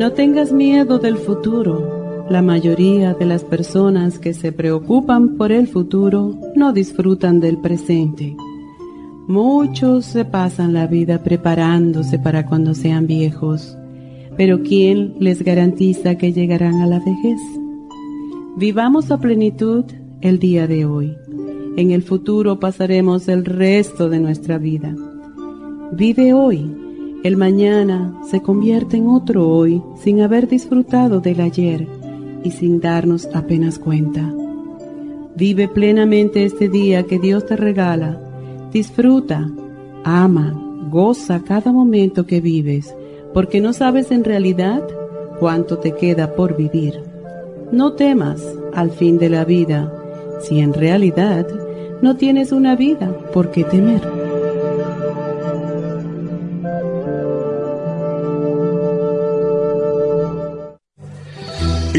No tengas miedo del futuro. La mayoría de las personas que se preocupan por el futuro no disfrutan del presente. Muchos se pasan la vida preparándose para cuando sean viejos, pero ¿quién les garantiza que llegarán a la vejez? Vivamos a plenitud el día de hoy. En el futuro pasaremos el resto de nuestra vida. Vive hoy el mañana se convierte en otro hoy sin haber disfrutado del ayer y sin darnos apenas cuenta. Vive plenamente este día que Dios te regala. Disfruta, ama, goza cada momento que vives, porque no sabes en realidad cuánto te queda por vivir. No temas al fin de la vida, si en realidad no tienes una vida por qué temer.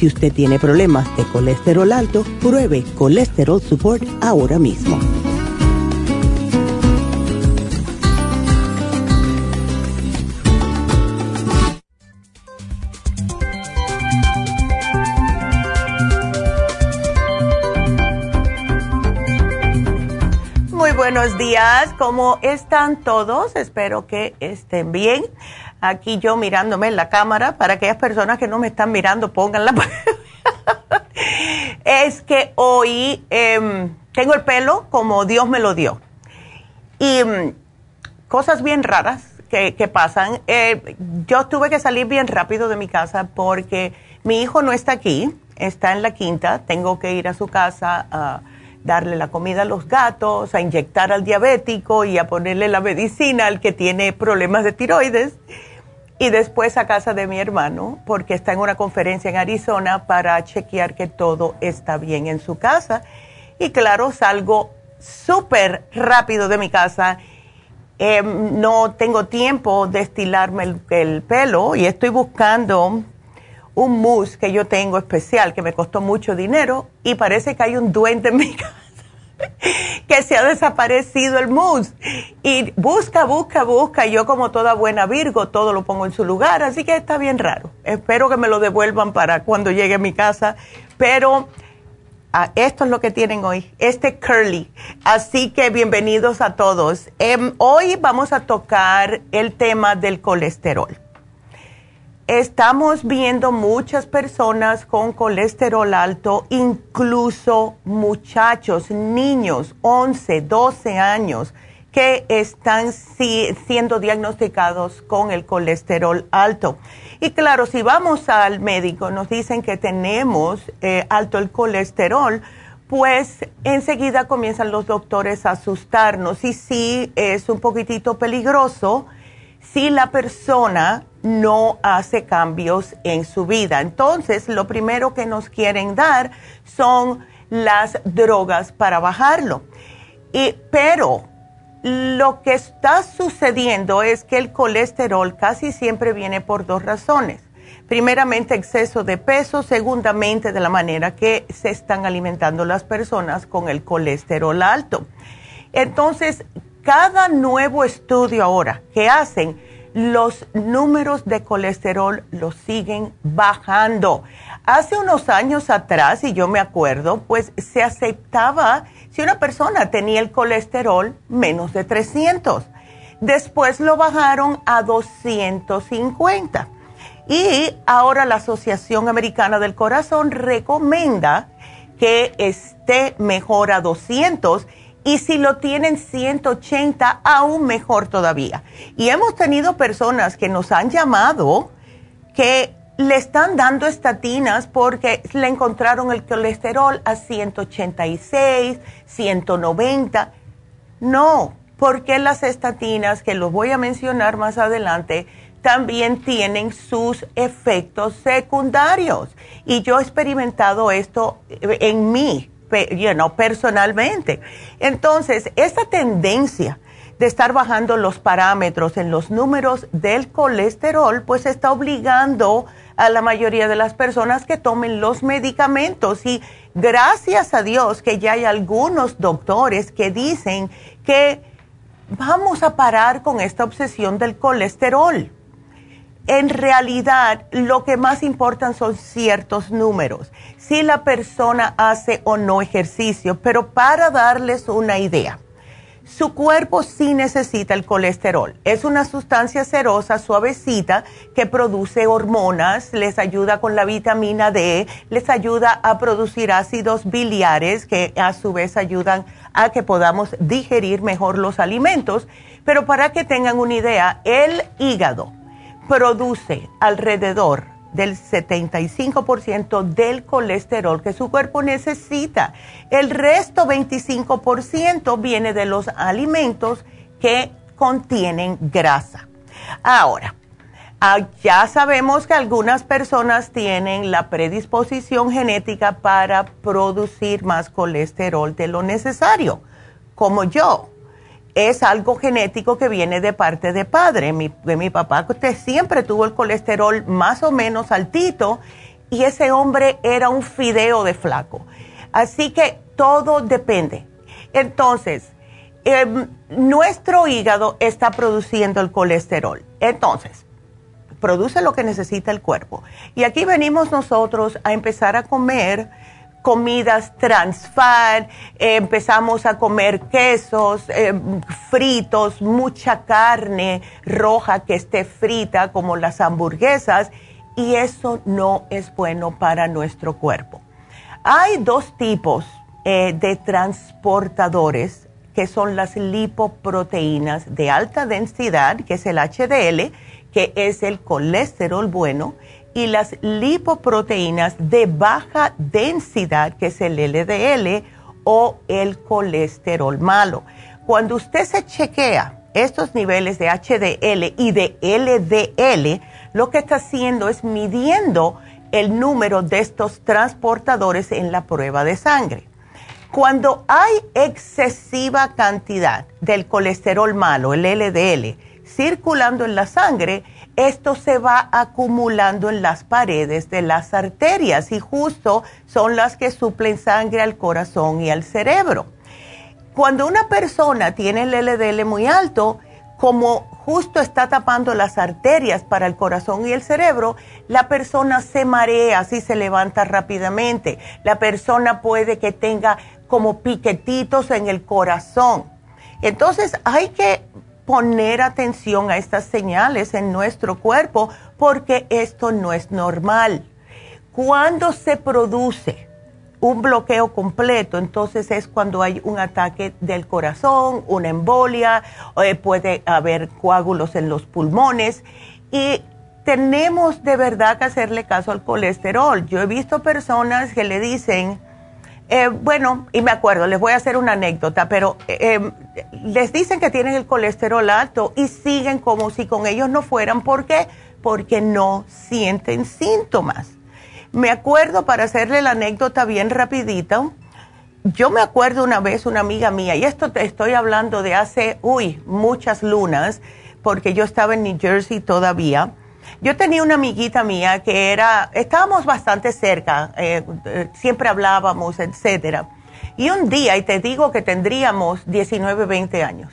si usted tiene problemas de colesterol alto, pruebe Colesterol Support ahora mismo. Muy buenos días, ¿cómo están todos? Espero que estén bien aquí yo mirándome en la cámara, para aquellas personas que no me están mirando, pónganla. es que hoy em, tengo el pelo como Dios me lo dio. Y em, cosas bien raras que, pasan. Eh, yo tuve que salir bien rápido de mi casa porque mi hijo no está aquí, está en la quinta, tengo que ir a su casa a darle la comida a los gatos, a inyectar al diabético y a ponerle la medicina al que tiene problemas de tiroides y después a casa de mi hermano porque está en una conferencia en Arizona para chequear que todo está bien en su casa. Y claro, salgo súper rápido de mi casa. Em, no tengo tiempo de estilarme el, el, pelo y estoy buscando un mousse que yo tengo especial que me costó mucho dinero y parece que hay un duende en mi casa que se ha desaparecido el mousse. Y busca, busca, busca. Yo como toda buena Virgo, todo lo pongo en su lugar. Así que está bien raro. Espero que me lo devuelvan para cuando llegue a mi casa. Pero ah, esto es lo que tienen hoy, este curly. Así que bienvenidos a todos. Em, hoy vamos a tocar el tema del colesterol. Estamos viendo muchas personas con colesterol alto, incluso muchachos, niños, 11, 12 años, que están siendo diagnosticados con el colesterol alto. Y claro, si vamos al médico, nos dicen que tenemos eh, alto el colesterol, pues enseguida comienzan los doctores a asustarnos. Y sí, es un poquitito peligroso si la persona no hace cambios en su vida. Entonces, lo primero que nos quieren dar son las drogas para bajarlo. Y, pero lo que está sucediendo es que el colesterol casi siempre viene por dos razones. Primeramente, exceso de peso. Segundamente, de la manera que se están alimentando las personas con el colesterol alto. Entonces, cada nuevo estudio ahora que hacen, los números de colesterol los siguen bajando. Hace unos años atrás, y yo me acuerdo, pues se aceptaba si una persona tenía el colesterol menos de 300. Después lo bajaron a 250. Y ahora la Asociación Americana del Corazón recomienda que esté mejor a 200 y si lo tienen 180, aún mejor todavía. Y hemos tenido personas que nos han llamado que le están dando estatinas porque le encontraron el colesterol a 186, 190. No, porque las estatinas, que los voy a mencionar más adelante, también tienen sus efectos secundarios. Y yo he experimentado esto en mí personalmente. Entonces, esa tendencia de estar bajando los parámetros en los números del colesterol, pues está obligando a la mayoría de las personas que tomen los medicamentos. Y gracias a Dios que ya hay algunos doctores que dicen que vamos a parar con esta obsesión del colesterol en realidad lo que más importan son ciertos números, si la persona hace o no ejercicio, pero para darles una idea, su cuerpo sí necesita el colesterol. Es una sustancia cerosa, suavecita, que produce hormonas, les ayuda con la vitamina D, les ayuda a producir ácidos biliares que a su vez ayudan a que podamos digerir mejor los alimentos. Pero para que tengan una idea, el hígado produce alrededor del 75% del colesterol que su cuerpo necesita. El resto 25% viene de los alimentos que contienen grasa. Ahora, ah, ya sabemos que algunas personas tienen la predisposición genética para producir más colesterol de lo necesario, como yo es algo genético que viene de parte de padre. Mi, de mi papá usted siempre tuvo el colesterol más o menos altito y ese hombre era un fideo de flaco. Así que todo depende. Entonces, em, nuestro hígado está produciendo el colesterol. Entonces, produce lo que necesita el cuerpo. Y aquí venimos nosotros a empezar a comer comidas trans fat, empezamos a comer quesos eh, fritos, mucha carne roja que esté frita como las hamburguesas y eso no es bueno para nuestro cuerpo. Hay dos tipos eh, de transportadores que son las lipoproteínas de alta densidad, que es el HDL, que es el colesterol bueno, y las lipoproteínas de baja densidad, que es el LDL o el colesterol malo. Cuando usted se chequea estos niveles de HDL y de LDL, lo que está haciendo es midiendo el número de estos transportadores en la prueba de sangre. Cuando hay excesiva cantidad del colesterol malo, el LDL, circulando en la sangre, esto se va acumulando en las paredes de las arterias y justo son las que suplen sangre al corazón y al cerebro. Cuando una persona tiene el LDL muy alto, como justo está tapando las arterias para el corazón y el cerebro, la persona se marea, así se levanta rápidamente. La persona puede que tenga como piquetitos en el corazón. Entonces hay que poner atención a estas señales en nuestro cuerpo porque esto no es normal. Cuando se produce un bloqueo completo, entonces es cuando hay un ataque del corazón, una embolia, eh, puede haber coágulos en los pulmones y tenemos de verdad que hacerle caso al colesterol. Yo he visto personas que le dicen, eh, bueno, y me acuerdo, les voy a hacer una anécdota, pero eh, les dicen que tienen el colesterol alto y siguen como si con ellos no fueran. ¿Por qué? Porque no sienten síntomas. Me acuerdo, para hacerle la anécdota bien rapidita, yo me acuerdo una vez una amiga mía, y esto te estoy hablando de hace, uy, muchas lunas, porque yo estaba en New Jersey todavía. Yo tenía una amiguita mía que era, estábamos bastante cerca, eh, eh, siempre hablábamos, etcétera. Y un día, y te digo que tendríamos 19, 20 años,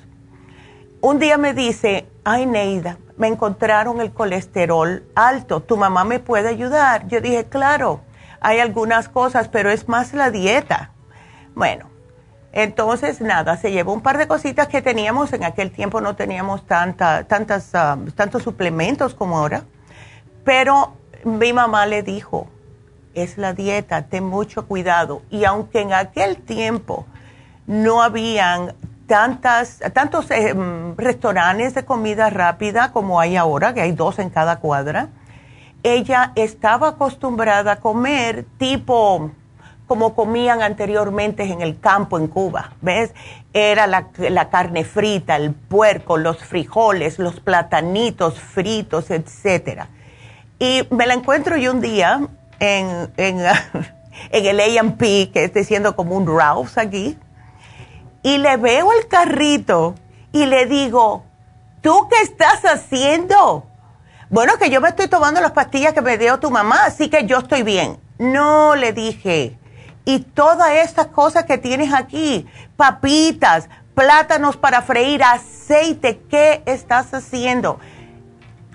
un día me dice, ay Neida, me encontraron el colesterol alto, ¿tu mamá me puede ayudar? Yo dije, claro, hay algunas cosas, pero es más la dieta. Bueno, entonces nada, se llevó un par de cositas que teníamos, en aquel tiempo no teníamos tanta, tantas, ah, tantos suplementos como ahora, pero mi mamá le dijo, es la dieta, ten mucho cuidado. Y aunque en aquel tiempo no habían tantas, tantos eh, mm, restaurantes de comida rápida como hay ahora, que hay dos en cada cuadra. Ella estaba acostumbrada a comer tipo como comían anteriormente en el campo en Cuba, ¿ves? Era la, carne frita, el puerco, los frijoles, los platanitos fritos, etc. Y me la encuentro yo un día en, en, el AMP, que es diciendo como un Ralph's aquí, y le veo el carrito y le digo, ¿tú qué estás haciendo? Bueno, que yo me estoy tomando las pastillas que me dio tu mamá, así que yo estoy bien. No, le dije. Y todas estas cosas que tienes aquí, papitas, plátanos para freír, aceite, ¿qué estás haciendo?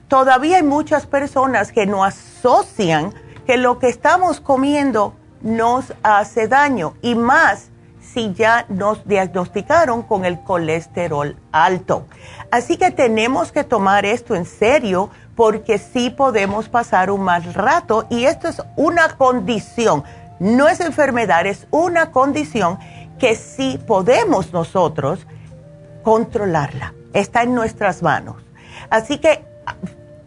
Todavía hay muchas personas que no asocian que lo que estamos comiendo nos hace daño y más si ya nos diagnosticaron con el colesterol alto. Así que tenemos que tomar esto en serio porque sí podemos pasar un mal rato y esto es una condición, no es enfermedad, es una condición que sí podemos nosotros controlarla. Está en nuestras manos. Así que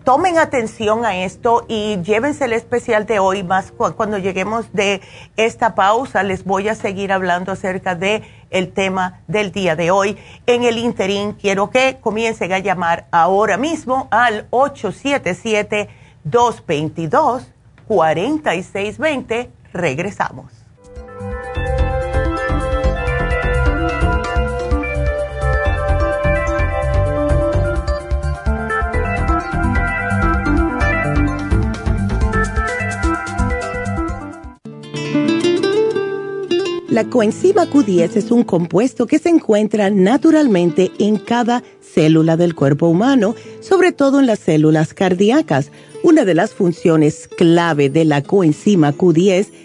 tomen atención a esto y llévense el especial de hoy, más cuando lleguemos de esta pausa, les voy a seguir hablando acerca de el tema del día de hoy. En el interín, quiero que comiencen a llamar ahora mismo al 877-222-4620. Regresamos. La coenzima Q10 es un compuesto que se encuentra naturalmente en cada célula del cuerpo humano, sobre todo en las células cardíacas. Una de las funciones clave de la coenzima Q10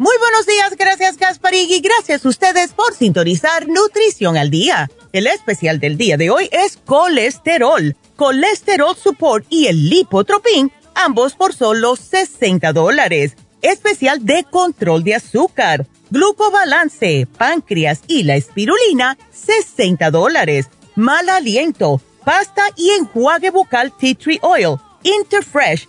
Muy buenos días, gracias Gasparig y gracias a ustedes por sintonizar Nutrición al Día. El especial del día de hoy es colesterol, colesterol support y el lipotropin, ambos por solo 60 dólares. Especial de control de azúcar, glucobalance, páncreas y la espirulina, 60 dólares. Mal aliento, pasta y enjuague bucal tea tree oil, Interfresh,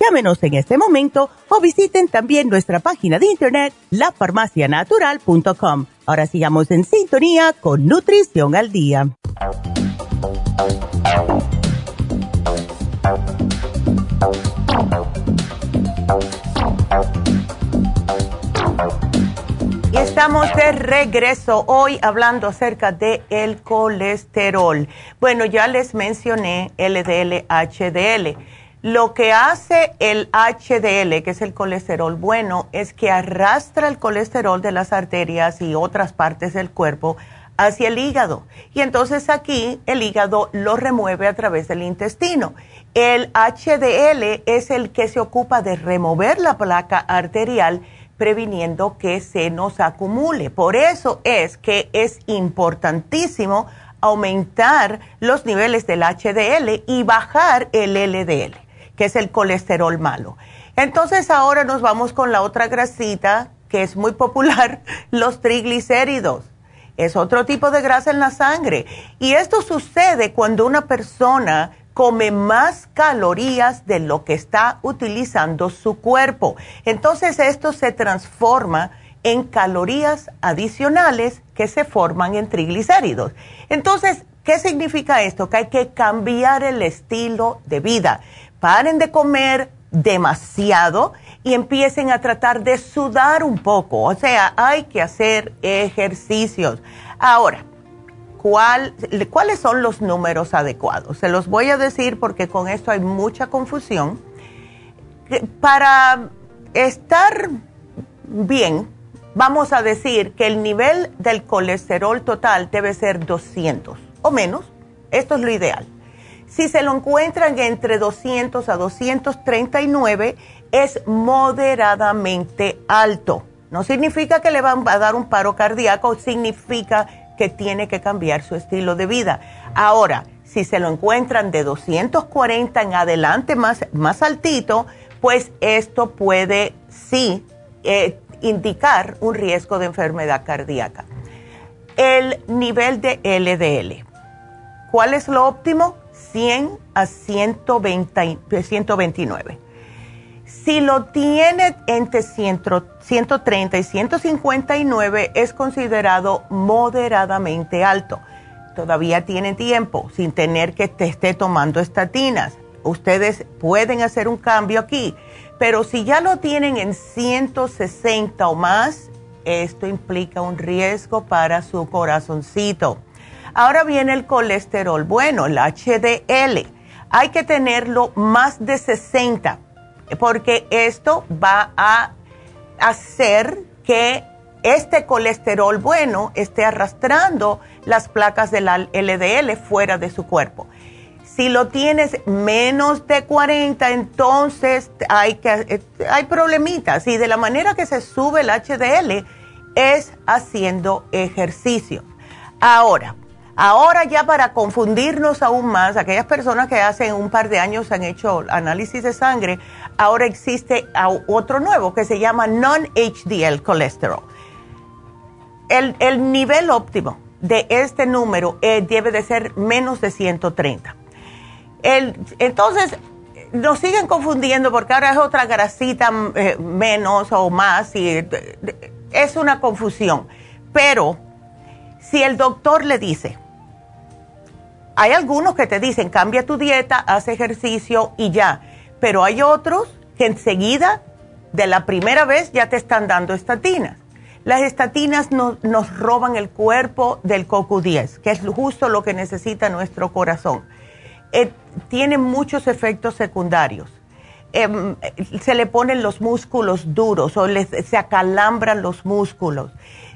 Llámenos en este momento o visiten también nuestra página de internet, lafarmacianatural.com. Ahora sigamos en sintonía con Nutrición al Día. Y estamos de regreso hoy hablando acerca de el colesterol. Bueno, ya les mencioné LDL, HDL. Lo que hace el HDL, que es el colesterol bueno, es que arrastra el colesterol de las arterias y otras partes del cuerpo hacia el hígado. Y entonces aquí el hígado lo remueve a través del intestino. El HDL es el que se ocupa de remover la placa arterial previniendo que se nos acumule. Por eso es que es importantísimo aumentar los niveles del HDL y bajar el LDL que es el colesterol malo. Entonces ahora nos vamos con la otra grasita que es muy popular, los triglicéridos. Es otro tipo de grasa en la sangre. Y esto sucede cuando una persona come más calorías de lo que está utilizando su cuerpo. Entonces esto se transforma en calorías adicionales que se forman en triglicéridos. Entonces, ¿qué significa esto? Que hay que cambiar el estilo de vida paren de comer demasiado y empiecen a tratar de sudar un poco. O sea, hay que hacer ejercicios. Ahora, ¿cuáles son los números adecuados? Se los voy a decir porque con esto hay mucha confusión. Para estar bien, vamos a decir que el nivel del colesterol total debe ser 200 o menos. Esto es lo ideal. Si se lo encuentran entre 200 a 239, es moderadamente alto. No significa que le van a dar un paro cardíaco, significa que tiene que cambiar su estilo de vida. Ahora, si se lo encuentran de 240 en adelante más, más altito, pues esto puede sí eh, indicar un riesgo de enfermedad cardíaca. El nivel de LDL. ¿Cuál es lo óptimo? 100 a 120, 129. Si lo tiene entre 130 y 159 es considerado moderadamente alto. Todavía tiene tiempo sin tener que te esté tomando estatinas. Ustedes pueden hacer un cambio aquí, pero si ya lo tienen en 160 o más, esto implica un riesgo para su corazoncito. Ahora viene el colesterol bueno, el HDL. Hay que tenerlo más de 60 porque esto va a hacer que este colesterol bueno esté arrastrando las placas del LDL fuera de su cuerpo. Si lo tienes menos de 40, entonces hay, que, hay problemitas. Y de la manera que se sube el HDL es haciendo ejercicio. Ahora, Ahora ya para confundirnos aún más, aquellas personas que hace un par de años han hecho análisis de sangre, ahora existe otro nuevo que se llama non-HDL colesterol. El, nivel óptimo de este número eh, debe de ser menos de 130. entonces, nos siguen confundiendo porque ahora es otra grasita eh, menos o más y eh, es una confusión. Pero si el doctor le dice, hay algunos que te dicen, cambia tu dieta, haz ejercicio y ya. Pero hay otros que enseguida, de la primera vez, ya te están dando estatinas. Las estatinas nos roban el cuerpo del CoQ10, que es justo lo que necesita nuestro corazón. Eh, tiene muchos efectos secundarios. Em, se le ponen los músculos duros o se acalambran los músculos.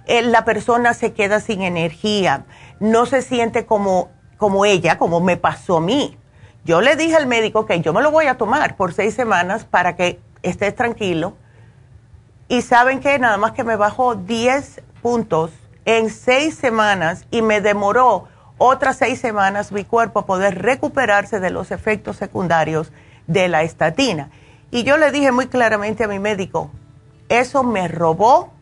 Eh, la persona se queda sin energía, no se siente como, como ella, como me pasó a mí. Yo le dije al médico que yo me lo voy a tomar por seis semanas para que estés tranquilo. Y saben que nada más que me bajó 10 puntos en seis semanas y me demoró otras seis semanas mi cuerpo a poder recuperarse de los efectos secundarios de la estatina. Y yo le dije muy claramente a mi médico, eso me robó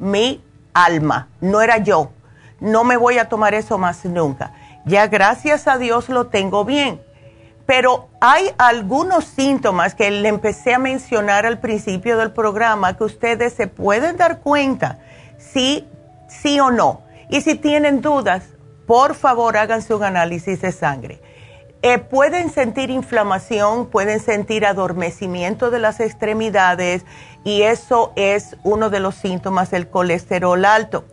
mi alma, no era yo. No me voy a tomar eso más nunca. Ya gracias a Dios lo tengo bien. Pero hay algunos síntomas que le empecé a mencionar al principio del programa que ustedes se pueden dar cuenta si sí o no. Y si tienen dudas, por favor háganse un análisis de sangre. Eh, pueden sentir inflamación, pueden sentir adormecimiento de las extremidades y eso es uno de los síntomas del colesterol alto.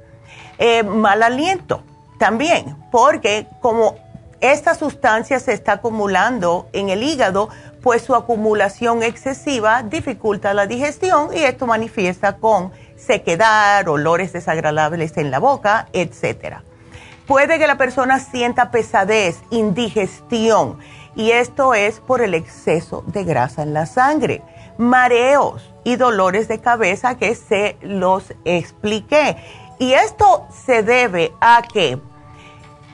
Eh, mal aliento también, porque como esta sustancia se está acumulando en el hígado, pues su acumulación excesiva dificulta la digestión y esto manifiesta con sequedad, olores desagradables en la boca, etcétera. Puede que la persona sienta pesadez, indigestión, y esto es por el exceso de grasa en la sangre, mareos y dolores de cabeza que se los expliqué. Y esto se debe a que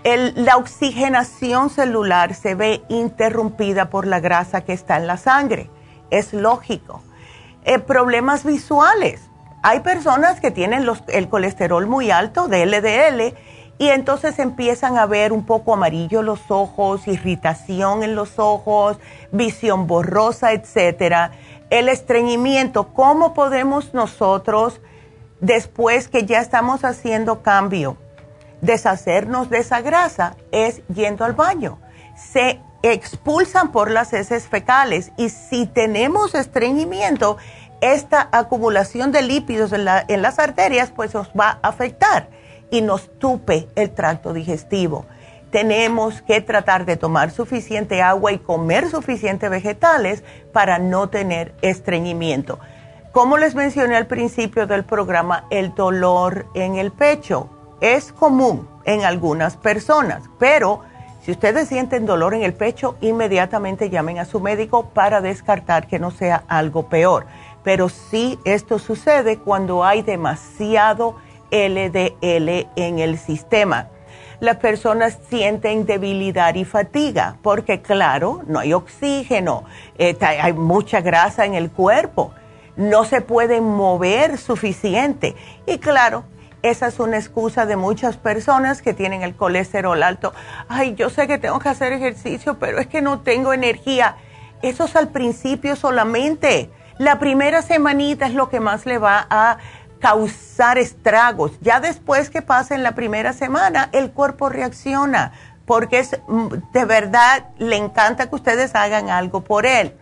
la oxigenación celular se ve interrumpida por la grasa que está en la sangre. Es lógico. Eh, problemas visuales. Hay personas que tienen el colesterol muy alto, de LDL, y entonces empiezan a ver un poco amarillo los ojos, irritación en los ojos, visión borrosa, etcétera. El estreñimiento, ¿cómo podemos nosotros, después que ya estamos haciendo cambio, deshacernos de esa grasa? Es yendo al baño. Se expulsan por las heces fecales y si tenemos estreñimiento, esta acumulación de lípidos en, las arterias pues nos va a afectar y nos tupe el tracto digestivo. Tenemos que tratar de tomar suficiente agua y comer suficientes vegetales para no tener estreñimiento. Como les mencioné al principio del programa, el dolor en el pecho es común en algunas personas, pero si ustedes sienten dolor en el pecho, inmediatamente llamen a su médico para descartar que no sea algo peor. Pero sí, esto sucede cuando hay demasiado LDL en el sistema. Las personas sienten debilidad y fatiga porque, claro, no hay oxígeno, eh, hay mucha grasa en el cuerpo, no se pueden mover suficiente. Y claro, esa es una excusa de muchas personas que tienen el colesterol alto. Ay, yo sé que tengo que hacer ejercicio, pero es que no tengo energía. Eso es al principio solamente. La primera semanita es lo que más le va a causar estragos. Ya después que pase en la primera semana, el cuerpo reacciona porque es, mm, de verdad le encanta que ustedes hagan algo por él.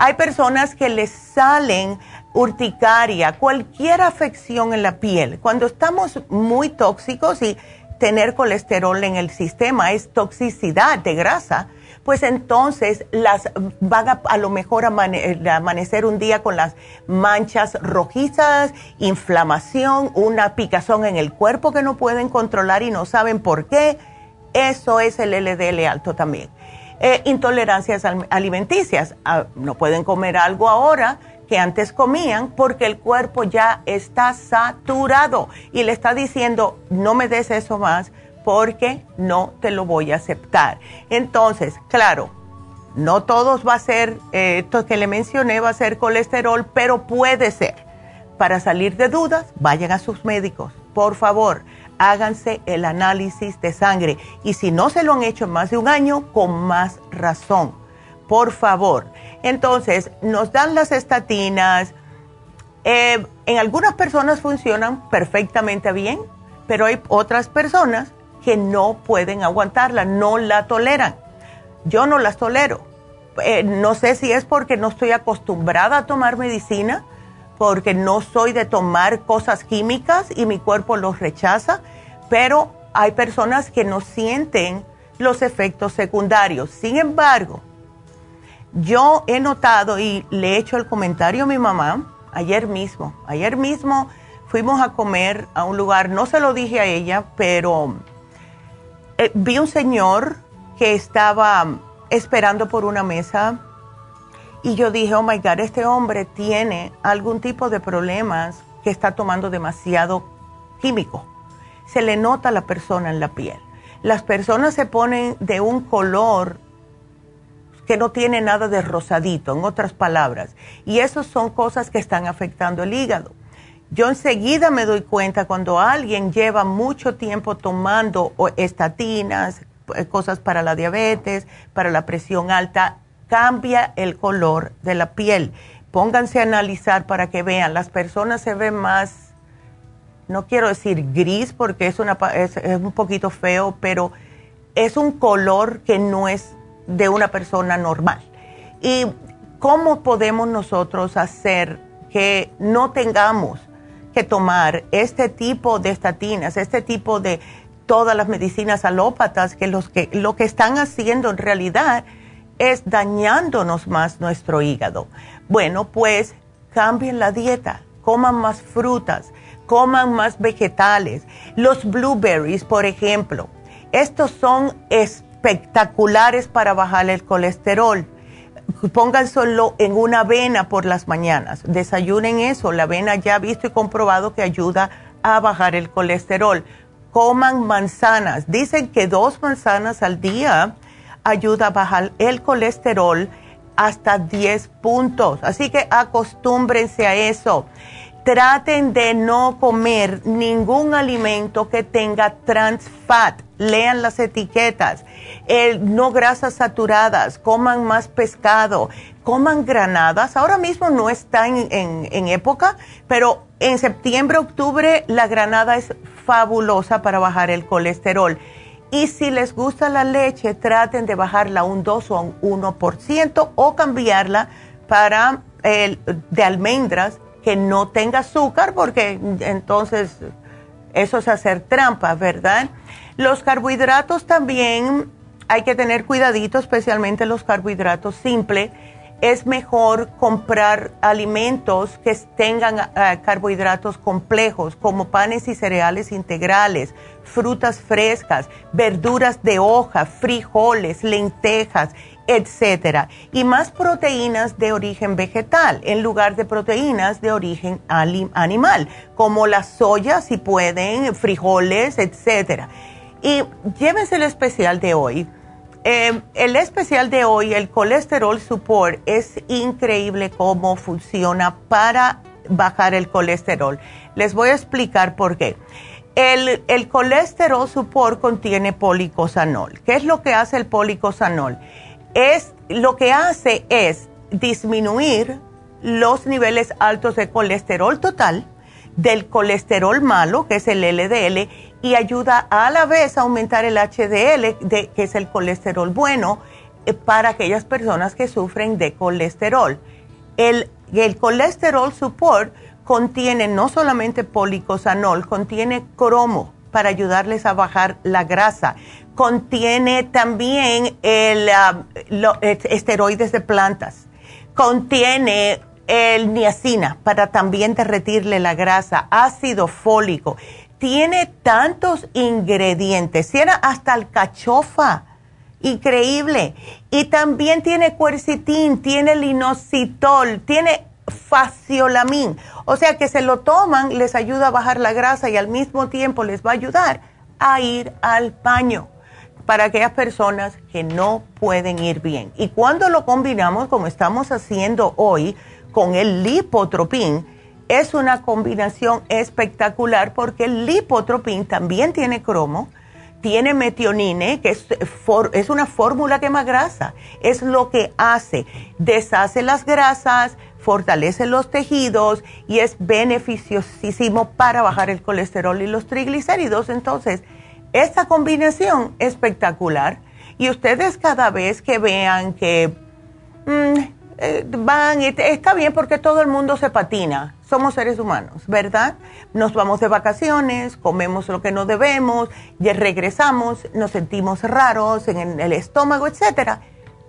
Hay personas que les salen urticaria, cualquier afección en la piel. Cuando estamos muy tóxicos y tener colesterol en el sistema es toxicidad de grasa, pues entonces las van a, a lo mejor a amanecer un día con las manchas rojizas, inflamación, una picazón en el cuerpo que no pueden controlar y no saben por qué. Eso es el LDL alto también. Eh, intolerancias alimenticias. Ah, no pueden comer algo ahora que antes comían porque el cuerpo ya está saturado y le está diciendo, no me des eso más porque no te lo voy a aceptar. Entonces, claro, no todos va a ser, eh, esto que le mencioné va a ser colesterol, pero puede ser. Para salir de dudas, vayan a sus médicos. Por favor, háganse el análisis de sangre. Y si no se lo han hecho en más de un año, con más razón. Por favor. Entonces, nos dan las estatinas. Eh, en algunas personas funcionan perfectamente bien, pero hay otras personas que no pueden aguantarla, no la toleran. Yo no las tolero. Eh, no sé si es porque no estoy acostumbrada a tomar medicina, porque no soy de tomar cosas químicas y mi cuerpo los rechaza, pero hay personas que no sienten los efectos secundarios. Sin embargo, yo he notado y le he hecho el comentario a mi mamá ayer mismo. Ayer mismo fuimos a comer a un lugar, no se lo dije a ella, pero eh, vi un señor que estaba esperando por una mesa y yo dije, oh my God, este hombre tiene algún tipo de problemas que está tomando demasiado químico. Se le nota a la persona en la piel. Las personas se ponen de un color que no tiene nada de rosadito, en otras palabras. Y esas son cosas que están afectando el hígado. Yo enseguida me doy cuenta cuando alguien lleva mucho tiempo tomando estatinas, eh, cosas para la diabetes, para la presión alta, cambia el color de la piel. Pónganse a analizar para que vean, las personas se ven más, no quiero decir gris porque es, una, es, es un poquito feo, pero es un color que no es de una persona normal. ¿Y cómo podemos nosotros hacer que no tengamos que tomar este tipo de estatinas, este tipo de todas las medicinas alópatas que, los que lo que están haciendo en realidad es dañándonos más nuestro hígado. Bueno, pues cambien la dieta, coman más frutas, coman más vegetales. Los blueberries, por ejemplo, estos son espectaculares para bajar el colesterol pónganselo en una avena por las mañanas. Desayunen eso. La avena ya visto y comprobado que ayuda a bajar el colesterol. Coman manzanas. Dicen que dos manzanas al día ayuda a bajar el colesterol hasta 10 puntos. Así que acostúmbrense a eso. Traten de no comer ningún alimento que tenga trans fat. Lean las etiquetas no grasas saturadas, coman más pescado, coman granadas. Ahora mismo no está en, época, pero en septiembre, octubre la granada es fabulosa para bajar el colesterol. Y si les gusta la leche, traten de bajarla un 2 o un 1% o cambiarla para el de almendras que no tenga azúcar, porque entonces eso es hacer trampa, ¿verdad? Los carbohidratos también hay que tener cuidadito, especialmente los carbohidratos simples. Es mejor comprar alimentos que tengan eh, carbohidratos complejos, como panes y cereales integrales, frutas frescas, verduras de hoja, frijoles, lentejas, etcétera, y más proteínas de origen vegetal en lugar de proteínas de origen animal, como la soya si pueden, frijoles, etcétera. Y llévense el especial de hoy eh, el especial de hoy, el colesterol support, es increíble cómo funciona para bajar el colesterol. Les voy a explicar por qué. El, el colesterol support contiene policosanol. ¿Qué es lo que hace el policosanol? Es, lo que hace es disminuir los niveles altos de colesterol total, del colesterol malo, que es el LDL, y ayuda a la vez a aumentar el HDL, que es el colesterol bueno, eh, para aquellas personas que sufren de colesterol. El, el colesterol support contiene no solamente policosanol, contiene cromo para ayudarles a bajar la grasa. Contiene también el, ah, esteroides de plantas. Contiene el niacina para también derretirle la grasa, ácido fólico tiene tantos ingredientes, tiene hasta alcachofa, increíble. Y también tiene cuercitín, tiene linositol, tiene faciolamin. O sea que se lo toman, les ayuda a bajar la grasa y al mismo tiempo les va a ayudar a ir al baño para aquellas personas que no pueden ir bien. Y cuando lo combinamos, como estamos haciendo hoy, con el lipotropín, es una combinación espectacular porque el lipotropín también tiene cromo, tiene metionine, que es, una fórmula quema grasa. Es lo que hace, deshace las grasas, fortalece los tejidos y es beneficiosísimo para bajar el colesterol y los triglicéridos. Entonces, esta combinación espectacular. Y ustedes cada vez que vean que mm, eh, van, está bien porque todo el mundo se patina somos seres humanos, ¿verdad? Nos vamos de vacaciones, comemos lo que no debemos, ya regresamos, nos sentimos raros en el estómago, etcétera.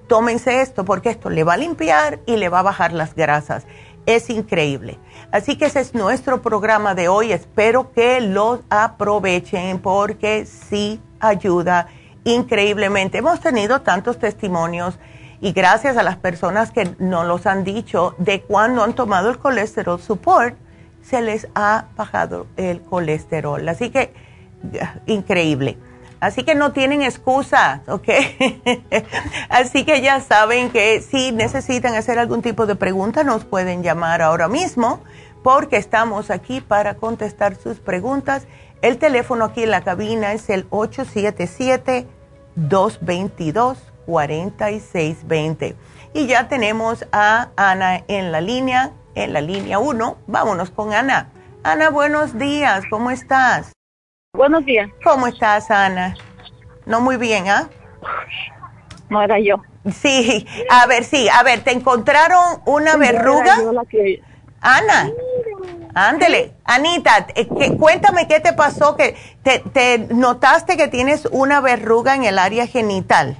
Tómense esto porque esto le va a limpiar y le va a bajar las grasas. Es increíble. Así que ese es nuestro programa de hoy. Espero que lo aprovechen porque sí ayuda increíblemente. Hemos tenido tantos testimonios y gracias a las personas que nos los han dicho de cuando han tomado el colesterol support, se les ha bajado el colesterol. Así que, increíble. Así que no tienen excusa, ¿ok? Así que ya saben que si necesitan hacer algún tipo de pregunta, nos pueden llamar ahora mismo, porque estamos aquí para contestar sus preguntas. El teléfono aquí en la cabina es el 877 222 4620. Y ya tenemos a Ana en la línea, en la línea 1. Vámonos con Ana. Ana, buenos días, ¿cómo estás? Buenos días. ¿Cómo estás, Ana? No muy bien, ¿ah? No era yo. Sí, a ver, sí, a ver, ¿te encontraron una verruga? Ana, ándele. Anita, eh, cuéntame qué te pasó, que te, te notaste que tienes una verruga en el área genital.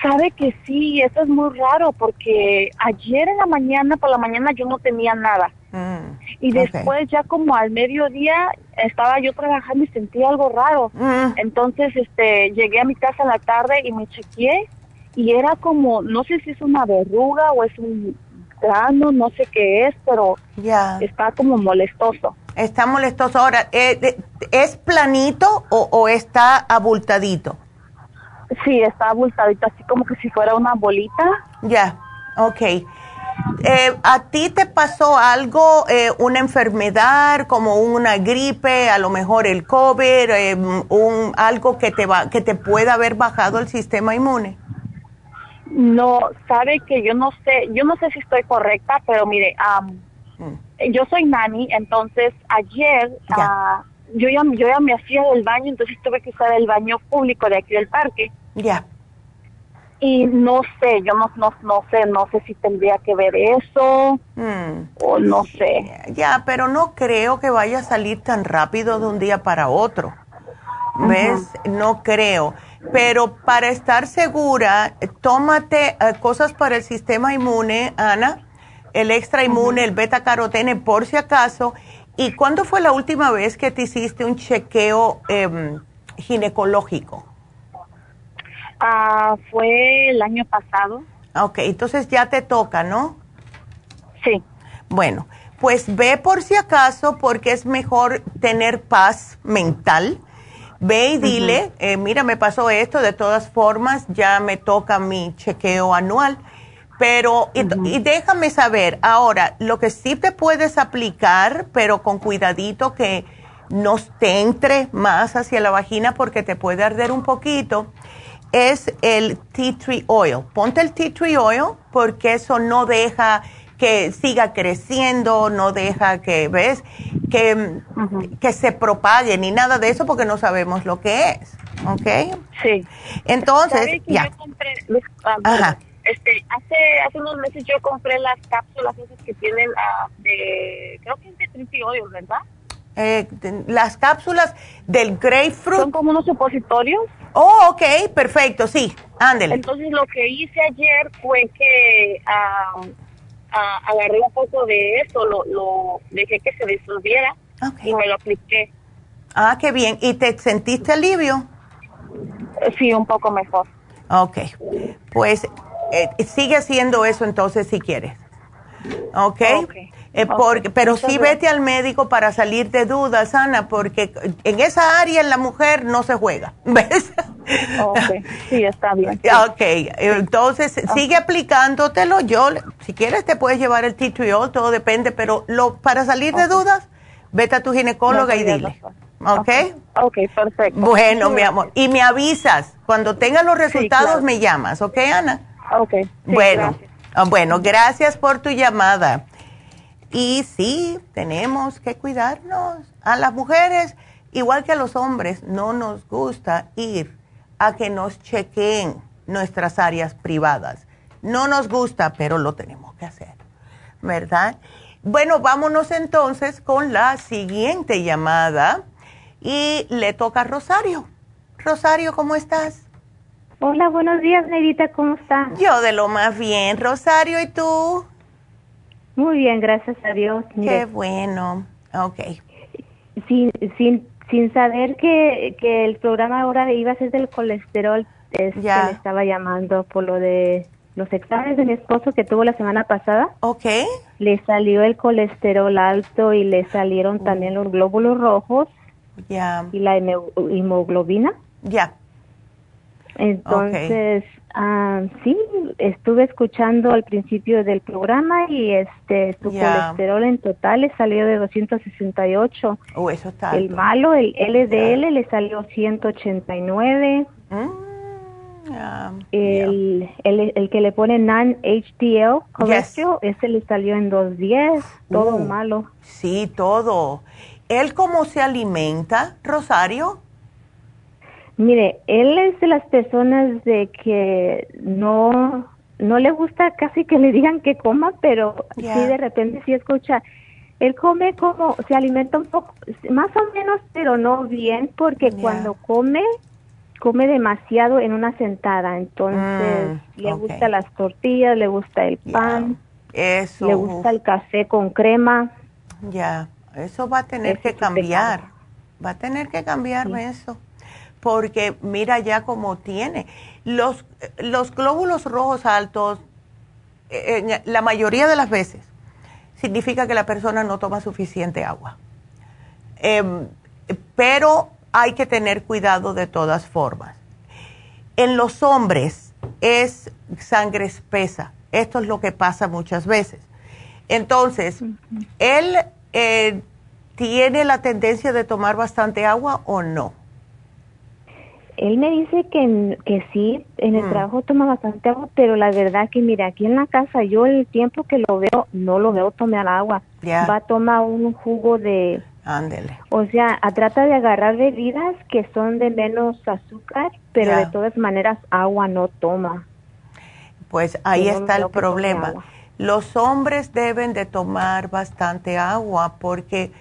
Sabe que sí, eso es muy raro porque ayer en la mañana, por la mañana yo no tenía nada. Mm, y después ya como al mediodía estaba yo trabajando y sentí algo raro. Mm. Entonces este llegué a mi casa en la tarde y me chequeé y era como, no sé si es una verruga o es un grano, no sé qué es, pero ya está como molestoso. Está molestoso. Ahora, eh, ¿es planito o, o está abultadito? Sí, está abultadito, así como que si fuera una bolita. Ya, ok. Eh, ¿A ti te pasó algo, eh, una enfermedad como una gripe, a lo mejor el COVID, eh, un, algo que te, va, que te pueda haber bajado el sistema inmune? No, sabe que yo no sé, yo no sé si estoy correcta, pero mire, mm. yo soy nani, entonces ayer uh, yo, ya, yo ya me hacía del baño, entonces tuve que usar el baño público de aquí del parque. Ya. Y no sé, yo no, no, no sé, no sé si tendría que ver eso hmm. o no sé. Ya, pero no creo que vaya a salir tan rápido de un día para otro. ¿Ves? No creo. Pero para estar segura, tómate eh, cosas para el sistema inmune, Ana, el extra inmune, el beta carotene, por si acaso. ¿Y cuándo fue la última vez que te hiciste un chequeo em, ginecológico? Ah, fue el año pasado. Ok, entonces ya te toca, ¿no? Sí. Bueno, pues ve por si acaso porque es mejor tener paz mental. Ve y dile, eh, mira, me pasó esto, de todas formas ya me toca mi chequeo anual. Pero, y, déjame saber, ahora, lo que sí te puedes aplicar, pero con cuidadito que no te entre más hacia la vagina porque te puede arder un poquito, es el tea tree oil. Ponte el tea tree oil porque eso no deja que siga creciendo, no deja que, ¿ves? Que, que se propague ni nada de eso porque no sabemos lo que es, ¿ok? Sí. Entonces, ya. Yo compré, Ajá. Este, hace, hace unos meses yo compré las cápsulas esas que tienen uh, de, creo que es de tree oil, ¿verdad? Eh, las cápsulas del grapefruit. Son como unos supositorios. Oh, ok, perfecto, sí, ándele. Entonces lo que hice ayer fue que uh, agarré un poco de eso, lo, lo dejé que se disolviera y me lo apliqué. Ah, qué bien. ¿Y te sentiste alivio? Sí, un poco mejor. Ok, pues eh, sigue haciendo eso entonces si quieres. Ok. okay. Eh, porque, pero sí vete al médico para salir de dudas, Ana, porque en esa área en la mujer no se juega, ¿ves? Ok, sí, está bien. Ok, entonces sigue aplicándotelo. Yo, si quieres, te puedes llevar el titriol, todo depende, pero lo para salir de dudas, vete a tu ginecóloga y dile. ¿Ok? Ok, perfecto. Bueno, mi amor. Y me avisas. Cuando tengas los resultados, me llamas. ¿Ok, Ana? Ok. bueno, ah, bueno, gracias por tu llamada. Y sí, tenemos que cuidarnos. A las mujeres, igual que a los hombres, no nos gusta ir a que nos chequeen nuestras áreas privadas. No nos gusta, pero lo tenemos que hacer, ¿verdad? Bueno, vámonos entonces con la siguiente llamada y le toca a Rosario. Rosario, ¿cómo estás? Hola, buenos días, Nerita, ¿cómo estás? Yo de lo más bien, Rosario, ¿y tú? Muy bien, gracias a Dios. Qué bueno, ok. Sin, sin, sin saber que, que el programa ahora iba a ser del colesterol, es ya. le estaba llamando por lo de los exámenes de mi esposo que tuvo la semana pasada. Ok. Le salió el colesterol alto y le salieron mm. también los glóbulos rojos. Ya. Y la hemoglobina. Ya. Entonces, ah, sí, estuve escuchando al principio del programa y este su colesterol en total le salió de 268. Oh, eso está El malo, el LDL, le salió 189. Mm el, el, el, que le pone non-HDL colesterol, ese le salió en 210, todo uh, malo. Sí, todo. ¿Él cómo se alimenta, Rosario? Mire, él es de las personas de que no no le gusta casi que le digan que coma, pero sí de repente sí escucha. Él come como, se alimenta un poco, más o menos, pero no bien, porque cuando come come demasiado en una sentada, entonces mm, le gusta las tortillas, le gusta el pan, eso, le gusta el café con crema. Ya, eso va a tener que cambiar, va a tener que cambiar eso, porque mira ya cómo tiene. Los, los glóbulos rojos altos, en la mayoría de las veces, significa que la persona no toma suficiente agua. Em, pero hay que tener cuidado de todas formas. En los hombres es sangre espesa. Esto es lo que pasa muchas veces. Entonces, ¿él eh, tiene la tendencia de tomar bastante agua o no? Él me dice que, que sí, en el mm. trabajo toma bastante agua, pero la verdad que, mira, aquí en la casa yo el tiempo que lo veo, no lo veo tomar agua. Va a tomar un jugo de, Ándele. O sea, trata de agarrar bebidas que son de menos azúcar, pero de todas maneras agua no toma. Pues ahí está el problema. Los hombres deben de tomar bastante agua porque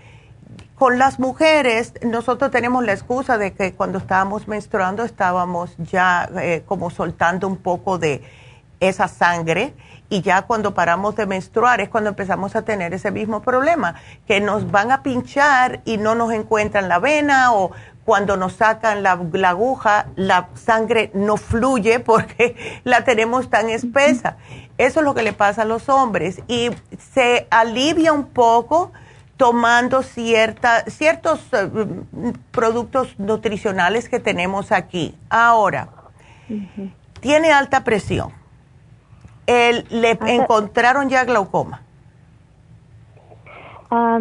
con las mujeres nosotros tenemos la excusa de que cuando estábamos menstruando estábamos ya eh, como soltando un poco de esa sangre y ya cuando paramos de menstruar es cuando empezamos a tener ese mismo problema, que nos van a pinchar y no nos encuentran la vena o cuando nos sacan la, aguja, la sangre no fluye porque la tenemos tan espesa. Eso es lo que le pasa a los hombres y se alivia un poco tomando cierta, ciertos eh, productos nutricionales que tenemos aquí. Ahora, tiene alta presión le encontraron ya glaucoma. Ah,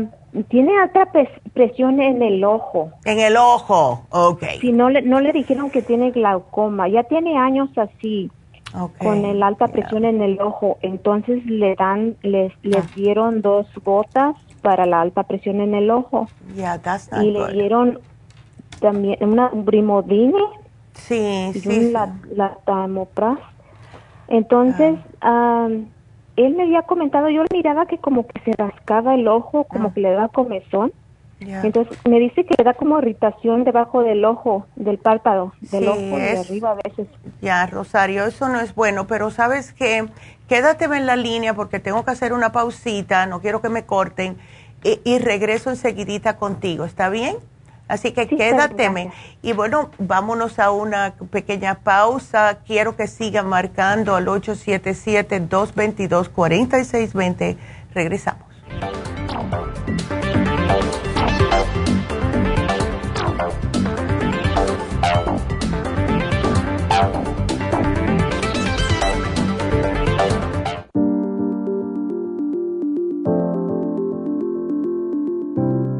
tiene alta presión en el ojo. En el ojo, ok. Si no le, no le dijeron que tiene glaucoma, ya tiene años así, con el alta presión en el ojo. Entonces le dan, les, les ah. dieron dos gotas para la alta presión en el ojo. y le dieron también una brimodine. Sí, sí. La, la tamopras entonces, ah. él me había comentado, yo le miraba que como que se rascaba el ojo, como ah. que le daba comezón. Entonces me dice que le da como irritación debajo del ojo, del párpado, del ojo de arriba a veces. Ya, Rosario, eso no es bueno, pero sabes que quédate en la línea porque tengo que hacer una pausita, no quiero que me corten y, y regreso enseguidita contigo, ¿está bien? Así que quédateme. Y bueno, vámonos a una pequeña pausa. Quiero que sigan marcando al 877-222-4620. Regresamos.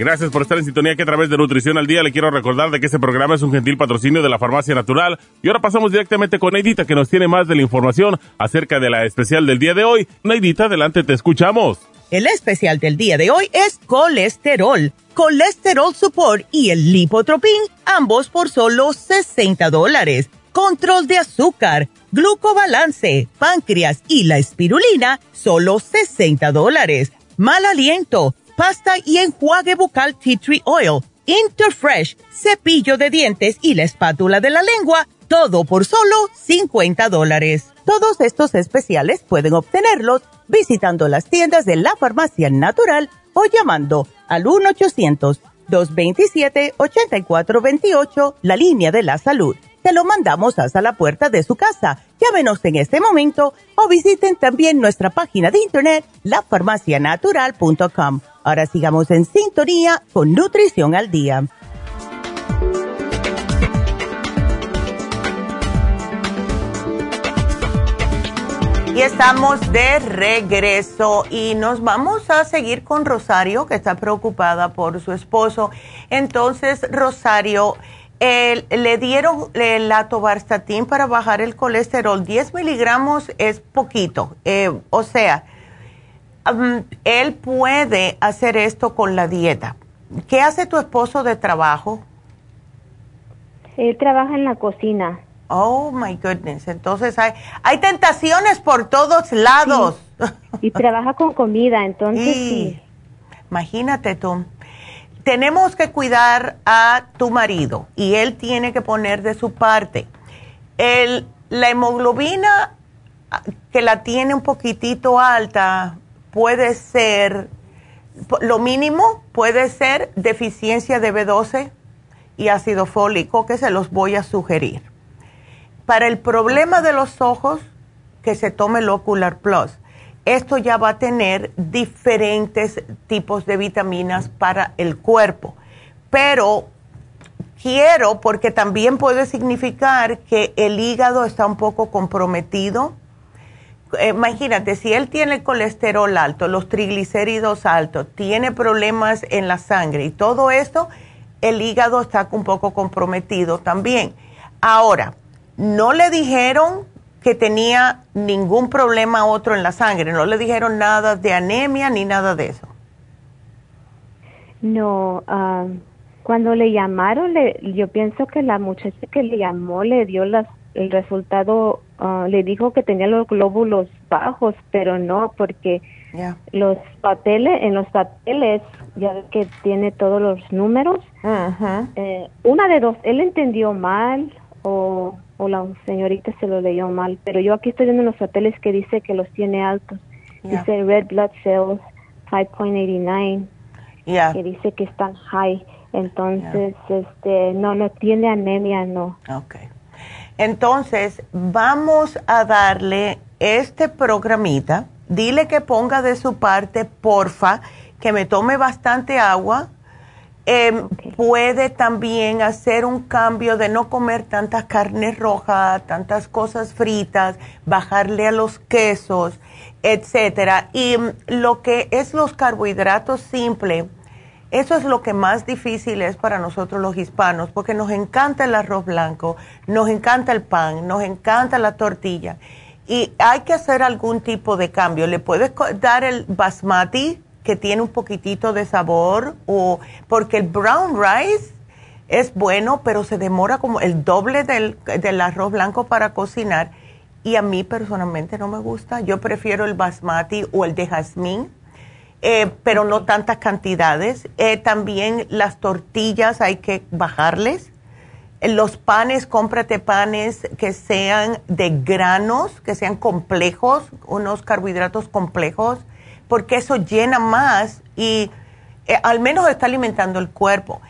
Gracias por estar en sintonía que a través de Nutrición al Día le quiero recordar de que este programa es un gentil patrocinio de la Farmacia Natural. Y ahora pasamos directamente con Neidita que nos tiene más de la información acerca de la especial del día de hoy. Neidita, adelante, te escuchamos. El especial del día de hoy es colesterol, colesterol support y el lipotropin, ambos por solo 60 dólares. Control de azúcar, glucobalance, páncreas y la espirulina, solo 60 dólares. Mal aliento, pasta y enjuague bucal tea tree oil, Interfresh, cepillo de dientes y la espátula de la lengua, todo por solo 50 dólares. Todos estos especiales pueden obtenerlos visitando las tiendas de la farmacia natural o llamando al 1-800-227-8428, la línea de la salud. Te lo mandamos hasta la puerta de su casa. Llámenos en este momento o visiten también nuestra página de internet, lafarmacianatural.com. Ahora sigamos en sintonía con Nutrición al Día. Y estamos de regreso y nos vamos a seguir con Rosario, que está preocupada por su esposo. Entonces, Rosario, le dieron el atobarstatín para bajar el colesterol. 10 miligramos es poquito. Eh, o sea, um, él puede hacer esto con la dieta. ¿Qué hace tu esposo de trabajo? Él trabaja en la cocina. Oh, my goodness. Entonces hay, hay tentaciones por todos lados. Y trabaja con comida, entonces sí. Imagínate tú. Tenemos que cuidar a tu marido y él tiene que poner de su parte. El, la hemoglobina que la tiene un poquitito alta puede ser, lo mínimo puede ser deficiencia de B12 y ácido fólico, que se los voy a sugerir para el problema de los ojos, que se tome el Ocular Plus. Esto ya va a tener diferentes tipos de vitaminas para el cuerpo. Pero quiero, porque también puede significar que el hígado está un poco comprometido. Imagínate, si él tiene colesterol alto, los triglicéridos altos, tiene problemas en la sangre y todo esto, el hígado está un poco comprometido también. Ahora, no le dijeron que tenía ningún problema otro en la sangre, no le dijeron nada de anemia ni nada de eso. No, ah, cuando le llamaron, le, yo pienso que la muchacha que le llamó le dio las, el resultado, ah, le dijo que tenía los glóbulos bajos, pero no, porque los papeles, en los papeles, ya que tiene todos los números, eh, una de dos, él entendió mal o o la señorita se lo leyó mal, pero yo aquí estoy viendo los papeles que dice que los tiene altos. Dice red blood cells 5.89. Que dice que están high. Entonces, este, no, no tiene anemia, no. Okay. Entonces, vamos a darle este programita. Dile que ponga de su parte, porfa, que me tome bastante agua Em, puede también hacer un cambio de no comer tanta carne roja, tantas cosas fritas, bajarle a los quesos, etcétera. Y mm, lo que es los carbohidratos simples, Eso es lo que más difícil es para nosotros los hispanos, porque nos encanta el arroz blanco, nos encanta el pan, nos encanta la tortilla. Y hay que hacer algún tipo de cambio. Le puedes dar el basmati, que tiene un poquitito de sabor, o porque el brown rice es bueno, pero se demora como el doble del, del arroz blanco para cocinar. Y a mí personalmente no me gusta. Yo prefiero el basmati o el de jazmín eh, pero no tantas cantidades. Eh, también las tortillas hay que bajarles. Eh, los panes, cómprate panes que sean de granos, que sean complejos, unos carbohidratos complejos, porque eso llena más y al menos está alimentando el cuerpo.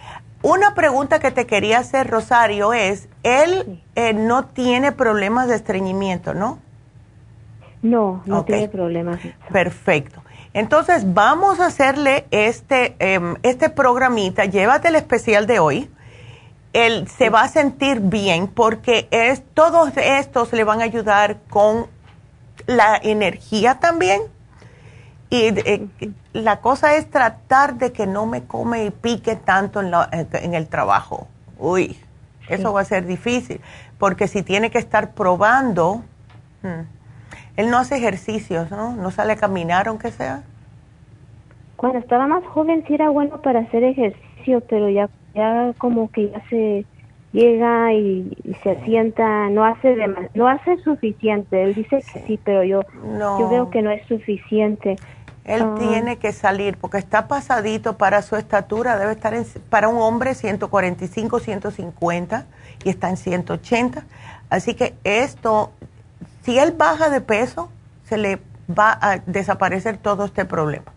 Una pregunta que te quería hacer, Rosario, es, él no tiene problemas de estreñimiento, ¿no? No, no tiene problemas. Perfecto. Entonces, vamos a hacerle este, em, este programita, llévate el especial de hoy. Él se va a sentir bien porque es, todos estos le van a ayudar con la energía también. Y eh, la cosa es tratar de que no me come y pique tanto en, el trabajo. Uy, eso va a ser difícil, porque si tiene que estar probando... Hmm, él no hace ejercicios, ¿no? No sale a caminar aunque sea. Cuando estaba más joven sí era bueno para hacer ejercicio, pero ya, ya como que ya se llega y, se sienta, no hace no hace suficiente. Él dice que sí, pero yo, yo veo que no es suficiente. Él ah. tiene que salir porque está pasadito para su estatura, debe estar en, para un hombre 145, 150 y está en 180. Así que esto si él baja de peso, se le va a desaparecer todo este problema.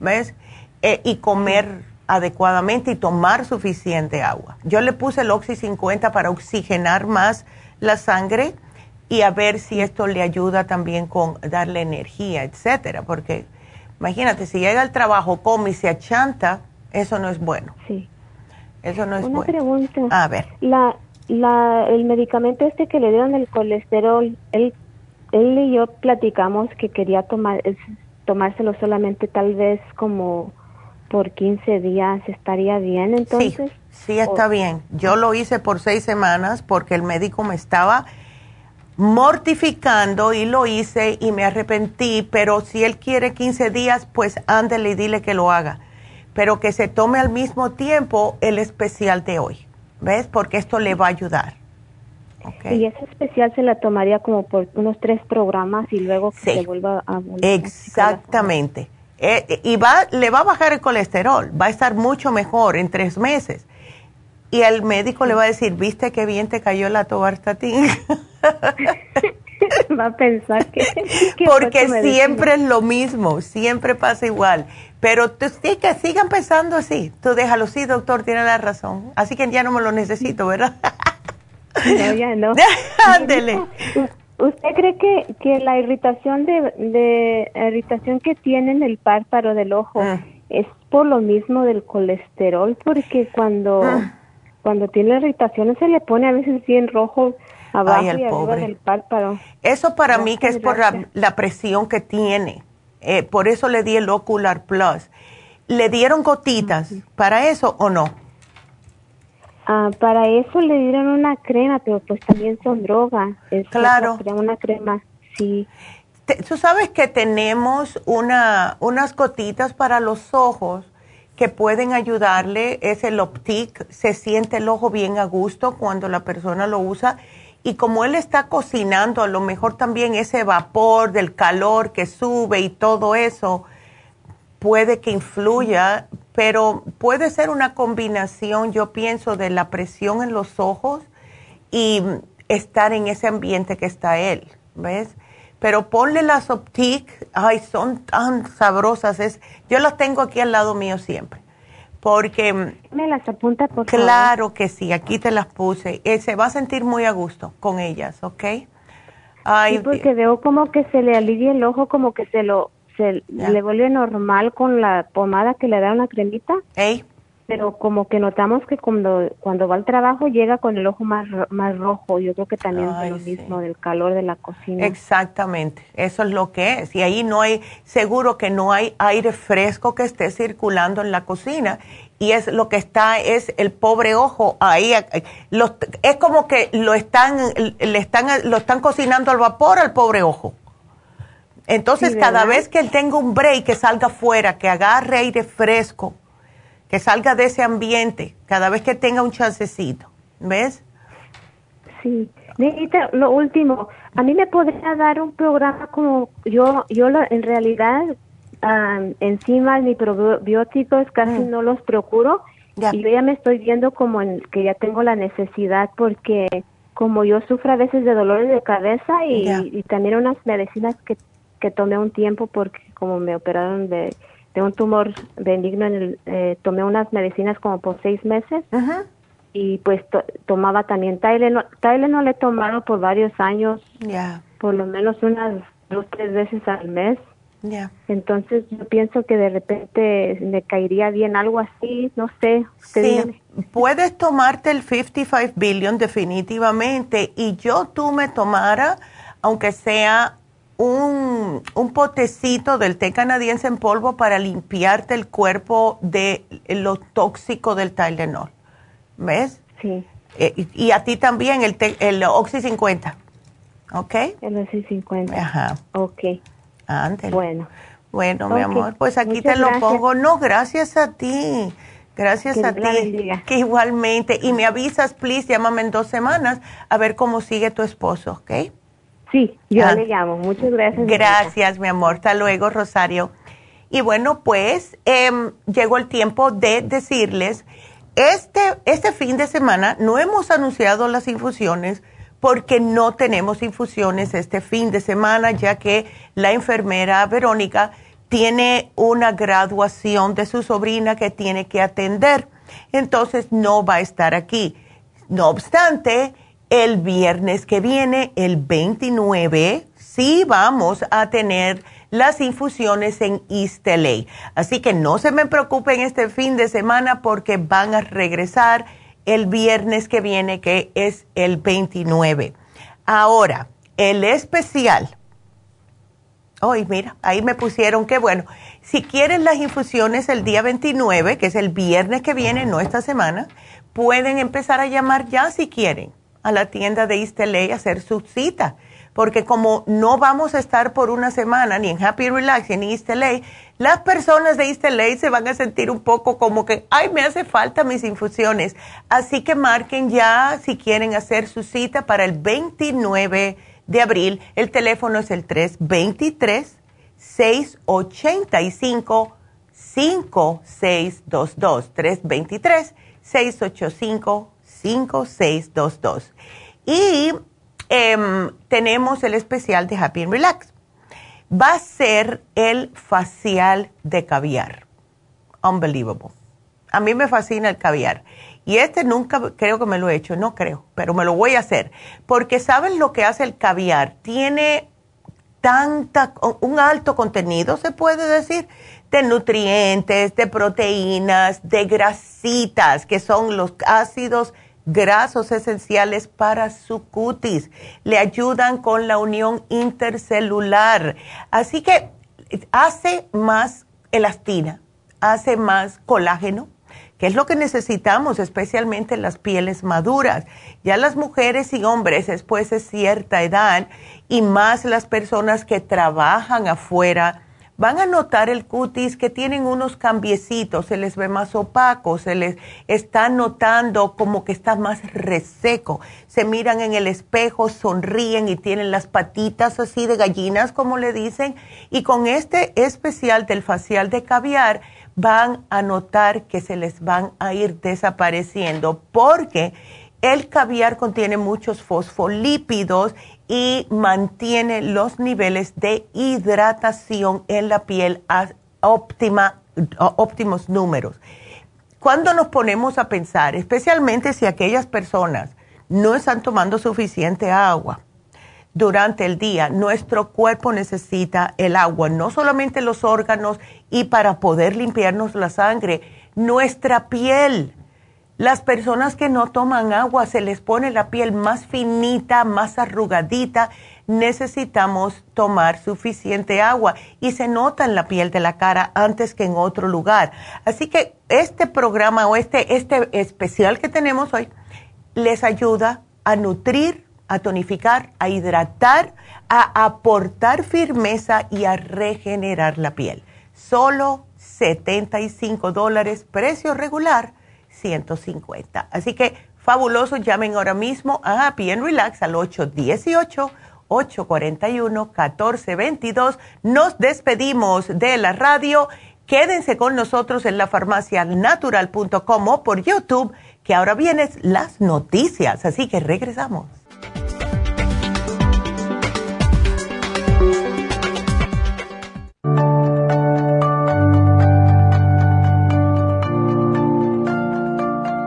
¿Ves? Eh, y comer adecuadamente y tomar suficiente agua. Yo le puse el Oxy 50 para oxigenar más la sangre y a ver si esto le ayuda también con darle energía, etcétera, porque imagínate, si llega al trabajo, come y se achanta, eso no es bueno. Sí. Eso no es Una bueno. pregunta. A ver. La, la, el medicamento este que le dieron el colesterol, él, él y yo platicamos que quería tomar, tomárselo solamente tal vez como por 15 días, ¿estaría bien entonces? Sí, sí está bien. Yo lo hice por seis semanas porque el médico me estaba mortificando y lo hice y me arrepentí, pero si él quiere 15 días, pues ándele y dile que lo haga, pero que se tome al mismo tiempo el especial de hoy. ¿Ves? Porque esto le va a ayudar. Y ese especial se la tomaría como por unos tres programas y luego que se vuelva a Exactamente. Eh, y va, le va a bajar el colesterol, va a estar mucho mejor en tres meses. Y el médico le va a decir, ¿viste qué bien te cayó la tobartatín? va a pensar que... Porque siempre es lo mismo, siempre pasa igual. Pero tú sí que sigan pensando así. Tú déjalo, sí, doctor, tiene la razón. Así que ya no me lo necesito, ¿verdad? no, ya no. Ándele. ¿Usted cree que, que la irritación de, de irritación que tiene en el párpado del ojo mm. es por lo mismo del colesterol? Porque cuando, mm. cuando tiene irritación se le pone a veces bien rojo abajo y arriba del párpado. Eso para mí que es por la presión que tiene eh, por eso le di el Ocular Plus. ¿Le dieron gotitas para eso o no? Ah, para eso le dieron una crema, pero pues también son drogas. claro. Una crema, sí. Tú sabes que tenemos una, unas gotitas para los ojos que pueden ayudarle, es el Optic, se siente el ojo bien a gusto cuando la persona lo usa y como él está cocinando, a lo mejor también ese vapor del calor que sube y todo eso puede que influya, pero puede ser una combinación, yo pienso, de la presión en los ojos y estar en ese ambiente que está él, ¿ves? Pero ponle las Optic, ay, son tan sabrosas, es, yo las tengo aquí al lado mío siempre porque... ¿Me las apunta, por Claro que sí, aquí te las puse. Eh, se va a sentir muy a gusto con ellas, ¿ok? Ay, sí, porque veo como que se le alivia el ojo, como que se lo se le vuelve normal con la pomada que le da una cremita. Ey, pero como que notamos que cuando cuando va al trabajo llega con el ojo más más rojo. Yo creo que también es lo mismo del calor de la cocina. Exactamente, eso es lo que es. Y ahí no hay seguro que no hay aire fresco que esté circulando en la cocina y es lo que está es el pobre ojo ahí es como que lo están le están lo están cocinando al vapor al pobre ojo. Entonces, cada vez que él tenga un break, que salga afuera, que agarre aire fresco, que salga de ese ambiente cada vez que tenga un chancecito, ¿ves? Sí. Lo último, a mí me podría dar un programa como yo, yo en realidad encima mis probióticos casi no los procuro y yo ya me estoy viendo como en, que ya tengo la necesidad porque como yo sufro a veces de dolores de cabeza y, y también unas medicinas que, que tomé un tiempo porque como me operaron de de un tumor benigno en el, eh, tomé unas medicinas como por seis meses y pues tomaba también Tylenol. no le he tomado por varios años, ya por lo menos unas dos, tres veces al mes. ya Entonces yo pienso que de repente me caería bien algo así, no sé. Sí, puedes tomarte el 55 billion definitivamente y yo tú me tomara, aunque sea un, un, potecito del té canadiense en polvo para limpiarte el cuerpo de lo tóxico del Tylenol. ¿Ves? Sí. Eh, y, a ti también el, el Oxy 50. ¿Ok? El Oxy 50. Ajá. Ok. Antes. Bueno. Bueno, mi amor, pues aquí te lo pongo. No, gracias a ti. Gracias a ti. Que igualmente. Y me avisas, please, llámame en dos semanas a ver cómo sigue tu esposo, ¿ok? Sí, yo ah. le llamo. Muchas gracias. Gracias, mi amor. Hasta luego, Rosario. Y bueno, pues em, llegó el tiempo de decirles, este, este fin de semana no hemos anunciado las infusiones porque no tenemos infusiones este fin de semana, ya que la enfermera Verónica tiene una graduación de su sobrina que tiene que atender. Entonces no va a estar aquí. No obstante, el viernes que viene, el 29, sí vamos a tener las infusiones en East Así que no se me preocupen este fin de semana porque van a regresar el viernes que viene, que es el 29. Ahora, el especial. Ay, mira, ahí me pusieron que bueno. Si quieren las infusiones el día 29, que es el viernes que viene, no esta semana, pueden empezar a llamar ya si quieren a la tienda de East a hacer su cita. Porque como no vamos a estar por una semana ni en Happy Relax ni en East las personas de East se van a sentir un poco como que, ay, me hace falta mis infusiones. Así que marquen ya si quieren hacer su cita para el 29 de abril. El teléfono es el 323 685 5622 323 685 5622. Y em, tenemos el especial de Happy and Relax. Va a ser el facial de caviar. Unbelievable. A mí me fascina el caviar. Y este nunca creo que me lo he hecho, no creo, pero me lo voy a hacer. Porque ¿saben lo que hace el caviar? Tiene tanta, un alto contenido, se puede decir, de nutrientes, de proteínas, de grasitas, que son los ácidos grasos esenciales para su cutis. Le ayudan con la unión intercelular. Así que hace más elastina, hace más colágeno, que es lo que necesitamos, especialmente en las pieles maduras. Ya las mujeres y hombres después de cierta edad y más las personas que trabajan afuera, van a notar el cutis que tienen unos cambiecitos, se les ve más opaco, se les está notando como que está más reseco. Se miran en el espejo, sonríen y tienen las patitas así de gallinas, como le dicen. Y con este especial del facial de caviar, van a notar que se les van a ir desapareciendo porque el caviar contiene muchos fosfolípidos y mantiene los niveles de hidratación en la piel a óptima, óptimos números. Cuando nos ponemos a pensar, especialmente si aquellas personas no están tomando suficiente agua durante el día, nuestro cuerpo necesita el agua, no solamente los órganos y para poder limpiarnos la sangre, Nuestra piel. Las personas que no toman agua se les pone la piel más finita, más arrugadita. Necesitamos tomar suficiente agua y se nota en la piel de la cara antes que en otro lugar. Así que este programa o este, este especial que tenemos hoy les ayuda a nutrir, a tonificar, a hidratar, a aportar firmeza y a regenerar la piel. Solo 75 dólares, precio regular 150. Así que fabuloso, llamen ahora mismo a Happy and Relax al 818-841-1422. Nos despedimos de la radio. Quédense con nosotros en la farmacia natural.com o por YouTube, que ahora vienen las noticias. Así que regresamos.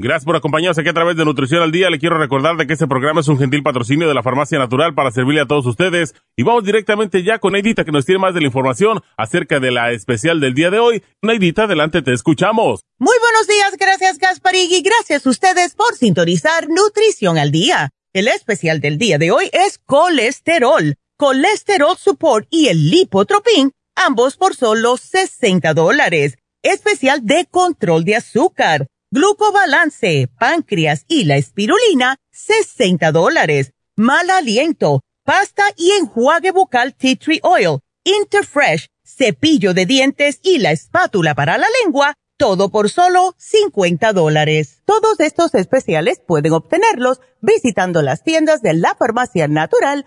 Gracias por acompañarnos aquí a través de Nutrición al Día. Le quiero recordar de que este programa es un gentil patrocinio de la Farmacia Natural para servirle a todos ustedes. Y vamos directamente ya con Neidita que nos tiene más de la información acerca de la especial del día de hoy. Neidita, adelante, te escuchamos. Muy buenos días, gracias Gasparig y gracias a ustedes por sintonizar Nutrición al Día. El especial del día de hoy es colesterol, colesterol support y el lipotropin, ambos por solo 60 dólares. Especial de control de azúcar glucobalance, páncreas y la espirulina, 60 dólares. Mal aliento, pasta y enjuague bucal tea tree oil, Interfresh, cepillo de dientes y la espátula para la lengua, todo por solo 50 dólares. Todos estos especiales pueden obtenerlos visitando las tiendas de la farmacia natural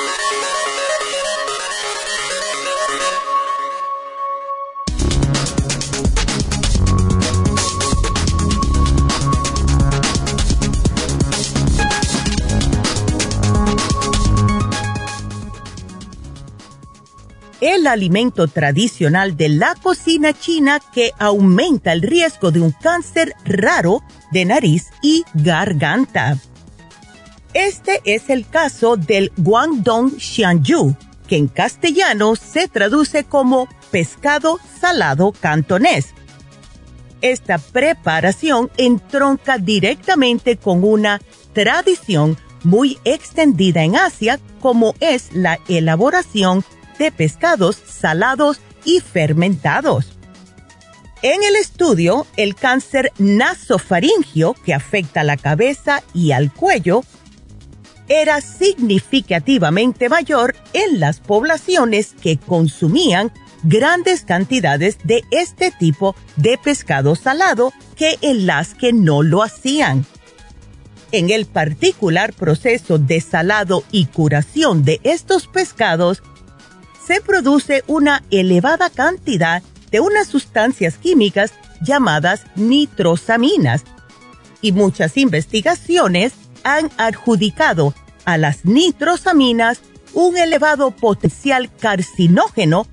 El alimento tradicional de la cocina china que aumenta el riesgo de un cáncer raro de nariz y garganta. Este es el caso del Guangdong Xianyu, que en castellano se traduce como pescado salado cantonés. Esta preparación entronca directamente con una tradición muy extendida en Asia como es la elaboración de pescados salados y fermentados. En el estudio, el cáncer nasofaringio, que afecta a la cabeza y al cuello, era significativamente mayor en las poblaciones que consumían grandes cantidades de este tipo de pescado salado que en las que no lo hacían. En el particular proceso de salado y curación de estos pescados, se produce una elevada cantidad de unas sustancias químicas llamadas nitrosaminas y muchas investigaciones han adjudicado a las nitrosaminas un elevado potencial carcinógeno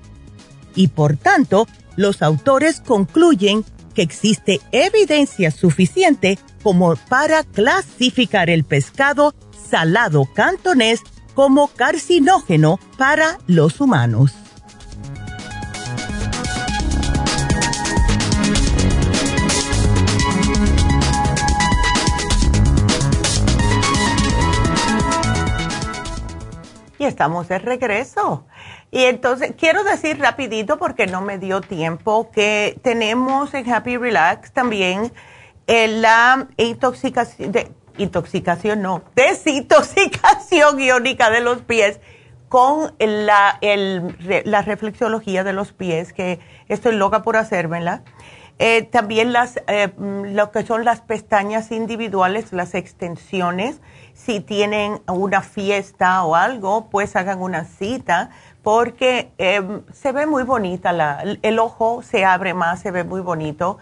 y por tanto los autores concluyen que existe evidencia suficiente como para clasificar el pescado salado cantonés como carcinógeno para los humanos. Y estamos de regreso. Y entonces, quiero decir rapidito, porque no me dio tiempo, que tenemos en Happy Relax también eh, la intoxicación, de, intoxicación no, desintoxicación iónica de los pies con la, la reflexología de los pies, que estoy loca por hacérmela. Eh, también las, eh, lo que son las pestañas individuales, las extensiones si tienen una fiesta o algo, pues hagan una cita porque em, se ve muy bonita, la, el ojo se abre más, se ve muy bonito.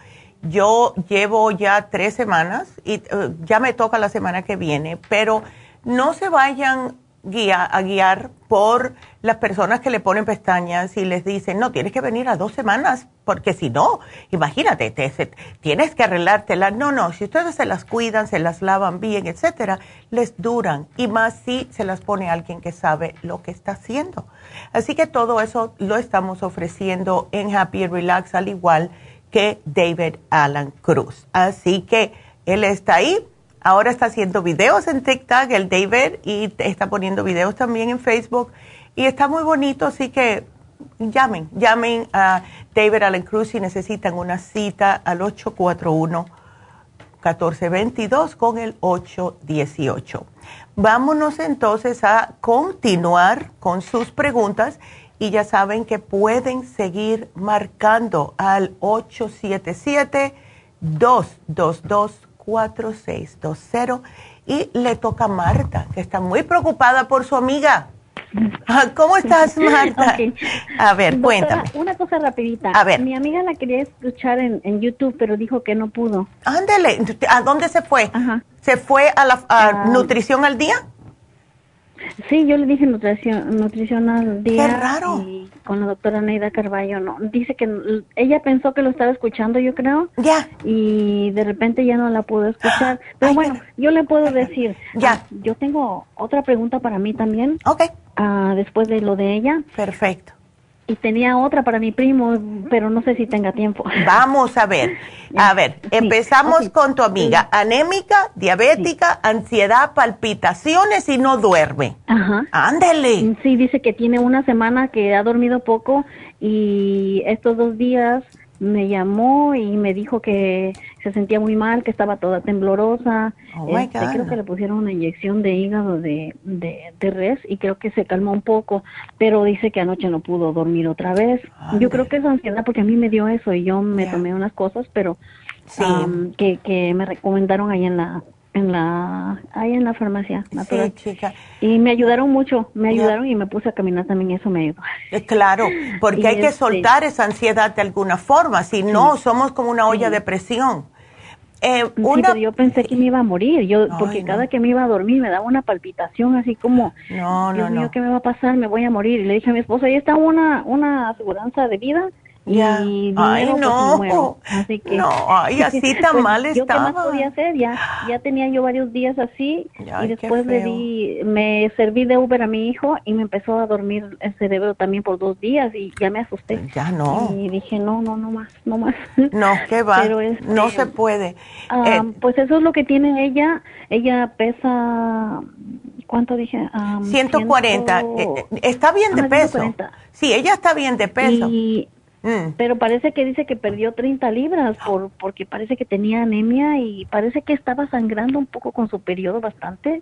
Yo llevo ya tres semanas y eh, ya me toca la semana que viene, pero no se vayan guía, a guiar por las personas que le ponen pestañas y les dicen, no, tienes que venir a dos semanas, porque si no, imagínate, tienes que arreglártelas. No, no, si ustedes se las cuidan, se las lavan bien, etcétera, les duran. Y más si se las pone alguien que sabe lo que está haciendo. Así que todo eso lo estamos ofreciendo en Happy Relax, al igual David Alan Cruz. Así que él está ahí Ahora está haciendo videos en TikTok, el David, y está poniendo videos también en Facebook. Y está muy bonito, así que llamen, llamen a David Allen Cruz si necesitan una cita al 841-1422 con el 818. Vámonos entonces a continuar con sus preguntas y ya saben que pueden seguir marcando al 877 222 4620 y le toca a Marta, que está muy preocupada por su amiga. Ah, ¿Cómo estás, Marta? A ver, cuéntame. Una cosa rapidita. A ver. Mi amiga la quería escuchar en, YouTube, pero dijo que no pudo. Ándele, ¿a dónde se fue? ¿Se fue a la nutrición al día? Sí, yo le dije nutrición, nutrición al día. Qué raro. Y con la doctora Neida Carballo, no. Dice que ella pensó que lo estaba escuchando, yo creo. Ya. Y de repente ya no la pudo escuchar. Pero bueno, yo le puedo decir. Ya. Ah, yo tengo otra pregunta para mí también. Ok. Ah, después de lo de ella. Perfecto y tenía otra para mi primo, pero no sé si tenga tiempo. Vamos a ver, a ver, empezamos con tu amiga, anémica, diabética, ansiedad, palpitaciones y no duerme. Ajá. Ándele. Sí, dice que tiene una semana que ha dormido poco y estos dos días me llamó y me dijo que se sentía muy mal, que estaba toda temblorosa. Oh este, creo que le pusieron una inyección de hígado de, de, de, res y creo que se calmó un poco, pero dice que anoche no pudo dormir otra vez. Yo creo que es ansiedad porque a mí me dio eso y yo me tomé unas cosas, pero sí. que, que me recomendaron ahí en la en la ahí en la farmacia Sí, chica. Y me ayudaron mucho, me ayudaron y me puse a caminar también, eso me ayudó. Eh, claro, porque hay que este soltar esa ansiedad de alguna forma, si no, somos como una olla de presión. Eh, yo pensé que me iba a morir, yo porque cada que me iba a dormir me daba una palpitación así como, no, Dios mío, ¿qué me va a pasar? Me voy a morir. Y le dije a mi esposo, ahí está una, una aseguranza de vida ya. Y ay, pues, no. Así que, no, ay, así tan pues, mal ¿Yo estaba. qué más podía hacer? Ya, ya tenía yo varios días así y después le di, me serví de Uber a mi hijo y me empezó a dormir el cerebro también por dos días y ya me asusté. Ya no. Y dije, no, no, no más, no más. No, ¿qué va? Pero este, no se puede. Eh, pues eso es lo que tiene ella. Ella pesa, ¿cuánto dije? Ah, 140. ciento- Eh, eh, está bien de peso. 140. Sí, ella está bien de peso. Y Mm. Pero parece que dice que perdió 30 libras por, porque parece que tenía anemia y parece que estaba sangrando un poco con su periodo bastante.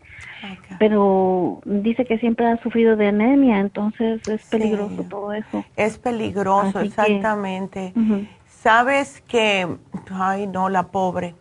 Pero dice que siempre ha sufrido de anemia, entonces es peligroso todo eso. Es peligroso, exactamente. Sabes que, ay no, la pobre,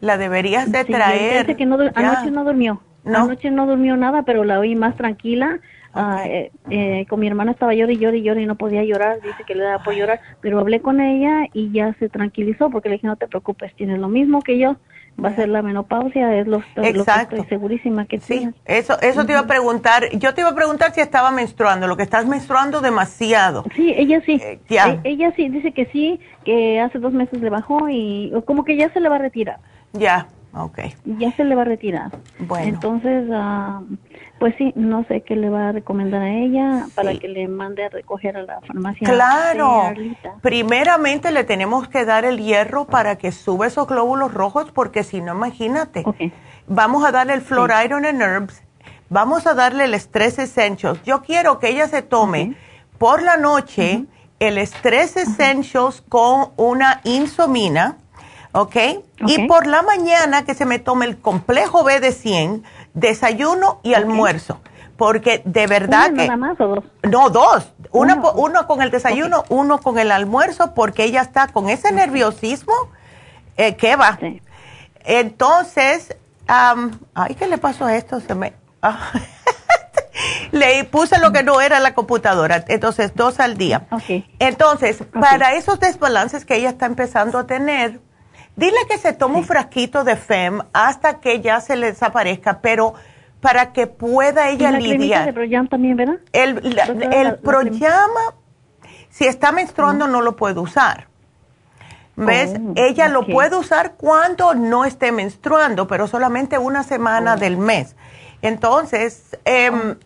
la deberías de traer. Dice que no, anoche no durmió. Anoche no durmió nada, pero la oí más tranquila Ah, eh, eh, con mi hermana estaba llorando y llorando y y no podía llorar, dice que le daba por llorar, pero hablé con ella y ya se tranquilizó porque le dije no te preocupes, tienes lo mismo que yo, va a ser la menopausia, es lo, que estoy segurísima que sí. Eso, eso te iba a preguntar, yo te iba a preguntar si estaba menstruando, lo que estás menstruando demasiado. Sí, ella sí, eh, e, ella sí, dice que sí, que hace dos meses le bajó y como que ya se le va a retirar. Ya, ok. Ya se le va a retirar. Bueno. Entonces, uh, pues sí, no sé qué le va a recomendar a ella para que le mande a recoger a la farmacia. Claro. Primeramente le tenemos que dar el hierro para que suba esos glóbulos rojos porque si no, imagínate. Vamos a darle el Flor Iron and Herbs. Vamos a darle el Stress Essentials. Yo quiero que ella se tome por la noche el Stress Essentials con una insomina, ¿ok? Y por la mañana que se me tome el complejo B de 100 desayuno y almuerzo. Porque de verdad que... ¿Nada más o dos? No, dos. Uno, uno con el desayuno, uno con el almuerzo, porque ella está con ese nerviosismo eh, que va. Entonces, ay, ¿qué le pasó a esto? Se me... Ah, le puse lo que no era la computadora, entonces dos al día. Entonces, para esos desbalances que ella está empezando a tener, Dile que se tome un frasquito de FEM hasta que ya se le desaparezca, pero para que pueda ella ¿Y la lidiar. de Proyam también, ¿verdad? El, el Proyama, si está menstruando, no lo puede usar. ¿Ves? Oh, ella lo puede usar cuando no esté menstruando, pero solamente una semana oh. del mes. Entonces, eh,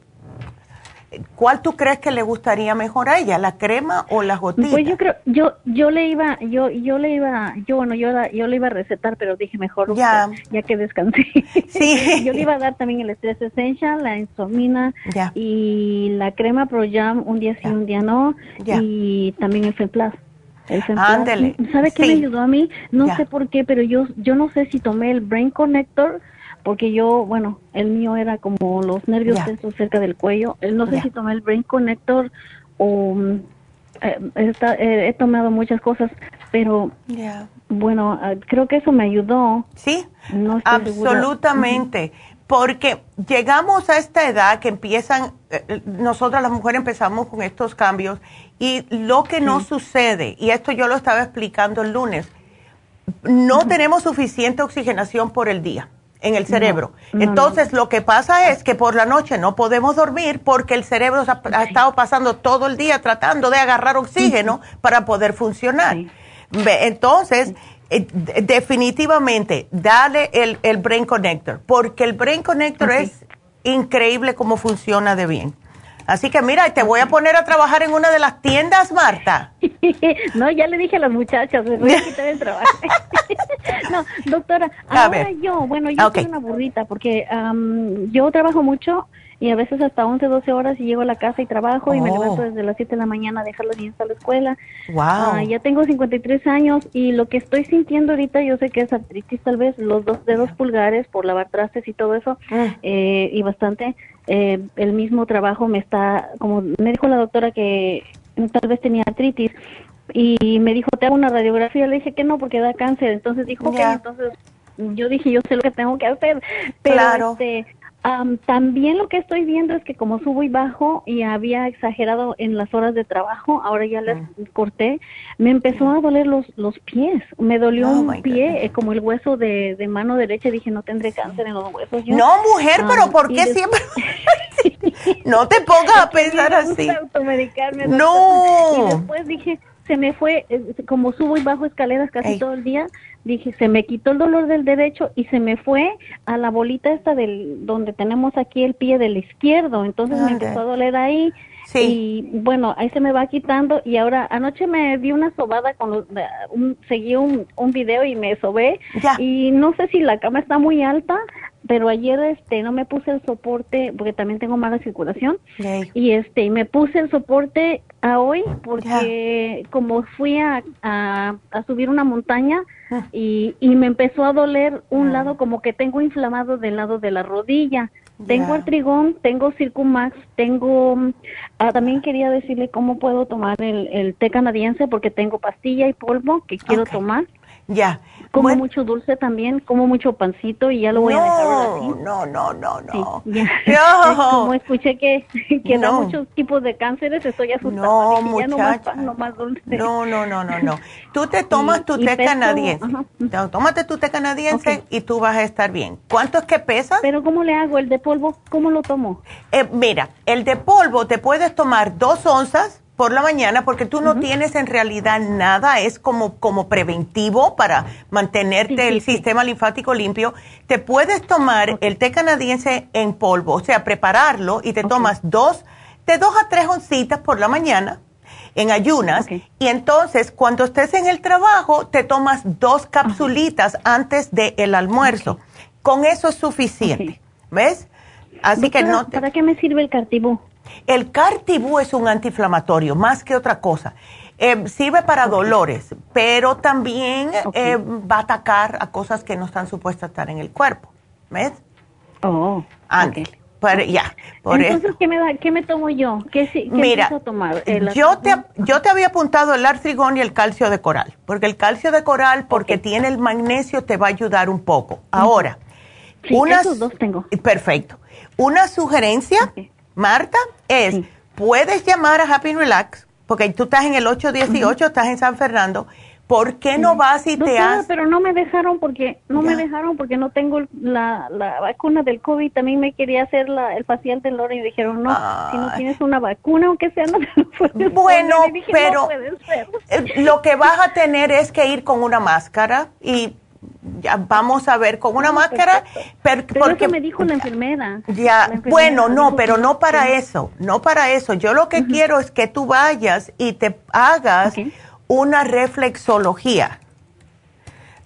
¿Cuál tú crees que le gustaría mejor a ella, la crema o las gotitas? Pues yo creo, yo, yo le iba, yo, yo le iba, yo bueno, yo, yo le iba a recetar, pero dije mejor ya, ya que descansé. Sí. yo le iba a dar también el estrés essential, la insomina y la crema Pro Jam un día sí, un día no, y también el Femplas. El Ándele. ¿Sabe qué me ayudó a mí? No sé por qué, pero yo, yo no sé si tomé el Brain Connector porque yo, bueno, el mío era como los nervios tensos cerca del cuello. Eh, no sé si tomé el Brain Connector o mm, eh, eh, he tomado muchas cosas, pero bueno, ah, creo que eso me ayudó. Sí, absolutamente. Porque llegamos a esta edad que empiezan, nosotras las mujeres empezamos con estos cambios y lo que nos sucede, y esto yo lo estaba explicando el lunes, no tenemos suficiente oxigenación por el día en el cerebro. Entonces, lo que pasa es que por la noche no podemos dormir porque el cerebro ha, estado pasando todo el día tratando de agarrar oxígeno para poder funcionar. Entonces, eh, definitivamente, dale el, el, Brain Connector, porque el Brain Connector es increíble cómo funciona de bien. Así que mira, te voy a poner a trabajar en una de las tiendas, Marta. no, ya le dije a las muchachas, me voy a quitar el trabajo. no, doctora, ahora yo, bueno, yo soy una burrita porque yo trabajo mucho y a veces hasta 11, 12 horas y llego a la casa y trabajo y me levanto oh. desde las 7 de la mañana a dejar los niños a la escuela. Wow. Ah, ya tengo 53 años y lo que estoy sintiendo ahorita, yo sé que es artritis tal vez, los dos dedos pulgares por lavar trastes y todo eso, ah. eh, y bastante, eh, el mismo trabajo me está, como me dijo la doctora que tal vez tenía artritis y me dijo, te hago una radiografía, le dije que no porque da cáncer, entonces dijo que entonces yo dije, yo sé lo que tengo que hacer, pero claro. este también lo que estoy viendo es que como subo y bajo y había exagerado en las horas de trabajo, ahora ya les corté, me empezó a doler los, los pies. Me dolió oh un pie, eh, como el hueso de, de, mano derecha. Dije, no tendré cáncer en los huesos. no, mujer, pero ¿por qué siempre? no te pongas a pensar así. No. Y después dije, se me fue, eh, como subo y bajo escaleras casi todo el día, dije, se me quitó el dolor del derecho y se me fue a la bolita esta del donde tenemos aquí el pie del izquierdo, entonces me empezó a doler ahí y bueno, ahí se me va quitando. Y ahora anoche me di una sobada con los, un, seguí un, un video y me sobé. Y no sé si la cama está muy alta, pero ayer este no me puse el soporte porque también tengo mala circulación. Y este me puse el soporte a hoy porque como fui a, a, subir una montaña ah. y, y, me empezó a doler un ah. lado como que tengo inflamado del lado de la rodilla. Tengo artrigón, tengo Circumax, tengo... Ah, también quería decirle cómo puedo tomar el, el té canadiense porque tengo pastilla y polvo que quiero tomar. Ya. Como mucho dulce también, como mucho pancito y ya lo voy a dejar así. No, no, no, no. Como escuché que, que da muchos tipos de cánceres, estoy asustada. No, muchacha. No, más, dulce. no, no, no, no, no. Tú te tomas tu té canadiense. Tómate tu té canadiense y tú vas a estar bien. ¿Cuánto es que pesa? Pero ¿cómo le hago? ¿El de polvo? ¿Cómo lo tomo? Eh, mira, el de polvo te puedes tomar dos onzas por la mañana porque tú no tienes en realidad nada, es como, como preventivo para mantenerte el sistema linfático limpio. Te puedes tomar el té canadiense en polvo, o sea, prepararlo y te tomas dos, de dos a tres oncitas por la mañana en ayunas y entonces cuando estés en el trabajo te tomas dos capsulitas antes del almuerzo. Con eso es suficiente, ¿ves? Así que no ¿Para qué me sirve el cartibú? El cartibú es un antiinflamatorio, más que otra cosa. Eh, sirve para dolores, pero también eh, va a atacar a cosas que no están supuestas a estar en el cuerpo. ¿Ves? Oh, ya, por Entonces, ¿qué me, ¿qué me tomo yo? ¿Qué, qué Mira, tomar? yo te, yo te había apuntado el artrigón y el calcio de coral, porque el calcio de coral, porque tiene el magnesio, te va a ayudar un poco. Ahora, esos dos tengo. Perfecto. Una sugerencia Marta, es, puedes llamar a Happy Relax, porque tú estás en el 818, estás en San Fernando. ¿Por qué no vas y te haces? Pero no me dejaron porque no me dejaron porque no tengo la, la, vacuna del COVID. También me quería hacer la, el facial del oro y dijeron no, si no tienes una vacuna aunque sea no puedes Bueno, pero eh, lo que vas a tener es que ir con una máscara y ya vamos a ver con una máscara pero, porque me dijo la enfermera. Ya bueno no pero no para eso no para eso. Yo lo que quiero es que tú vayas y te hagas una reflexología.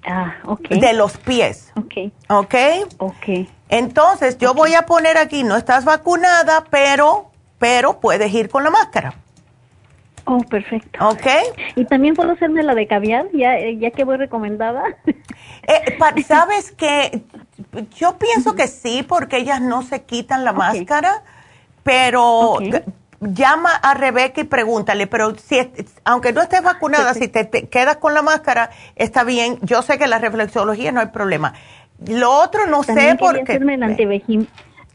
Ah, de los pies. Ok. Ok ok. Entonces yo voy a poner aquí no estás vacunada pero pero puedes ir con la máscara Oh, perfecto. ¿Ok? Y también puedo hacerme la de caviar, ya, ya que voy recomendada. Eh, ¿Sabes que Yo pienso que sí, porque ellas no se quitan la máscara, pero llama a Rebeca y pregúntale, pero si, aunque no estés vacunada, si te, quedas con la máscara, está bien. Yo sé que la reflexología no hay problema. Lo otro no sé porque... Hacerme el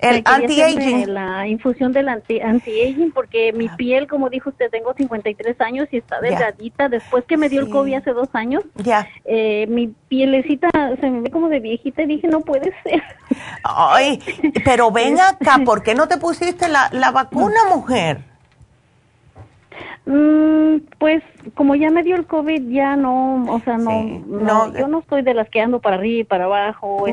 el anti-aging. La infusión del anti-aging, porque mi ah. piel, como dijo usted, tengo 53 años y está delgadita. Después que me dio el COVID hace dos años, ya eh, mi pielecita se me ve como de viejita y dije, no puede ser. Ay, pero ven acá, ¿por qué no te pusiste la, la vacuna, mujer? Mm, pues como ya me dio el COVID, ya no, o sea, no, no, yo no estoy de las que ando para arriba y para abajo.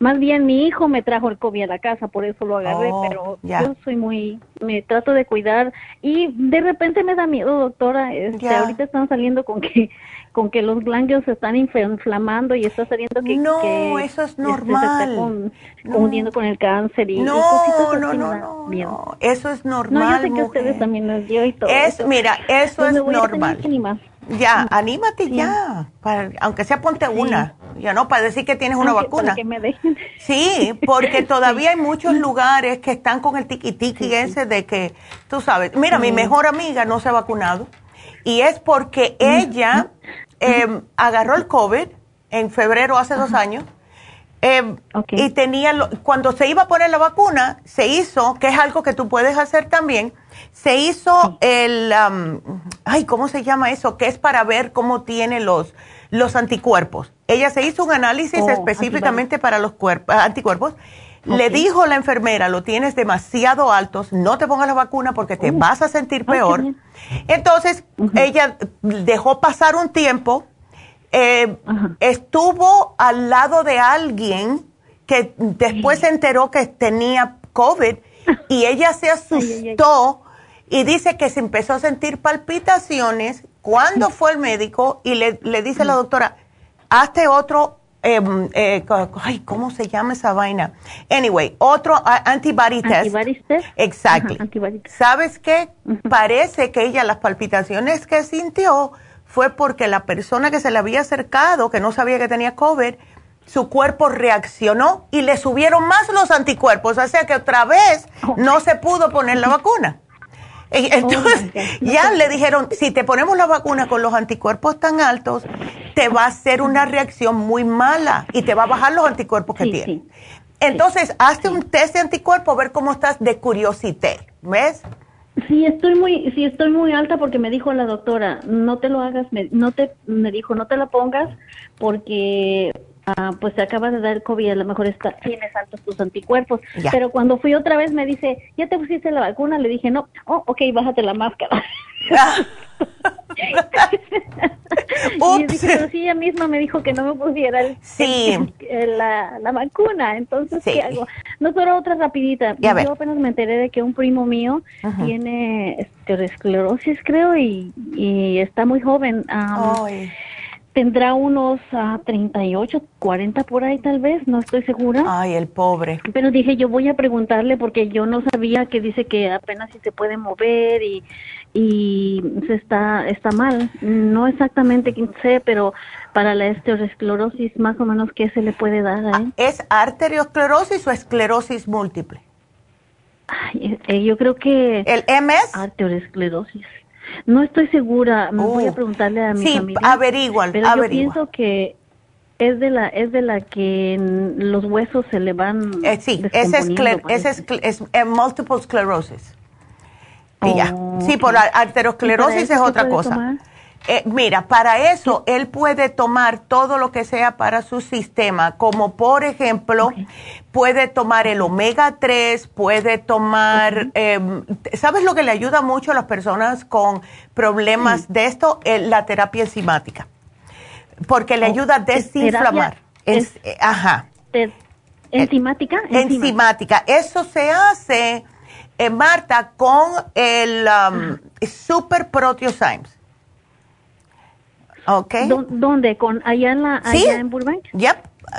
Más bien mi hijo me trajo el COVID a la casa, por eso lo agarré, oh, pero yo soy muy, me trato de cuidar y de repente me da miedo, doctora. Este, ahorita están saliendo con que con que los ganglios se están inflamando y está saliendo que no eso es normal se está confundiendo con el cáncer y no no no no, eso es normal no yo sé que ustedes también nos dio y todo es mira eso pues es normal. ya anímate ya para, aunque sea ponte una. Ya no para decir que tienes una vacuna. que me dejen. sí porque todavía hay muchos lugares que están con el tiki tiki ese de que tú sabes mira mi mejor amiga no se ha vacunado y es porque ella eh, agarró el COVID en febrero hace dos años. Em, y tenía, cuando se iba a poner la vacuna, se hizo, que es algo que tú puedes hacer también, se hizo el, ay, ¿cómo se llama eso? Que es para ver cómo tiene los, los anticuerpos. Ella se hizo un análisis oh, específicamente para los anticuerpos. Le dijo la enfermera, lo tienes demasiado altos, no te pongas la vacuna porque te oh. vas a sentir peor. Entonces, ella dejó pasar un tiempo, eh, estuvo al lado de alguien que después se enteró que tenía COVID y ella se asustó y dice que se empezó a sentir palpitaciones cuando fue el médico y le, le dice a la doctora, hazte otro Em, eh, ay, ¿cómo se llama esa vaina? Anyway, otro antibody test. Antibody test. Exacto. ¿Sabes qué? Parece que ella las palpitaciones que sintió fue porque la persona que se le había acercado, que no sabía que tenía COVID, su cuerpo reaccionó y le subieron más los anticuerpos, o sea que otra vez no se pudo poner la vacuna. Entonces, ya le dijeron, si te ponemos la vacuna con los anticuerpos tan altos, te va a hacer una reacción muy mala y te va a bajar los anticuerpos que tienes. Entonces, hazte un test de anticuerpos, a ver cómo estás de curiosidad, ¿ves? Sí, estoy muy, sí, estoy muy alta porque me dijo la doctora, no te lo hagas, me, no te, me dijo, no te la pongas porque Ah, pues se acaba de dar el COVID, a lo mejor está, tienes altos tus anticuerpos. Pero cuando fui otra vez me dice, ¿ya te pusiste la vacuna? Le dije, no, oh, ok, bájate la máscara. y dije, pero sí, ella misma me dijo que no me pusiera la, la, vacuna. Entonces, ¿qué hago? No, solo otra rapidita. Yo apenas me enteré de que un primo mío tiene esclerosis, creo, y, y está muy joven tendrá unos a ah, 38, 40 por ahí tal vez, no estoy segura. Ay, el pobre. Pero dije, yo voy a preguntarle porque yo no sabía que dice que apenas si se puede mover y, y se está, está mal. No exactamente sé, pero para la esteroesclerosis más o menos qué se le puede dar a él. ¿Es arteriosclerosis o esclerosis múltiple? Ay, eh, yo creo que... ¿El MS? Arteriosclerosis. No estoy segura, me voy a oh. preguntarle a mi sí, averiguan, pero yo pienso que es de la es de la que los huesos se le van eh, sí es, es, es, eh, multiple sclerosis. Ya. Oh, sí por arteriosclerosis es otra cosa eh, mira, para eso él puede tomar todo lo que sea para su sistema, como por ejemplo, puede tomar el omega 3, puede tomar, em, ¿sabes lo que le ayuda mucho a las personas con problemas de esto? la terapia enzimática, porque le oh, ayuda a desinflamar. Es, eh, ajá. ¿Enzimática? Enzimática. Eso se hace, eh, Marta, con el um, Super Proteosymes. Okay. ¿Dónde? ¿Con allá en, la, allá en Burbank? Yep.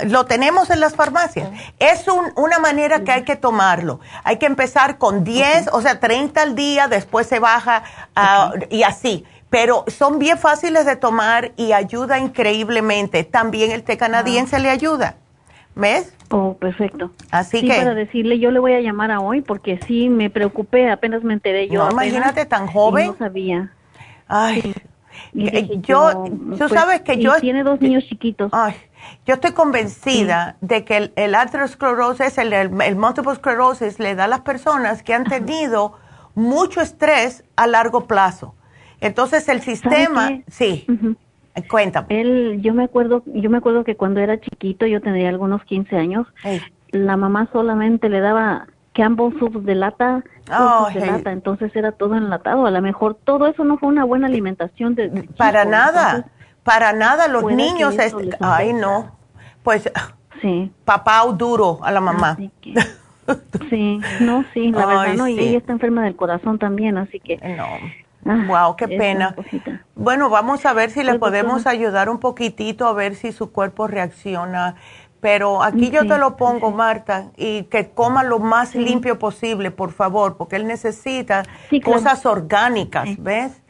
Lo tenemos en las farmacias. Es un, una manera que hay que tomarlo. Hay que empezar con 10, o sea, 30 al día, después se baja y así. Pero son bien fáciles de tomar y ayuda increíblemente. También el té canadiense le ayuda. ¿Ves? Oh, perfecto. Así sí, que. para decirle, yo le voy a llamar a hoy porque sí me preocupé, apenas me enteré yo. No, imagínate tan joven. No sabía. Ay, yo, tú pues, sabes que yo... Tiene dos niños chiquitos. yo estoy convencida de que el, el arteriosclerosis, el, el, multiple sclerosis, le da a las personas que han tenido mucho estrés a largo plazo. Entonces el sistema, sí, cuéntame. Él, yo me acuerdo, yo me acuerdo que cuando era chiquito, yo tendría algunos 15 años, la mamá solamente le daba ambos Soups de lata, de lata, entonces era todo enlatado. A lo mejor todo eso no fue una buena alimentación de, para nada, para nada los niños, ay no, pues sí. papá duro a la mamá. sí, no, sí, la verdad no, y ella está enferma del corazón también, así que no. wow, qué pena. Bueno, vamos a ver si le podemos ayudar un poquitito a ver si su cuerpo reacciona pero aquí yo te lo pongo, Marta, y que coma lo más limpio posible, por favor, porque él necesita cosas orgánicas, ¿ves?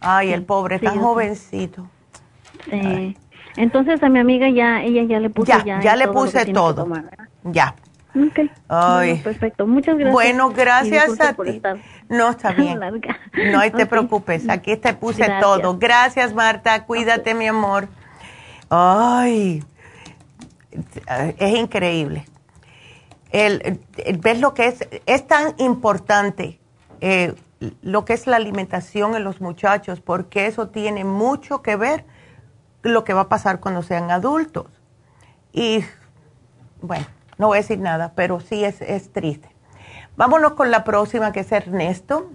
Ay, el pobre, tan jovencito. Sí. Entonces a mi amiga ya, ella ya le puse ya, ya, le puse todo. ya. Ok. Ay. perfecto. Muchas gracias. Bueno, gracias a ti. No, está bien. no te preocupes. Aquí te puse todo. Gracias, Marta. Cuídate, mi amor. Ay es increíble. El, ¿Ves lo que es? Es tan importante eh, lo que es la alimentación en los muchachos, porque eso tiene mucho que ver lo que va a pasar cuando sean adultos. Y bueno, no voy a decir nada, pero sí es, es triste. Vámonos con la próxima, que es Ernesto.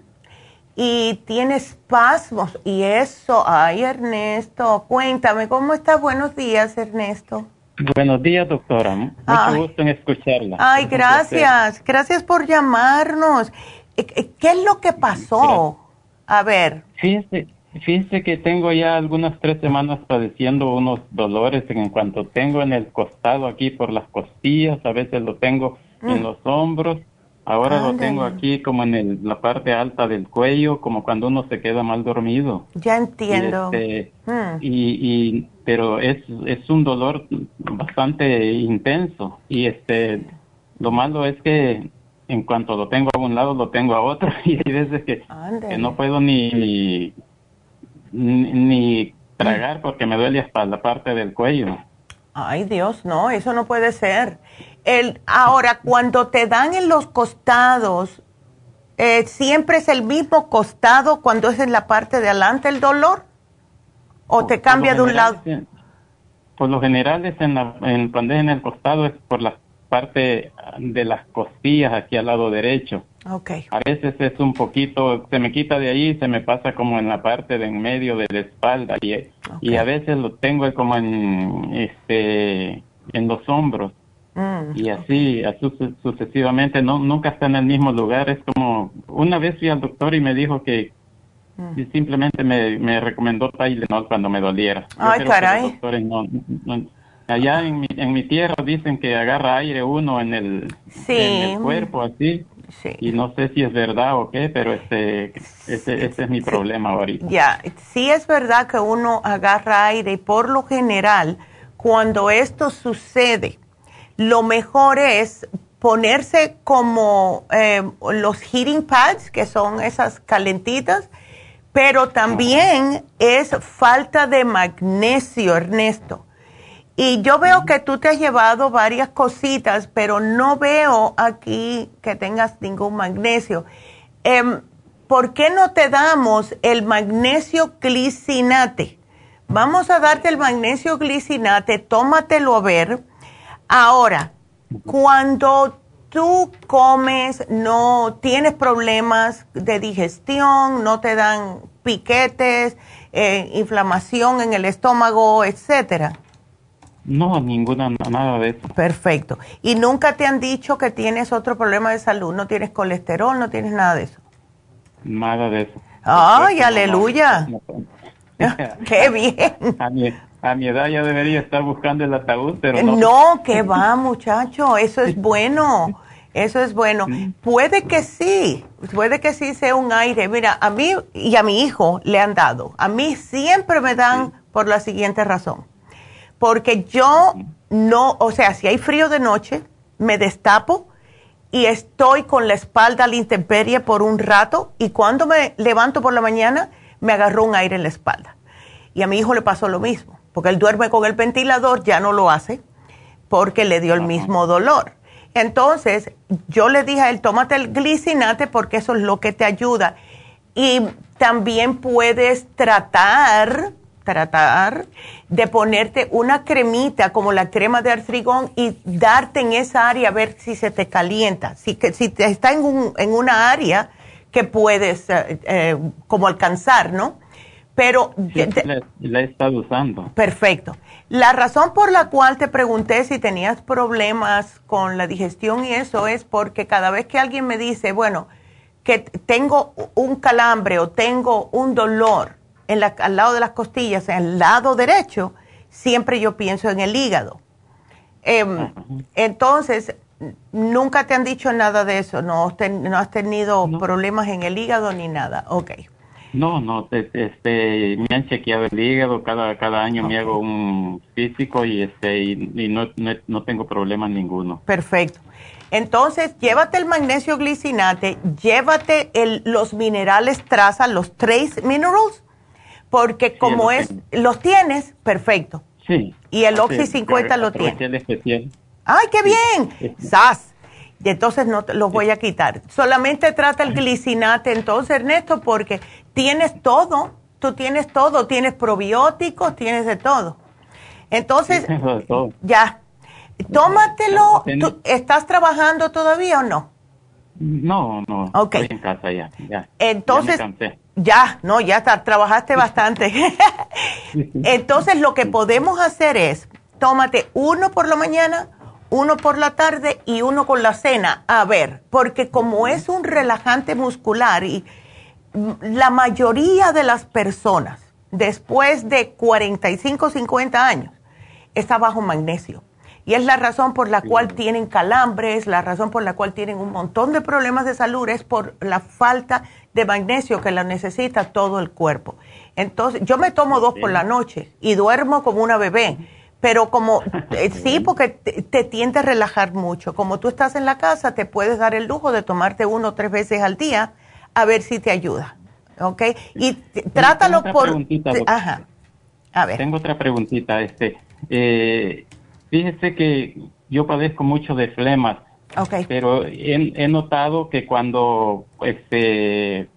Y tiene espasmos y eso, ay Ernesto, cuéntame, ¿cómo estás? Buenos días, Ernesto. Buenos días, doctora. Mucho gusto en escucharla. Ay, gracias. Gracias por llamarnos. Eh, eh, ¿Qué es lo que pasó? A ver. Fíjese, Fíjese que tengo ya algunas tres semanas padeciendo unos dolores en cuanto tengo en el costado aquí por las costillas, a veces lo tengo en mm. los hombros, ahora lo tengo aquí como en la parte alta del cuello, como cuando uno se queda mal dormido. Ya entiendo. Y, este, mm. y, pero es, es un dolor bastante intenso y este lo malo es que en cuanto lo tengo a un lado lo tengo a otro y hay veces que, que no puedo ni ni, tragar porque me duele hasta la parte del cuello. Ay Dios, no, eso no puede ser. El, ahora, cuando te dan en los costados, eh, ¿siempre es el mismo costado cuando es en la parte de adelante el dolor? ¿O te cambia de un lado? Por lo general, es en, la, en cuando es en el costado, es por la parte de las costillas aquí al lado derecho. Okay. A veces es un poquito, se me quita de ahí se me pasa como en la parte de en medio de la espalda y, y a veces lo tengo como en, este, en los hombros. Mm. Y así, así, sucesivamente, no, nunca está en el mismo lugar. Es como, una vez fui al doctor y me dijo que mm. simplemente me, me recomendó Tylenol cuando me doliera. Ay, caray. allá en mi, en mi tierra dicen que agarra aire uno en el, en el cuerpo, así. Y no sé si es verdad o qué, pero este, ese, es mi problema ahorita. Ya, sí es verdad que uno agarra aire y por lo general, cuando esto sucede, lo mejor es ponerse como eh, los heating pads, que son esas calentitas, pero también es falta de magnesio, Ernesto. Y yo veo que tú te has llevado varias cositas, pero no veo aquí que tengas ningún magnesio. Em, ¿Por qué no te damos el magnesio glicinate? Vamos a darte el magnesio glicinate, tómatelo a ver. Ahora, cuando tú comes, no tienes problemas de digestión, no te dan piquetes, eh, inflamación en el estómago, etcétera no, ninguna, nada de eso. Perfecto. ¿Y nunca te han dicho que tienes otro problema de salud? ¿No tienes colesterol? ¿No tienes nada de eso? Nada de eso. ¡Ay, aleluya! ¡Qué bien! A mi, edad ya debería estar buscando el ataúd, pero no. No, que va, muchacho, eso es bueno. Eso es bueno. Puede que sí, puede que sí sea un aire. Mira, a mí y a mi hijo le han dado. A mí siempre me dan por la siguiente razón porque yo no, o sea, si hay frío de noche, me destapo y estoy con la espalda a la intemperie por un rato y cuando me levanto por la mañana me agarró un aire en la espalda. Y a mi hijo le pasó lo mismo, porque él duerme con el ventilador, ya no lo hace porque le dio el mismo dolor. Entonces, yo le dije a él, tómate el glicinate porque eso es lo que te ayuda. Y también puedes tratar tratar de ponerte una cremita como la crema de artrigón y darte en esa área a ver si se te calienta. Si, que, si te está en, un, en una área que puedes eh, eh, como alcanzar, ¿no? Pero... la, he estado usando. Perfecto. La razón por la cual te pregunté si tenías problemas con la digestión y eso es porque cada vez que alguien me dice, bueno, que tengo un calambre o tengo un dolor, al lado de las costillas, en el lado derecho, siempre yo pienso en el hígado. Em, entonces, nunca te han dicho nada de eso, no, no has tenido problemas en el hígado ni nada. Ok. No, no, este, me han chequeado el hígado, cada, cada año me hago un físico y, este, y, no, no, tengo problemas ninguno. Perfecto. Entonces, llévate el magnesio glicinate, llévate el, los minerales traza, los trace minerals, porque como es, los tienes, perfecto. Sí. Y el Oxy 50 lo tiene. especial. ¡Ay, qué bien! ¡Sas! Y entonces no te los voy a quitar. Solamente trata el glicinate entonces, Ernesto, porque tienes todo. Tú tienes todo. Tienes probióticos, tienes de todo. Entonces, ya. Tómatelo. ¿Estás trabajando todavía o no? No, no. Ok. Estoy en casa ya. ya entonces, ya, no, ya está, trabajaste bastante. Entonces lo que podemos hacer es, tómate uno por la mañana, uno por la tarde y uno con la cena. A ver, porque como es un relajante muscular y la mayoría de las personas después de 45, 50 años está bajo magnesio. Y es la razón por la cual tienen calambres, la razón por la cual tienen un montón de problemas de salud, es por la falta de magnesio que la necesita todo el cuerpo. Entonces, yo me tomo dos por la noche y duermo como una bebé, pero como, eh, sí, porque te, te tiende a relajar mucho. Como tú estás en la casa, te puedes dar el lujo de tomarte uno o tres veces al día a ver si te ayuda. ¿Ok? Y trátalo por... Ajá. A ver. Tengo otra preguntita. Este, eh, fíjese que yo padezco mucho de flemas. Okay. Pero he, notado que cuando este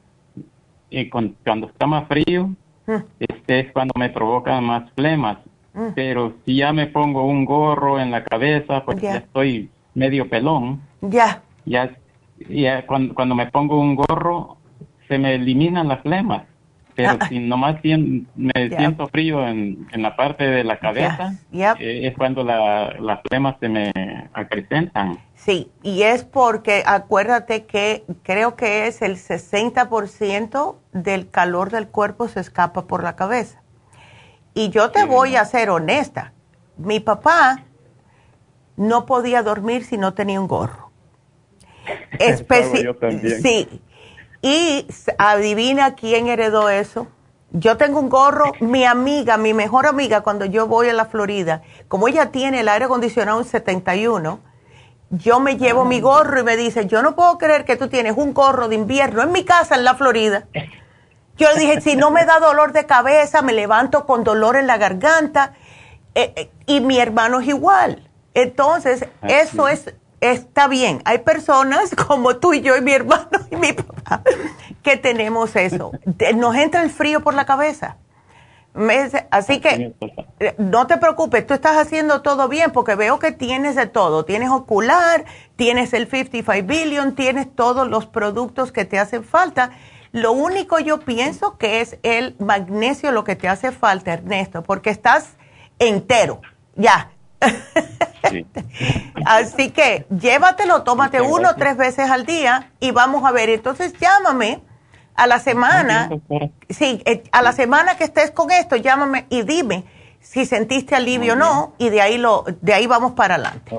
eh, cuando está más frío, mm. este es cuando me provoca más flemas. Mm. Pero si ya me pongo un gorro en la cabeza, porque ya estoy medio pelón. Ya. Ya, ya cuando, cuando me pongo un gorro, se me eliminan las flemas. Pero ah. si nomás me siento frío en, la parte de la cabeza, eh, es cuando las flemas se me acrecentan. Sí, y es porque acuérdate que creo que es el 60% del calor del cuerpo se escapa por la cabeza. Y yo te voy a ser honesta, mi papá no podía dormir si no tenía un gorro. sí, y adivina quién heredó eso. Yo tengo un gorro, mi amiga, mi mejor amiga, cuando yo voy a la Florida, como ella tiene el aire acondicionado en 71, yo me llevo mi gorro y me dice, yo no puedo creer que tú tienes un gorro de invierno en mi casa en la Florida. Yo le dije, si no me da dolor de cabeza, me levanto con dolor en la garganta. Eh, eh, y mi hermano es igual. Entonces, eso es está bien. Hay personas como tú y yo y mi hermano y mi papá que tenemos eso. Nos entra el frío por la cabeza. Así que eh, no te preocupes, tú estás haciendo todo bien porque veo que tienes de todo. Tienes ocular, tienes el 55 billion, tienes todos los productos que te hacen falta. Lo único yo pienso que es el magnesio lo que te hace falta, Ernesto, porque estás entero. Ya, Así que llévatelo, tómate uno o tres veces al día y vamos a ver. Entonces llámame a la semana, sí, eh, a la semana que estés con esto, llámame y dime si sentiste alivio o no y de ahí lo, de ahí vamos para adelante.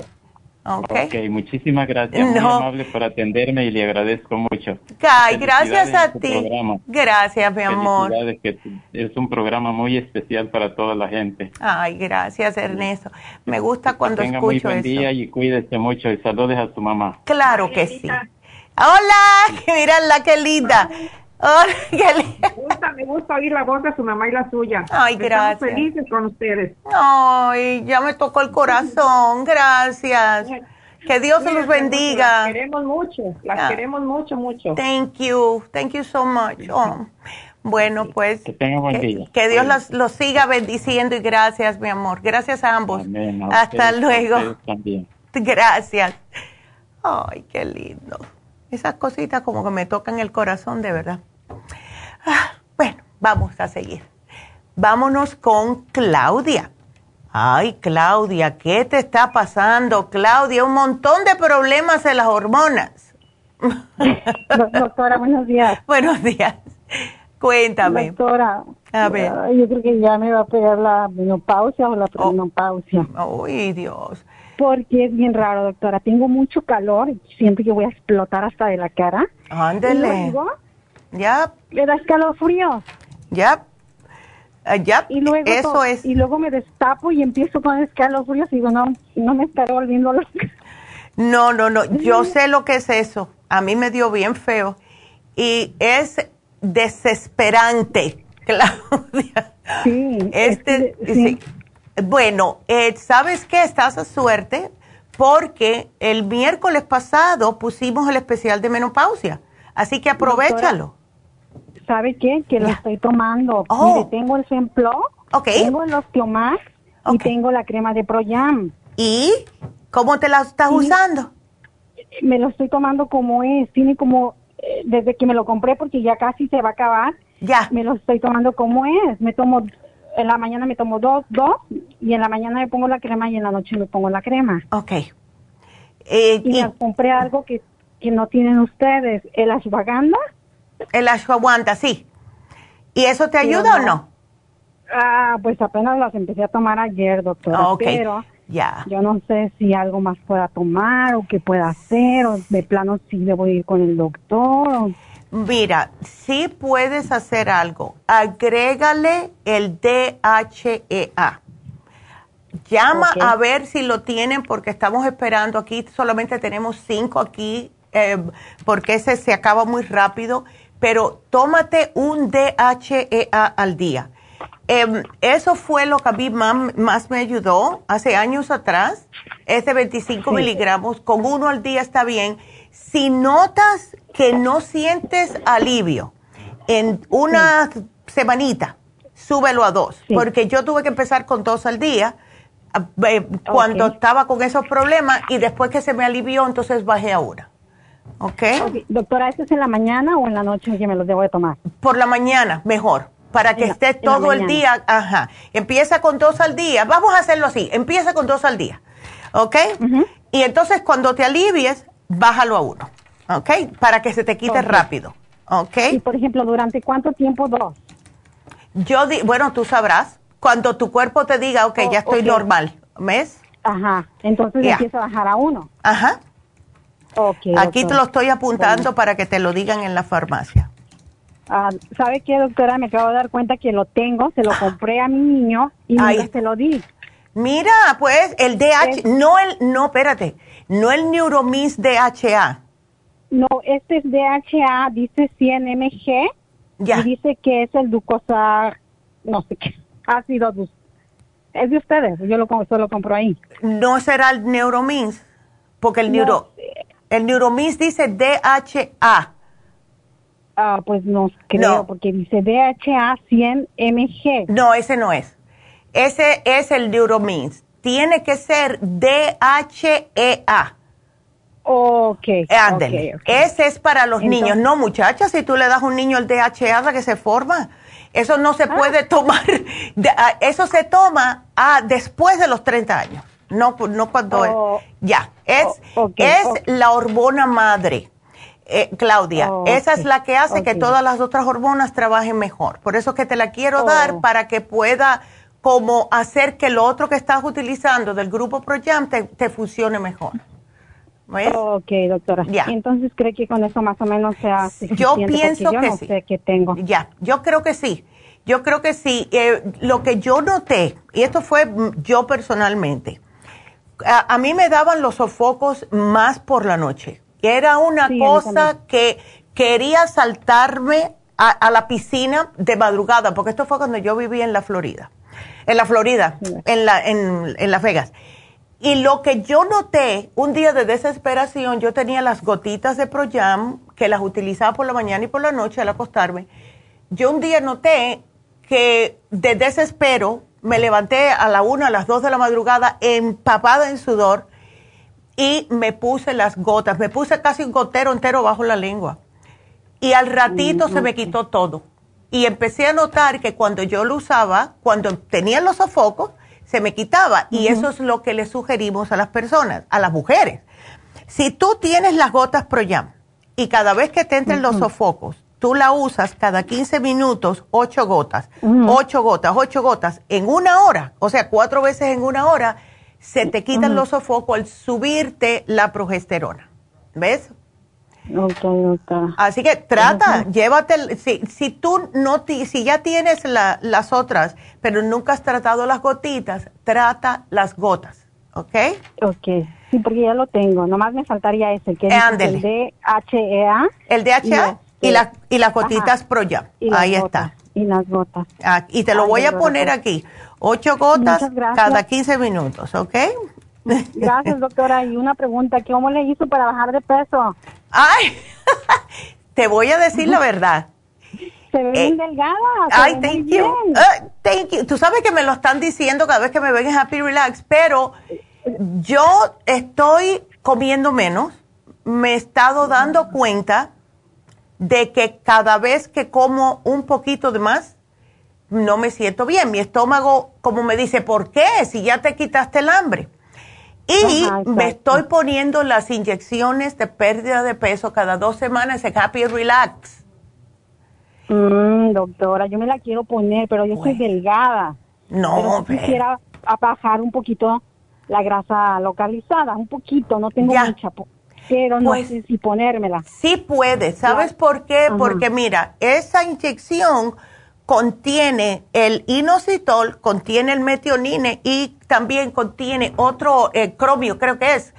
Okay. ok, muchísimas gracias. Muy amable por atenderme y le agradezco mucho. Ay, gracias a ti. Gracias, mi amor. Que es un programa muy especial para toda la gente. Ay, gracias, Ernesto. Me gusta cuando tenga muy buen día y cuídese mucho y saludes a su mamá. Claro que sí. Hola, mira la que linda. Me gusta, me gusta oír la voz de su mamá y la suya. Ay, gracias. Estamos felices con ustedes. Ay, ya me tocó el corazón. Gracias. Que Dios se los bendiga. Las queremos mucho, las ah. queremos mucho, mucho. Thank you, thank you so much. Oh. Bueno, pues que, que, que Dios los, los, siga bendiciendo y gracias, mi amor. Gracias a ambos. Hasta luego. Gracias. Ay, qué lindo. Esas cositas como que me tocan el corazón de verdad. Ah, bueno, vamos a seguir. Vámonos con Claudia. Ay, Claudia, ¿qué te está pasando? Claudia, un montón de problemas en las hormonas. Doctora, buenos días. Buenos días. Cuéntame. Doctora, a ver. yo creo que ya me va a pegar la menopausia o la oh. premenopausia. Uy, Dios. Porque es bien raro, doctora. Tengo mucho calor y siento que voy a explotar hasta de la cara. Ándele. Ya. Me da escalofrío. Ya. Ah, ya. Y luego eso es. Y luego me destapo y empiezo con escalofríos y digo, no, no me estaré volviendo loca. No, no, no. Yo sé lo que es eso. A mí me dio bien feo. Y es desesperante, Claudia. Sí. Este, sí. Bueno, eh, ¿sabes qué? Estás a suerte porque el miércoles pasado pusimos el especial de menopausia. Así que aprovechalo. ¿Sabe qué? Que lo estoy tomando. Oh. tengo el Semplo, tengo el Osteomax y tengo la crema de Proyam. ¿Y cómo te la estás usando? Me lo estoy tomando como es, tiene como, eh, desde que me lo compré porque ya casi se va a acabar. Ya. Me lo estoy tomando como es. Me tomo, en la mañana me tomo dos, dos, y en la mañana me pongo la crema y en la noche me pongo la crema. Ok. Eh, y, compré algo que, que no tienen ustedes, el ashwagandha El ashwagandha, sí. ¿Y eso te ayuda o no? Ah, pues apenas las empecé a tomar ayer, doctora. Ok, Pero ya. yo no sé si algo más pueda tomar o qué pueda hacer o de plano si debo ir con el doctor. o- Mira, sí puedes hacer algo. Agrégale el DHEA. Llama a ver si lo tienen porque estamos esperando aquí. Solamente tenemos cinco aquí eh, porque ese se acaba muy rápido. Pero tómate un DHEA al día. Em, eso fue lo que a mí más, más me ayudó hace años atrás. Es de 25 Sí. miligramos. Con uno al día está bien. Si notas que no sientes alivio en una semanita, súbelo a dos. Porque yo tuve que empezar con dos al día eh, cuando estaba con esos problemas y después que se me alivió, entonces bajé a una. ¿Ok? Ok, Doctora, ¿esto es en la mañana o en la noche que me los debo de tomar? Por la mañana, mejor. Para que en la todo el día, ajá. Empieza con dos al día. Vamos a hacerlo así. Empieza con dos al día. ¿Ok? Y entonces cuando te alivies, bájalo a uno. ¿Ok? Para que se te quite rápido. ¿Ok? Y por ejemplo, ¿durante cuánto tiempo dos? Yo, di- bueno, tú sabrás. Cuando tu cuerpo te diga, ok, ya estoy normal. ¿Ves? Ajá, entonces empieza a bajar a uno. Ajá. Aquí te lo estoy apuntando para que te lo digan en la farmacia. Ah, ¿Sabe qué, doctora? Me acabo de dar cuenta que lo tengo, se lo compré a mi niño y nunca se lo di. Mira, pues el DH, no el, no, espérate, no el Neuromins DHA. No, este es DHA, dice 100 mg Ya. y dice que es el Ducosa, no sé qué, ácido Es de ustedes, yo lo, solo compro ahí. No será el Neuromins, porque el No. Neuro, el Neuromins dice DHA. Ah, pues no creo, No. porque dice DHA 100 mg. No, ese no es. Ese es el Neuromins. Tiene que ser DHEA. Ok. Ándele. ok, ok. Ese es para los Entonces- niños. No, muchachas, si tú le das a un niño el DHA ¿de que se forma. Eso no Ah. se puede tomar. ah, eso se toma ah, después de los 30 años. No, no cuando. Oh. ya. Es, Oh, es la hormona madre. Eh, Claudia, Oh, esa es la que hace que todas las otras hormonas trabajen mejor. Por eso es que te la quiero dar para que pueda como hacer que lo otro que estás utilizando del grupo ProYam te, te funcione mejor. ¿Ves? Ok, doctora. Ya. Entonces, ¿cree que con eso más o menos sea suficiente? Yo pienso yo que no sí. sé qué tengo. Ya, yo creo que sí. Yo creo que sí. Eh, lo que yo noté, y esto fue mm, yo personalmente, a, a mí me daban los sofocos más por la noche. Era una Sí, cosa que quería saltarme a, a la piscina de madrugada, porque esto fue cuando yo vivía en la Florida. En la Florida, en, la, en, en Las Vegas. Y lo que yo noté, un día de desesperación, yo tenía las gotitas de Proyam, que las utilizaba por la mañana y por la noche al acostarme. Yo un día noté que de desespero me levanté a la una, a las dos de la madrugada, empapada en sudor, y me puse las gotas. Me puse casi un gotero entero bajo la lengua. Y al ratito se me quitó todo. Y empecé a notar que cuando yo lo usaba, cuando tenía los sofocos, se me quitaba. Y eso es lo que le sugerimos a las personas, a las mujeres. Si tú tienes las gotas Proyam y cada vez que te entren los sofocos, tú la usas cada 15 minutos, 8 gotas, 8 gotas, 8 gotas, en una hora, o sea, cuatro veces en una hora, se te quitan los sofocos al subirte la progesterona. ¿Ves? Ok, doctora. Así que trata, llévate, el- si, si tú no, ti- si ya tienes la- las otras, pero nunca has tratado las gotitas, trata las gotas, ¿ok? Ok. Sí, porque ya lo tengo. Nomás me faltaría ese, que es el DHEA. El DHA y, este, la- y las gotitas Proyam, las ahí gotas, está. Y las gotas. Ah, y te lo Ay, voy a poner aquí, ocho gotas cada 15 minutos, ¿ok? Gracias, doctora. Y una pregunta, ¿cómo le hizo para bajar de peso? Ay, te voy a decir la verdad. Se ve bien delgada. Ay, ve thank you. Ah, thank you. Tú sabes que me lo están diciendo cada vez que me ven en Happy Relax, pero yo estoy comiendo menos. Me he estado dando cuenta de que cada vez que como un poquito de más, no me siento bien. Mi estómago, como me dice, ¿por qué? Si ya te quitaste el hambre. Y Ajá, me estoy poniendo las inyecciones de pérdida de peso cada dos semanas en Happy Relax. Mm, doctora, yo me la quiero poner, pero yo soy delgada. No, pero quisiera bajar un poquito la grasa localizada, un poquito, no tengo mucha, no pues sé si ponérmela. Sí puede, ¿sabes por qué? Porque mira, esa inyección contiene el inositol, contiene el metionine y también contiene otro eh, cromio, creo que es,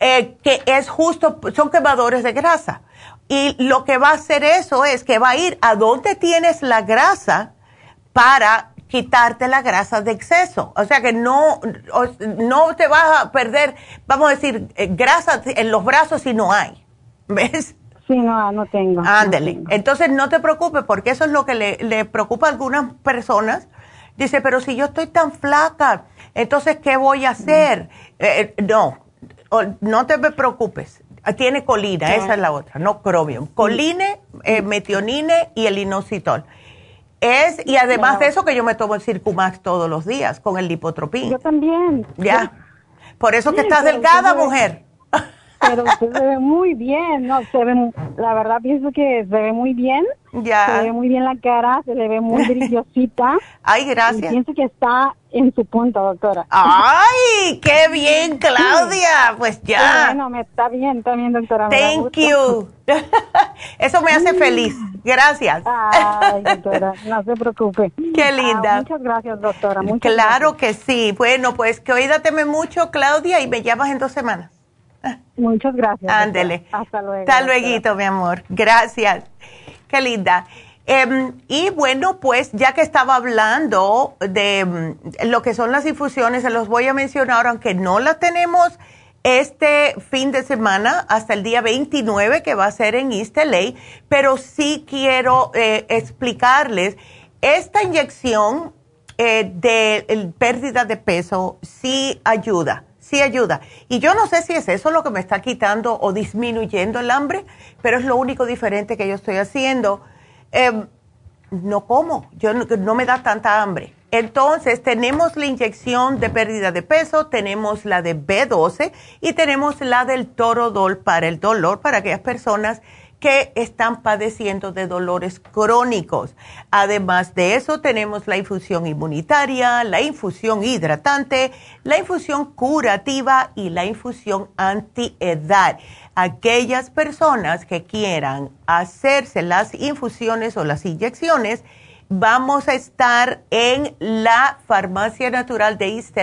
eh, que es justo, son quemadores de grasa. Y lo que va a hacer eso es que va a ir a donde tienes la grasa para quitarte la grasa de exceso. O sea que no, no te vas a perder, vamos a decir, eh, grasa en los brazos si no hay. ¿Ves? Sí, no, no tengo. Ándele. Entonces no te preocupes porque eso es lo que le, preocupa a algunas personas. Dice, pero si yo estoy tan flaca, entonces ¿qué voy a hacer? Eh, eh, no, no te preocupes. Tiene colina, esa es la otra, no cromium. Coline, eh, metionine y el inositol. Es, y además de eso que yo me tomo el Circumax todos los días con el lipotropín. Yo también. Ya. Por eso que estás delgada, mujer pero se ve muy bien, ¿no? Se ve, la verdad pienso que se ve muy bien. Ya. Se ve muy bien la cara, se le ve muy brillosita. Ay, gracias. Y pienso que está en su punto, doctora. Ay, qué bien, Claudia. Pues ya. Bueno, me está bien, está bien, doctora. Thank you. Eso me hace feliz. Gracias. Ay, doctora, no se preocupe. Qué ah, linda. muchas gracias, doctora. claro que sí. Bueno, pues que cuídateme mucho, Claudia, y me llamas en dos semanas. Muchas gracias. Ándele. Hasta luego. Hasta luego, mi amor. Gracias. Qué linda. Em, y bueno, pues ya que estaba hablando de mm, lo que son las infusiones, se los voy a mencionar, aunque no las tenemos este fin de semana hasta el día 29 que va a ser en East LA, pero sí quiero eh, explicarles esta inyección eh, de pérdida de peso sí ayuda sí ayuda. Y yo no sé si es eso lo que me está quitando o disminuyendo el hambre, pero es lo único diferente que yo estoy haciendo. Em, no como, yo no, me da tanta hambre. Entonces, tenemos la inyección de pérdida de peso, tenemos la de B12 y tenemos la del torodol para el dolor para aquellas personas que están padeciendo de dolores crónicos. Además de eso, tenemos la infusión inmunitaria, la infusión hidratante, la infusión curativa y la infusión antiedad. Aquellas personas que quieran hacerse las infusiones o las inyecciones, vamos a estar en la Farmacia Natural de East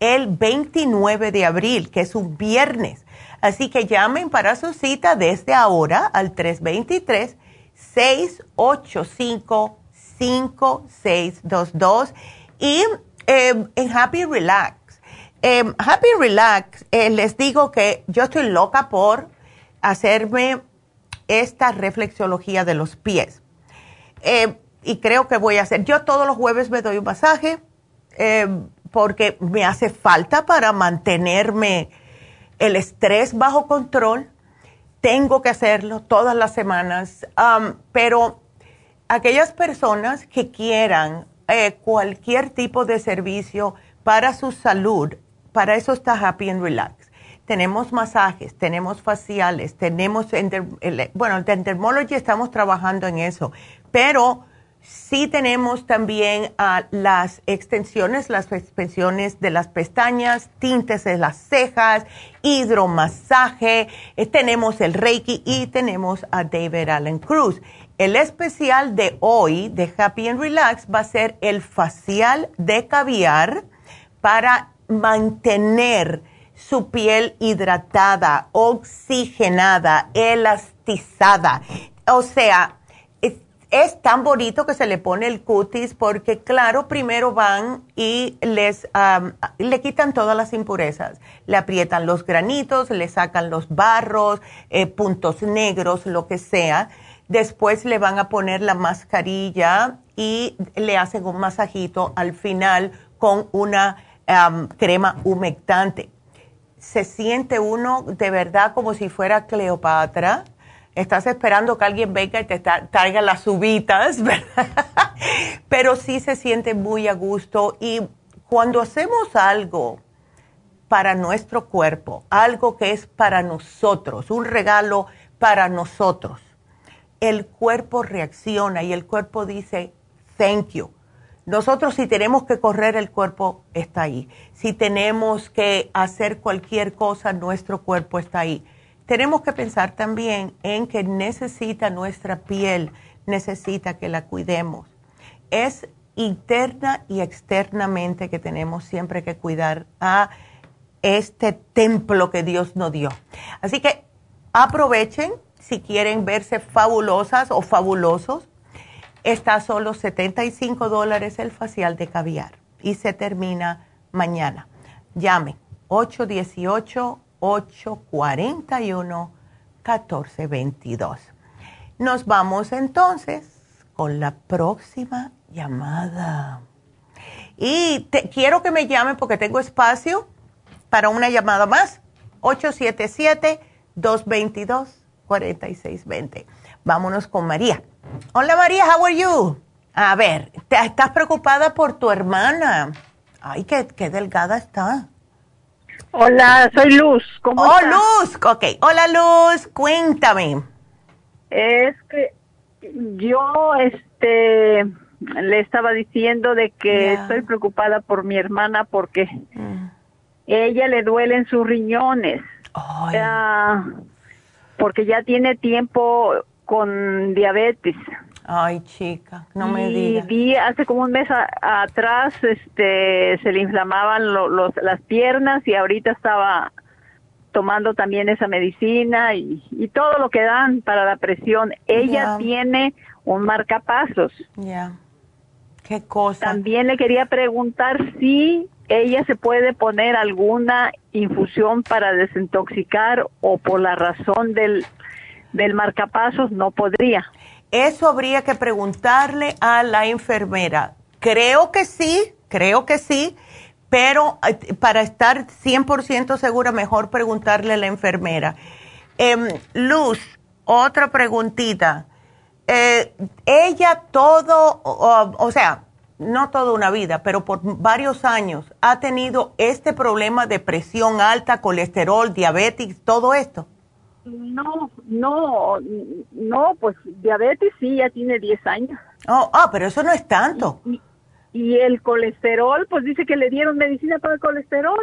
el 29 de abril, que es un viernes. Así que llamen para su cita desde ahora al 323-685-5622 y em, en Happy Relax. Em, Happy Relax, eh, les digo que yo estoy loca por hacerme esta reflexología de los pies. Em, y creo que voy a hacer, yo todos los jueves me doy un masaje porque me hace falta para mantenerme el estrés bajo control, tengo que hacerlo todas las semanas, pero aquellas personas que quieran eh, cualquier tipo de servicio para su salud, para eso está Happy and Relax. Tenemos masajes, tenemos faciales, tenemos, bueno, el Endermology estamos trabajando en eso, pero Sí tenemos también ah, las extensiones, las extensiones de las pestañas, tintes de las cejas, hidromasaje, eh, tenemos el Reiki y tenemos a David Allen Cruz. El especial de hoy de Happy and Relax va a ser el facial de caviar para mantener su piel hidratada, oxigenada, elastizada. O sea, es tan bonito que se le pone el cutis porque, claro, primero van y les le quitan todas las impurezas. Le aprietan los granitos, le sacan los barros, eh, puntos negros, lo que sea. Después le van a poner la mascarilla y le hacen un masajito al final con una crema humectante. Se siente uno de verdad como si fuera Cleopatra estás esperando que alguien venga y te traiga las uvitas, ¿verdad? Pero sí se siente muy a gusto y cuando hacemos algo para nuestro cuerpo, algo que es para nosotros, un regalo para nosotros, el cuerpo reacciona y el cuerpo dice, thank you. Nosotros si tenemos que correr, el cuerpo está ahí. Si tenemos que hacer cualquier cosa, nuestro cuerpo está ahí. Tenemos que pensar también en que necesita nuestra piel, necesita que la cuidemos. Es interna y externamente que tenemos siempre que cuidar a este templo que Dios nos dio. Así que aprovechen si quieren verse fabulosas o fabulosos. Está solo 75 dólares el facial de caviar y se termina mañana. Llame 818-841-1422. Nos vamos entonces con la próxima llamada. Y te, quiero que me llamen porque tengo espacio para una llamada más. 877-222-4620. Vámonos con María. Hola María, how are you? A ver, ¿te, ¿estás preocupada por tu hermana? Ay, qué, qué delgada está. Hola, soy Luz. ¿Cómo oh, Luz. Ok. Hola, Luz. Cuéntame. Es que yo, este, le estaba diciendo de que estoy preocupada por mi hermana porque mm. ella le duelen sus riñones. porque ya tiene tiempo con diabetes. Ay, chica, no me digas. Y hace como un mes atrás este, se le inflamaban los, las piernas y ahorita estaba tomando también esa medicina y, todo lo que dan para la presión. Ella tiene un marcapasos. Ya. Qué cosa. También le quería preguntar si ella se puede poner alguna infusión para desintoxicar o por la razón del, del marcapasos no podría. Eso habría que preguntarle a la enfermera. Creo que sí, creo que sí, pero eh, para estar 100% segura, mejor preguntarle a la enfermera. Em, Luz, otra preguntita. Eh, ella todo, o, sea, no toda una vida, pero por varios años ha tenido este problema de presión alta, colesterol, diabetes, todo esto. No, no, no, pues diabetes sí, ya tiene 10 años. Oh, ah, pero eso no es tanto. Y, el colesterol, pues dice que le dieron medicina para el colesterol,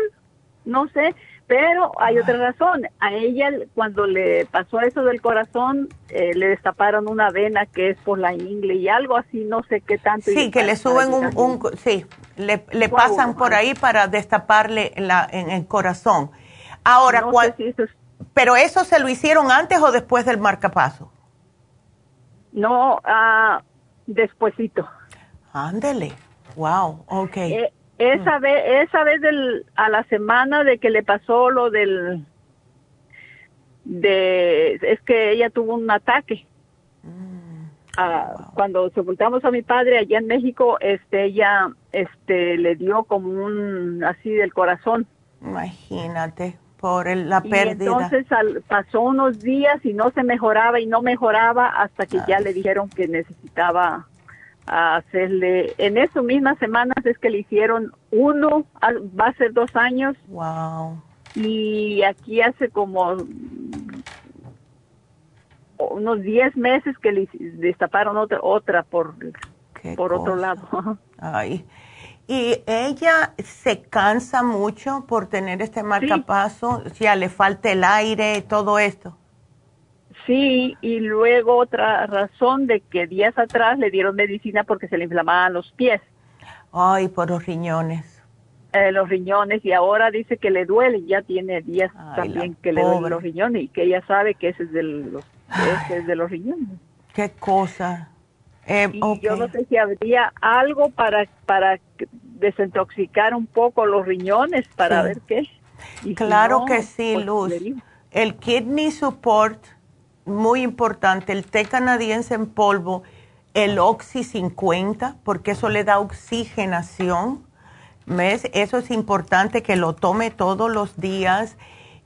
no sé, pero hay otra razón. A ella, cuando le pasó eso del corazón, eh, le destaparon una vena que es por la ingle y algo así, no sé qué tanto. Sí, que le suben un, sí, le, le pasan por ahí para destaparle la, en el corazón. Ahora, ¿cuál? ¿Pero eso se lo hicieron antes o después del marcapaso? No, ah, despuésito. Ándele, wow, ok. Eh, esa, mm. vez, esa vez del, a la semana de que le pasó lo del... de Es que ella tuvo un ataque. Mm. Ah, cuando sepultamos a mi padre allá en México, este, ella este, le dio como un así del corazón. Imagínate por la pérdida. entonces pasó unos días y no se mejoraba y no mejoraba hasta que ya le dijeron que necesitaba hacerle, en esas mismas semanas es que le hicieron uno, va a ser dos años. Wow. Y aquí hace como unos diez meses que le destaparon otra, otra por, por otro lado. Ay. Y ella se cansa mucho por tener este marcapaso, o sea, le falta el aire, todo esto. Sí, y luego otra razón de que días atrás le dieron medicina porque se le inflamaban los pies. Ay, por los riñones. Eh, los riñones, y ahora dice que le duele, ya tiene días también que le duelen los riñones y que ella sabe que ese es de los, ese es de los riñones. Qué cosa. Eh, yo no sé si habría algo para, para desintoxicar un poco los riñones para ver qué. claro que sí, pues, Luz. El kidney support, muy importante, el té canadiense en polvo, el Oxy 50, porque eso le da oxigenación. ¿Ves? Eso es importante que lo tome todos los días.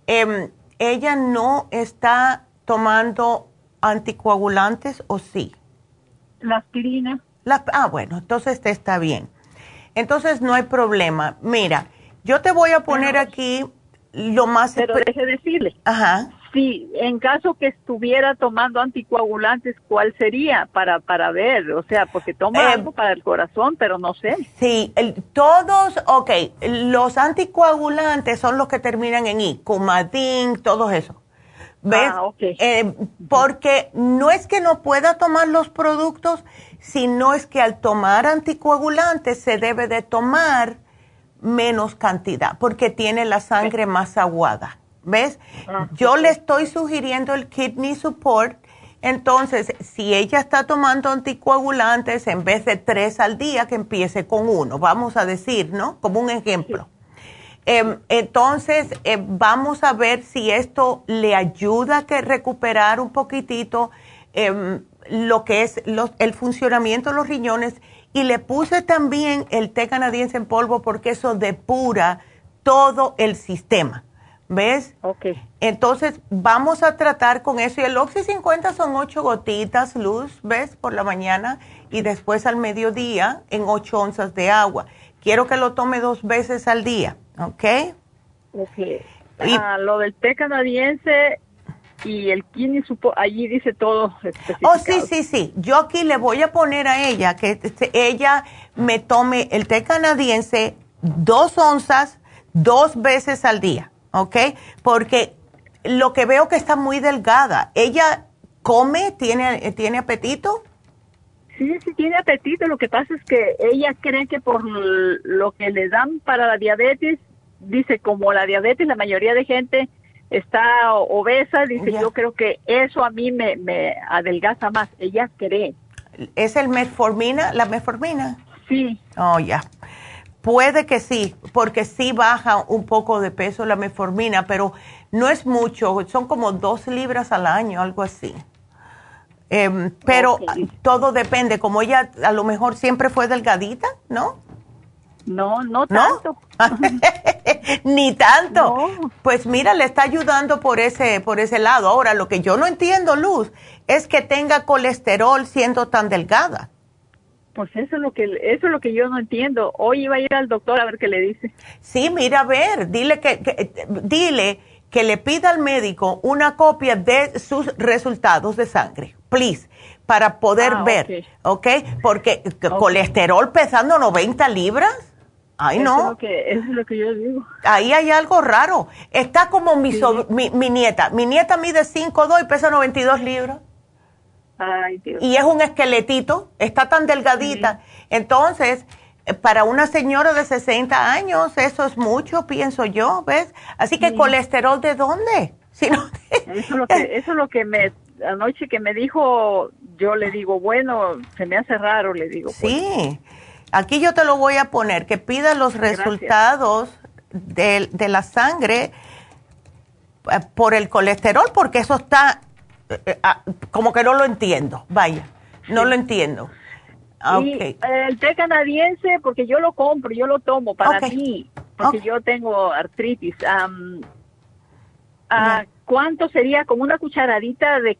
Em, ella no está tomando anticoagulantes o sí? La aspirina. ah, bueno, entonces este está bien. Entonces no hay problema. Mira, yo te voy a poner aquí lo más... Pero deje decirle. Ajá. Sí, en caso que estuviera tomando anticoagulantes, ¿cuál sería para para ver? O sea, porque toma eh, algo para el corazón, pero no sé. Sí, todos, ok, los anticoagulantes son los que terminan en I, Coumadin, todos esos. ¿Ves? Ah, eh, porque no es que no pueda tomar los productos, sino es que al tomar anticoagulantes se debe de tomar menos cantidad, porque tiene la sangre más aguada. ¿Ves? Ah, Yo le estoy sugiriendo el kidney support. Entonces, si ella está tomando anticoagulantes, en vez de tres al día, que empiece con uno, vamos a decir, ¿no? Como un ejemplo. Em, entonces, eh, vamos a ver si esto le ayuda a recuperar un poquitito em, lo que es el funcionamiento de los riñones. Y le puse también el té canadiense en polvo porque eso depura todo el sistema. ¿Ves? Ok. Entonces, vamos a tratar con eso. Y el Oxy 50 son ocho gotitas, luz, ¿ves? Por la mañana y después al mediodía en ocho onzas de agua. Quiero que lo tome dos veces al día, ¿ok? Ok. Y, ah, lo del té canadiense y el kidney supo, allí dice todo. Oh, sí, sí, sí. Yo aquí le voy a poner a ella que ella me tome el té canadiense dos onzas dos veces al día. ¿ok? Porque lo que veo que está muy delgada. ¿Ella come? ¿Tiene, ¿tiene apetito? Sí, sí tiene apetito. Lo que pasa es que ella cree que por lo que le dan para la diabetes, dice, como la diabetes, la mayoría de gente está obesa, dice, yo creo que eso a mí me, me adelgaza más. Ella cree. ¿Es el metformina, la metformina? Sí. Oh, ya. Puede que sí, porque sí baja un poco de peso la meformina, pero no es mucho, son como dos libras al año, algo así. Em, pero todo depende, como ella a lo mejor siempre fue delgadita, ¿no? No, no tanto. Ni tanto. Pues mira, le está ayudando por ese, por ese lado. Ahora, lo que yo no entiendo, Luz, es que tenga colesterol siendo tan delgada. Pues eso es lo que eso es lo que yo no entiendo. Hoy iba a ir al doctor a ver qué le dice. Sí, mira a ver, dile que, dile que le pida al médico una copia de sus resultados de sangre, please, para poder ah, ver, ¿ok? Porque colesterol pesando 90 libras. Ay, no. Eso es, lo que, eso es lo que yo digo. Ahí hay algo raro. Está como mi, mi, mi, nieta. Mi nieta mide 5'2 y pesa 92 libras. Y es un esqueletito, está tan delgadita. Entonces, eh, para una señora de 60 años, eso es mucho, pienso yo, ¿ves? Así que colesterol, ¿de dónde? Si no eso, es lo que, eso es lo que me, anoche que me dijo, yo le digo, bueno, se me hace raro, le digo. Pues". Sí, aquí yo te lo voy a poner, que pida los resultados de, de la sangre eh, por el colesterol, porque eso está eh, ah, como que no lo entiendo, vaya, no lo entiendo. Y el té canadiense, porque yo lo compro, yo lo tomo para mí, porque yo tengo artritis. Ah, ¿Cuánto sería? ¿Como una cucharadita de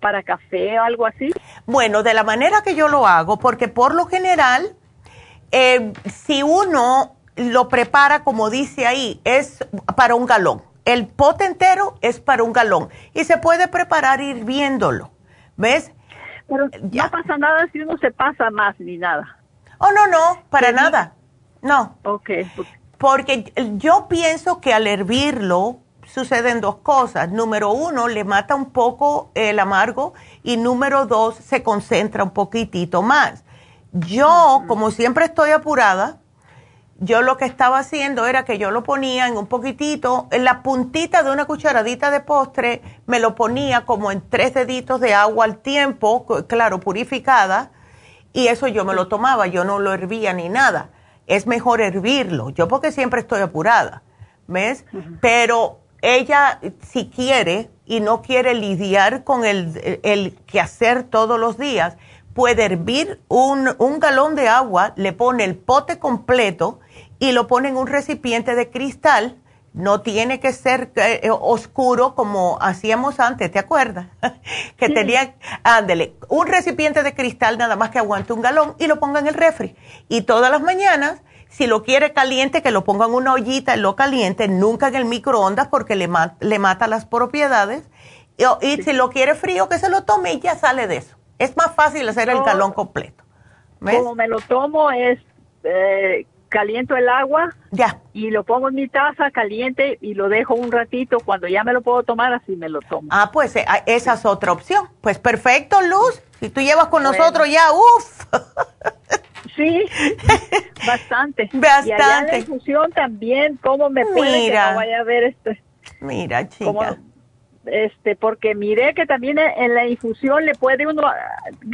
para café o algo así? Bueno, de la manera que yo lo hago, porque por lo general, eh, si uno lo prepara como dice ahí, es para un galón. El pote entero es para un galón y se puede preparar hirviéndolo. ¿Ves? Pero no pasa nada si uno se pasa más ni nada. Oh, no, no, para nada. No. Ok. Porque yo pienso que al hervirlo suceden dos cosas. Número uno, le mata un poco el amargo y número dos, se concentra un poquitito más. Yo, como siempre estoy apurada, yo lo que estaba haciendo era que yo lo ponía en un poquitito, en la puntita de una cucharadita de postre, me lo ponía como en tres deditos de agua al tiempo, claro, purificada, y eso yo me lo tomaba, yo no lo hervía ni nada. Es mejor hervirlo, yo porque siempre estoy apurada, ¿ves? Pero ella, si quiere y no quiere lidiar con el, el quehacer todos los días, puede hervir un, un galón de agua, le pone el pote completo, y lo pone en un recipiente de cristal. No tiene que ser eh, oscuro como hacíamos antes, ¿te acuerdas? que tenía, ándele, un recipiente de cristal nada más que aguante un galón y lo ponga en el refri. Y todas las mañanas Si lo quiere caliente, que lo ponga en una ollita y lo caliente, nunca en el microondas porque le, le mata las propiedades. Y, si lo quiere frío, que se lo tome y ya sale de eso. Es más fácil hacer el galón completo. Como me lo tomo es eh, caliento el agua ya. y lo pongo en mi taza caliente y lo dejo un ratito. Cuando ya me lo puedo tomar, así me lo tomo. Ah, pues eh, ah, esa es otra opción. Pues perfecto, Luz. Si tú llevas con nosotros ya, uff. Sí, bastante. Bastante. Y allá la infusión también, ¿cómo me puede que no vaya a ver esto? Mira, chica este porque miré que también en la infusión le puede uno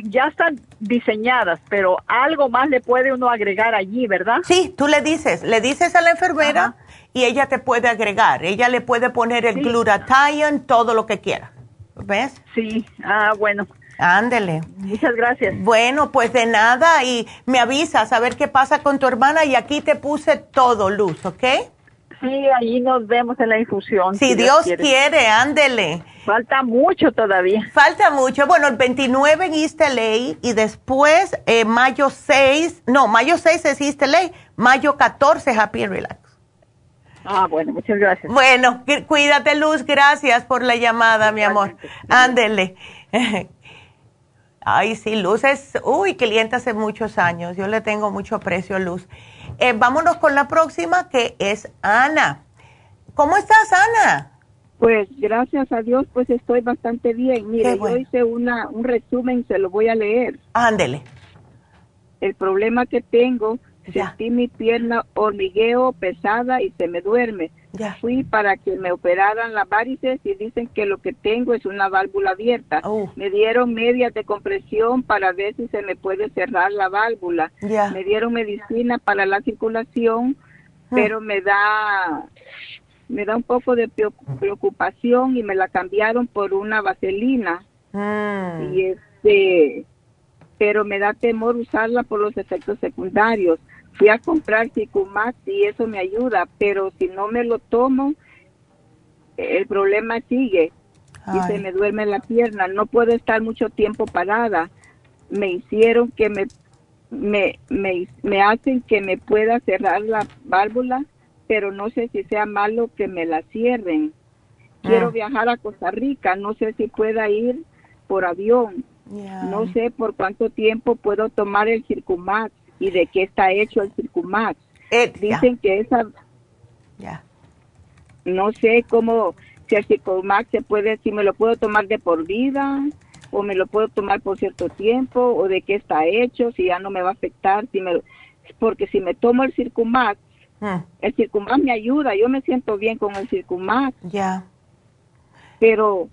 ya están diseñadas pero algo más le puede uno agregar allí verdad sí tú le dices le dices a la enfermera y ella te puede agregar ella le puede poner el glutathione todo lo que quiera ves sí ah bueno Ándele. Muchas gracias. Bueno, pues de nada y me avisas a ver qué pasa con tu hermana y aquí te puse todo, Luz, ¿ok? Sí, ahí nos vemos en la infusión. Si, Dios, quiere. ándele. Falta mucho todavía. Falta mucho. Bueno, el 29 en East LA y después eh, mayo 6, no, mayo 6 es East LA, mayo 14 Happy Relax. Ah, bueno, muchas gracias. Bueno, cuídate Luz, gracias por la llamada, mi amor. Ándele. Ay, sí, Luz es, uy, cliente hace muchos años. Yo le tengo mucho aprecio a Luz. Eh, vámonos con la próxima, que es Ana. ¿Cómo estás, Ana? Pues gracias a Dios, pues estoy bastante bien. Mire, yo hice una, un resumen, se lo voy a leer. Ándele. El problema que tengo, sentí mi pierna hormigueo pesada y se me duerme. Fui para que me operaran las varices y dicen que lo que tengo es una válvula abierta. Oh. Me dieron medias de compresión para ver si se me puede cerrar la válvula. Me dieron medicina para la circulación, hmm. pero me da me da un poco de preocupación y me la cambiaron por una vaselina. Hmm. Y este pero me da temor usarla por los efectos secundarios fui a comprar Cicumax y eso me ayuda, pero si no me lo tomo, el problema sigue y se me duerme la pierna. No puedo estar mucho tiempo parada. Me hicieron que me, me, me, hacen que me pueda cerrar la válvula, pero no sé si sea malo que me la cierren. Quiero ah. viajar a Costa Rica, no sé si pueda ir por avión. No sé por cuánto tiempo puedo tomar el Circumax y de qué está hecho el Circumax. Dicen que esa... Ya. No sé cómo, si el Circumax se puede, si me lo puedo tomar de por vida o me lo puedo tomar por cierto tiempo o de qué está hecho, si ya no me va a afectar, si me, porque si me tomo el Circumax, hmm. el Circumax me ayuda, yo me siento bien con el Circumax. Ya. Pero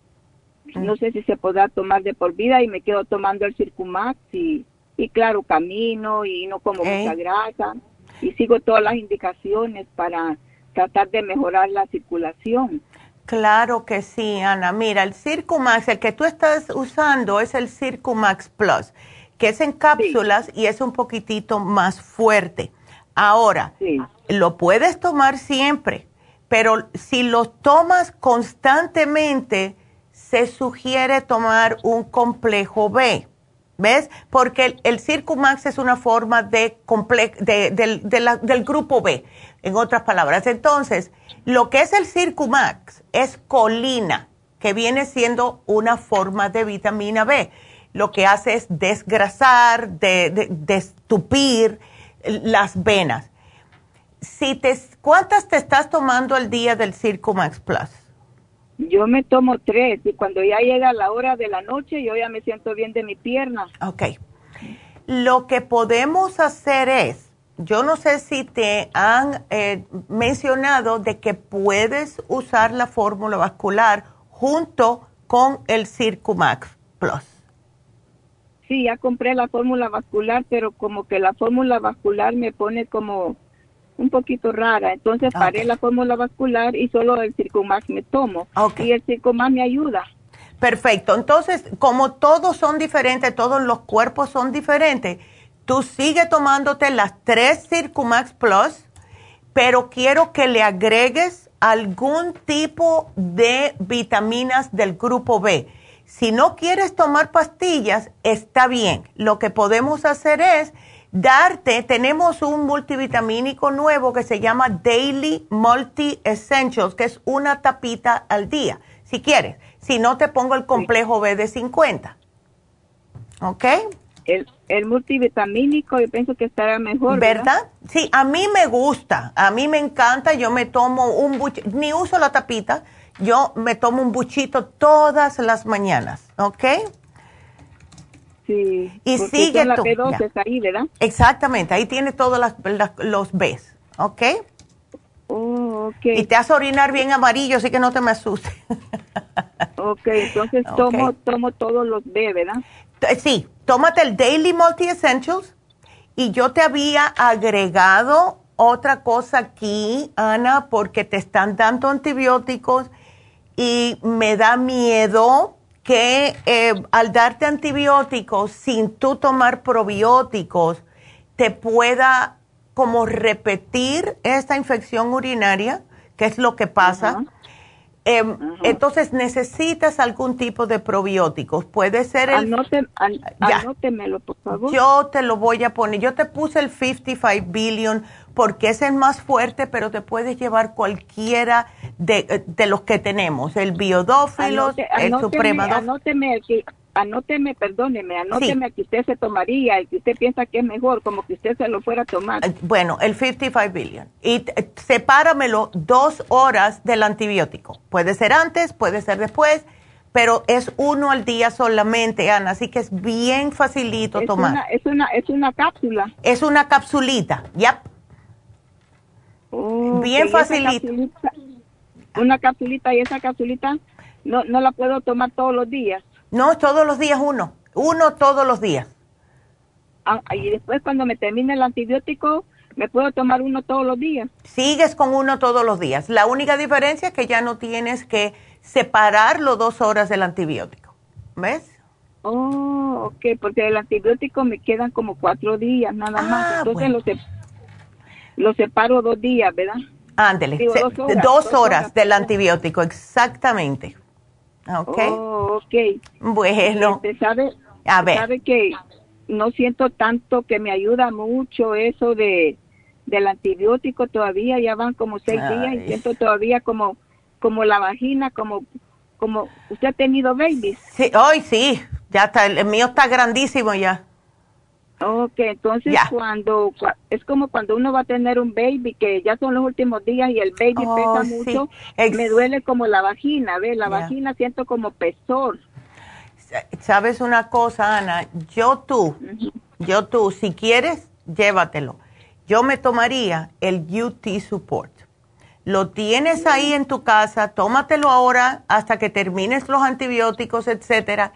no hmm. sé si se podrá tomar de por vida y me quedo tomando el Circumax y y claro, camino y no como mucha grasa y sigo todas las indicaciones para tratar de mejorar la circulación. Claro que sí, Ana. Mira, el Circumax, el que tú estás usando es el Circumax Plus, que es en cápsulas y es un poquitito más fuerte. Ahora, lo puedes tomar siempre, pero si lo tomas constantemente, se sugiere tomar un complejo B ¿Ves? Porque el, el Circumax es una forma de, de, del grupo B, en otras palabras. Entonces, lo que es el Circumax es colina, que viene siendo una forma de vitamina B. Lo que hace es desgrasar, de, estupir las venas. Si te, ¿Cuántas te estás tomando al día del Circumax Plus? Yo me tomo tres y cuando ya llega la hora de la noche yo ya me siento bien de mi pierna. Ok. Lo que podemos hacer es, yo no sé si te han eh, mencionado de que puedes usar la fórmula vascular junto con el Circumax Plus. Sí, ya compré la fórmula vascular, pero como que la fórmula vascular me pone como un poquito rara. Entonces paré la fórmula vascular y solo el Circumax me tomo. Y el Circumax me ayuda. Perfecto. Entonces, como todos son diferentes, todos los cuerpos son diferentes, tú sigue tomándote las tres Circumax Plus, pero quiero que le agregues algún tipo de vitaminas del grupo B. Si no quieres tomar pastillas, está bien. Lo que podemos hacer es darte, tenemos un multivitamínico nuevo que se llama Daily Multi Essentials, que es una tapita al día, si quieres. Si no, te pongo el complejo B de 50. ¿Ok? El, el multivitamínico yo pienso que estará mejor. ¿Verdad? Sí, a mí me gusta, a mí me encanta, yo me tomo un buchito, ni uso la tapita, yo me tomo un buchito todas las mañanas, ¿ok? Sí. Y sigue tú. ahí, ¿verdad? Exactamente, ahí tiene todos los Bs, ¿ok? Oh, okay. Y te hace orinar bien amarillo, así que no te me asustes. ok, entonces tomo, tomo todos los B, ¿verdad? Sí, tómate el Daily Multi Essentials y yo te había agregado otra cosa aquí, Ana, porque te están dando antibióticos y me da miedo que eh, al darte antibióticos sin tú tomar probióticos te pueda como repetir esta infección urinaria, que es lo que pasa. Em, entonces necesitas algún tipo de probióticos. Puede ser el... anótemelo, por favor. Yo te lo voy a poner. Yo te puse el 55 billion porque es el más fuerte, pero te puedes llevar cualquiera de, de los que tenemos. El biodófilos, el supremadófilos. Anóteme anóteme, perdóneme, anóteme que usted se tomaría y que usted piensa que es mejor, como que usted se lo fuera a tomar. Eh, bueno, el 55 billion. Y sepáramelo dos horas del antibiótico. Puede ser antes, puede ser después, pero es uno al día solamente, Ana, así que es bien facilito tomar. es, una, es una cápsula. Es una capsulita, ya. Bien facilito. una capsulita y esa capsulita no, no la puedo tomar todos los días. No, todos los días uno. Uno todos los días. Ah, y después cuando me termine el antibiótico, ¿me puedo tomar uno todos los días? Sigues con uno todos los días. La única diferencia es que ya no tienes que separarlo dos horas del antibiótico. ¿Ves? Oh, ok, porque el antibiótico me quedan como cuatro días nada más. Ah, Entonces lo, separo dos días, ¿verdad? Ándele, dos, horas, del antibiótico, exactamente. Ok. Oh, ok. Bueno. Este, ¿sabe, A ver. Sabe que no siento tanto que me ayuda mucho eso de del antibiótico todavía, ya van como seis días y siento todavía como como la vagina, como como usted ha tenido babies. Sí, hoy sí, ya está, el mío está grandísimo ya. Ok, entonces cuando es como cuando uno va a tener un baby que ya son los últimos días y el baby oh, pesa mucho, me duele como la vagina, ¿ves? La vagina siento como pesor. ¿Sabes una cosa, Ana? Yo tú, yo tú, si quieres, llévatelo. Yo me tomaría el UT Support. Lo tienes ahí en tu casa, tómatelo ahora hasta que termines los antibióticos, etcétera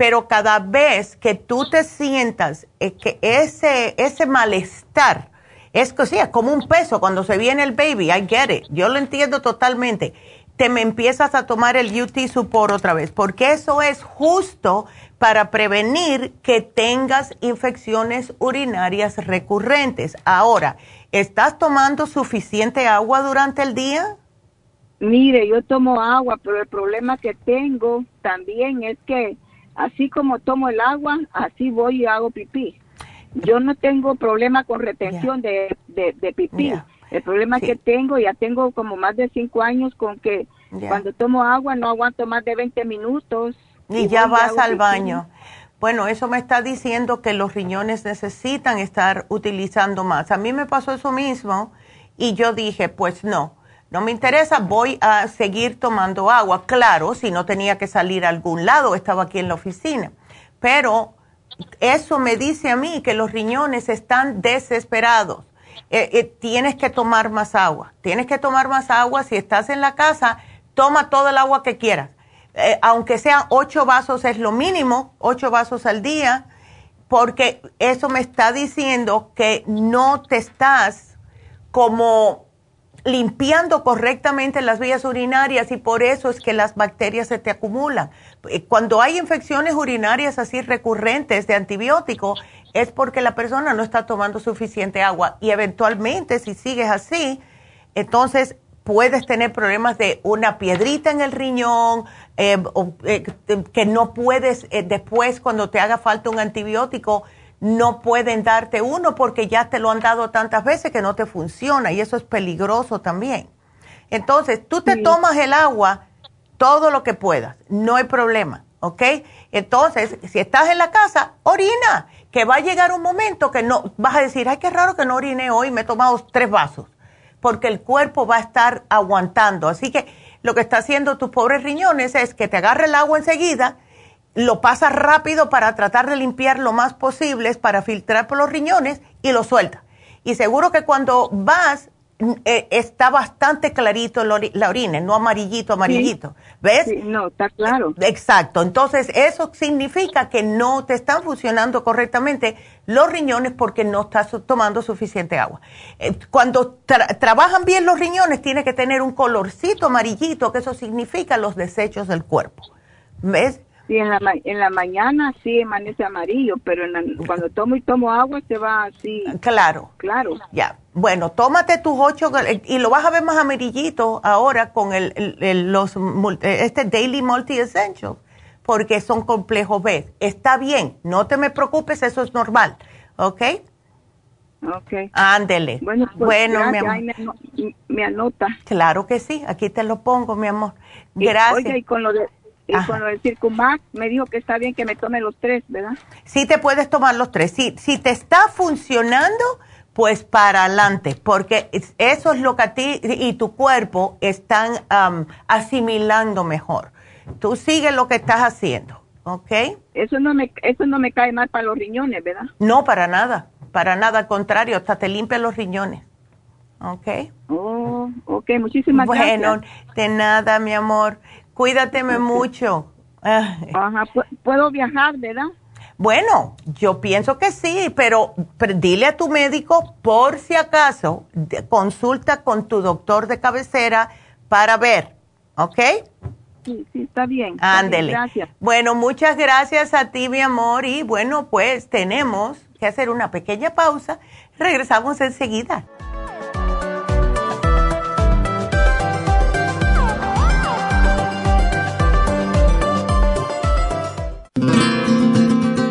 pero cada vez que tú te sientas que ese, ese malestar es que, como un peso cuando se viene el baby, I get it, yo lo entiendo totalmente, te me empiezas a tomar el UT Support otra vez, porque eso es justo para prevenir que tengas infecciones urinarias recurrentes. Ahora, ¿estás tomando suficiente agua durante el día? Mire, yo tomo agua, pero el problema que tengo también es que así como tomo el agua, así voy y hago pipí. Yo no tengo problema con retención de, de, pipí. El problema que tengo, ya tengo como más de cinco años con que cuando tomo agua no aguanto más de 20 minutos. Y, ya vas al baño. Bueno, eso me está diciendo que los riñones necesitan estar utilizando más. A mí me pasó eso mismo y yo dije, pues no, no me interesa, voy a seguir tomando agua. Claro, si no tenía que salir a algún lado, estaba aquí en la oficina. Pero eso me dice a mí que los riñones están desesperados. Eh, eh, tienes que tomar más agua. Tienes que tomar más agua. Si estás en la casa, toma todo el agua que quieras. Eh, aunque sean ocho vasos, es lo mínimo, ocho vasos al día, porque eso me está diciendo que no te estás como limpiando correctamente las vías urinarias y por eso es que las bacterias se te acumulan. Eh, cuando hay infecciones urinarias así recurrentes de antibiótico, es porque la persona no está tomando suficiente agua y eventualmente si sigues así, entonces puedes tener problemas de una piedrita en el riñón, eh, eh, que no puedes después cuando te haga falta un antibiótico no pueden darte uno porque ya te lo han dado tantas veces que no te funciona y eso es peligroso también. Entonces, tú te tomas el agua todo lo que puedas, no hay problema, ¿ok? Entonces, si estás en la casa, orina, que va a llegar un momento que no, vas a decir, ay, qué raro que no orine hoy, me he tomado tres vasos, porque el cuerpo va a estar aguantando. Así que lo que está haciendo tus pobres riñones es que te agarre el agua enseguida, lo pasas rápido para tratar de limpiar lo más posible, para filtrar por los riñones y lo suelta. Y seguro que cuando vas eh, está bastante clarito la orina, no amarillito, amarillito. ¿Ves? no, está claro. Exacto. Entonces, eso significa que no te están funcionando correctamente los riñones porque no estás tomando suficiente agua. Eh, cuando trabajan bien los riñones, tiene que tener un colorcito amarillito, que eso significa los desechos del cuerpo. ¿Ves? Sí, en la, en la mañana sí amanece amarillo, pero cuando tomo y tomo agua se va así. Claro. Claro. Ya. Bueno, tómate tus ocho y lo vas a ver más amarillito ahora con el, los, este Daily Multi Essential, porque son complejos B. Está bien, no te me preocupes, eso es normal. ¿Ok? Ok. Ándele. Bueno, pues, bueno mi amor. me, anota. Claro que sí, aquí te lo pongo, mi amor. Gracias. y con lo de y con lo del Circumax me dijo que está bien que me tome los tres, ¿verdad? Sí te puedes tomar los tres. Si, si te está funcionando, pues para adelante, porque eso es lo que a ti y tu cuerpo están asimilando mejor. Tú sigue lo que estás haciendo, ¿ok? Eso no me eso no me cae mal para los riñones, ¿verdad? No, para nada, para nada, al contrario, hasta te limpia los riñones. ¿Ok? Oh, ok, muchísimas gracias. Bueno, de nada, mi amor. Cuídateme mucho. Ajá, puedo viajar, ¿verdad? Bueno, yo pienso que sí, pero, dile a tu médico por si acaso, consulta con tu doctor de cabecera para ver, ¿ok? Sí, sí, está bien. Ándele. Gracias. Bueno, muchas gracias a ti, mi amor, y bueno, pues tenemos que hacer una pequeña pausa. Regresamos enseguida.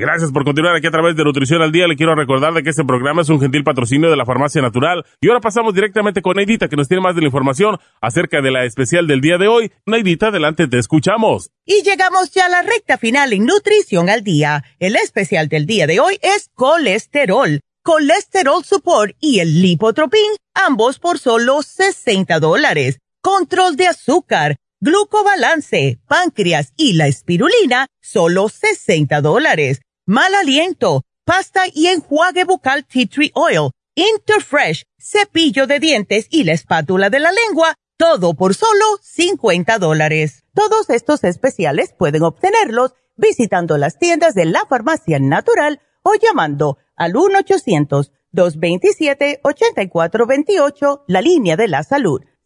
Gracias por continuar aquí a través de Nutrición al Día. Le quiero recordar de que este programa es un gentil patrocinio de la Farmacia Natural. Y ahora pasamos directamente con Neidita, que nos tiene más de la información acerca de la especial del día de hoy. Neidita, adelante, te escuchamos. Y llegamos ya a la recta final en Nutrición al Día. El especial del día de hoy es colesterol, colesterol support y el lipotropin, ambos por solo 60 dólares. Control de azúcar glucobalance, páncreas y la espirulina, solo 60 dólares mal aliento, pasta y enjuague bucal tea tree oil, Interfresh, cepillo de dientes y la espátula de la lengua, todo por solo 50 dólares. Todos estos especiales pueden obtenerlos visitando las tiendas de la farmacia natural o llamando al 1-800-227-8428, la línea de la salud.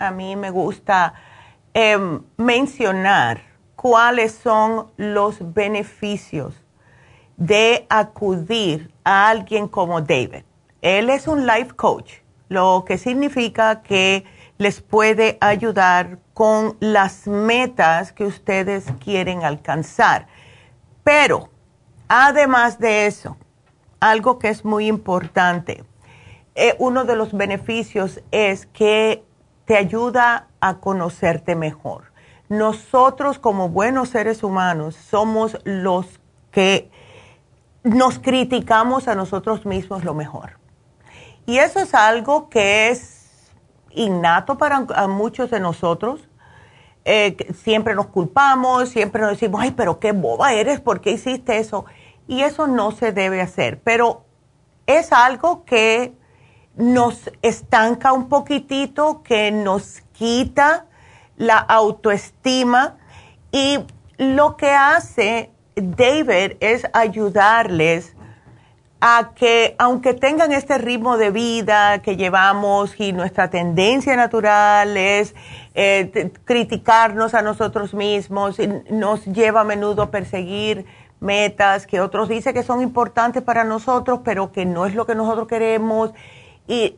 a mí me gusta em, mencionar cuáles son los beneficios de acudir a alguien como David. Él es un life coach, lo que significa que les puede ayudar con las metas que ustedes quieren alcanzar. Pero Además de eso, algo que es muy importante, eh, uno de los beneficios es que te ayuda a conocerte mejor. Nosotros como buenos seres humanos somos los que nos criticamos a nosotros mismos lo mejor. Y eso es algo que es innato para muchos de nosotros. Eh, siempre nos culpamos, siempre nos decimos, ay, pero qué boba eres, ¿por qué hiciste eso? y eso no se debe hacer, pero es algo que nos estanca un poquitito, que nos quita la autoestima y lo que hace David es ayudarles a que aunque tengan este ritmo de vida que llevamos y nuestra tendencia natural es eh, criticarnos a nosotros mismos, nos lleva a menudo a perseguir metas que otros dicen que son importantes para nosotros, pero que no es lo que nosotros queremos. Y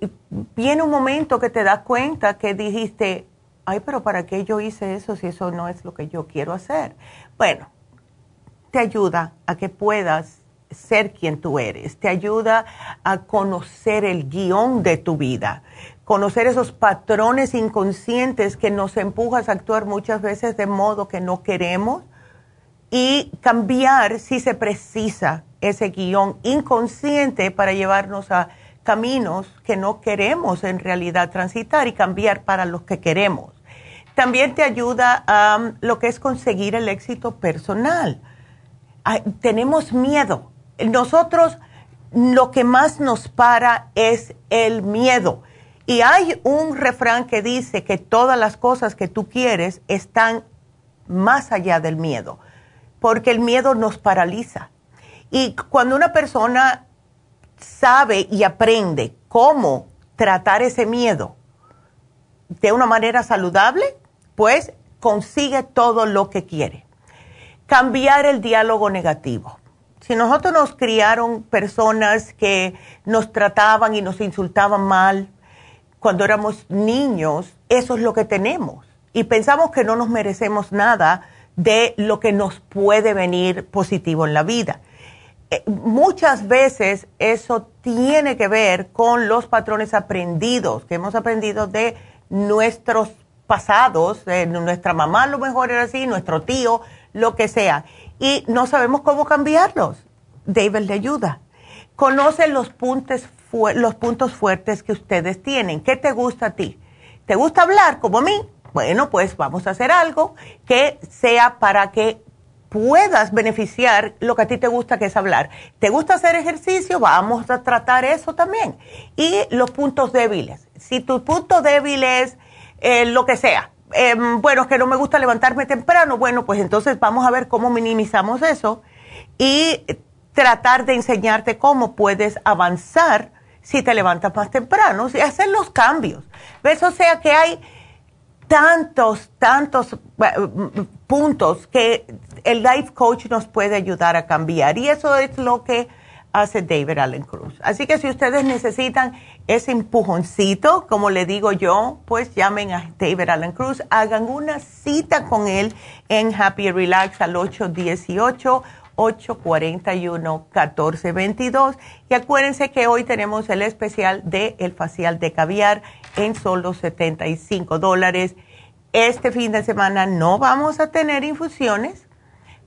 viene un momento que te das cuenta que dijiste, ay, pero ¿para qué yo hice eso si eso no es lo que yo quiero hacer? Bueno, te ayuda a que puedas ser quien tú eres, te ayuda a conocer el guion de tu vida, conocer esos patrones inconscientes que nos empujas a actuar muchas veces de modo que no queremos y cambiar si se precisa ese guion inconsciente para llevarnos a caminos que no queremos en realidad transitar y cambiar para los que queremos. También te ayuda a um, lo que es conseguir el éxito personal. tenemos miedo. Nosotros lo que más nos para es el miedo. Y hay un refrán que dice que todas las cosas que tú quieres están más allá del miedo porque el miedo nos paraliza. Y cuando una persona sabe y aprende cómo tratar ese miedo de una manera saludable, pues consigue todo lo que quiere. Cambiar el diálogo negativo. Si nosotros nos criaron personas que nos trataban y nos insultaban mal cuando éramos niños, eso es lo que tenemos. Y pensamos que no nos merecemos nada de lo que nos puede venir positivo en la vida. Eh, muchas veces eso tiene que ver con los patrones aprendidos que hemos aprendido de nuestros pasados, de nuestra mamá a lo mejor era así, nuestro tío, lo que sea, y no sabemos cómo cambiarlos. David le ayuda. Conoce los puntos, los puntos fuertes que ustedes tienen. ¿Qué te gusta a ti? ¿Te gusta hablar como a mí? Bueno, pues vamos a hacer algo que sea para que puedas beneficiar lo que a ti te gusta, que es hablar. ¿Te gusta hacer ejercicio? Vamos a tratar eso también. Y los puntos débiles. Si tu punto débil es eh, lo que sea, eh, bueno, es que no me gusta levantarme temprano, bueno, pues entonces vamos a ver cómo minimizamos eso y tratar de enseñarte cómo puedes avanzar si te levantas más temprano y hacer los cambios. ¿Ves? Sea que hay tantos, tantos puntos que el life coach nos puede ayudar a cambiar. Y eso es lo que hace David Allen Cruz. Así que si ustedes necesitan ese empujoncito, como le digo yo, pues llamen a David Allen Cruz, hagan una cita con él en Happy Relax al 818. 841-1422. Y acuérdense que hoy tenemos el especial de el facial de caviar en solo 75 dólares. Este fin de semana no vamos a tener infusiones,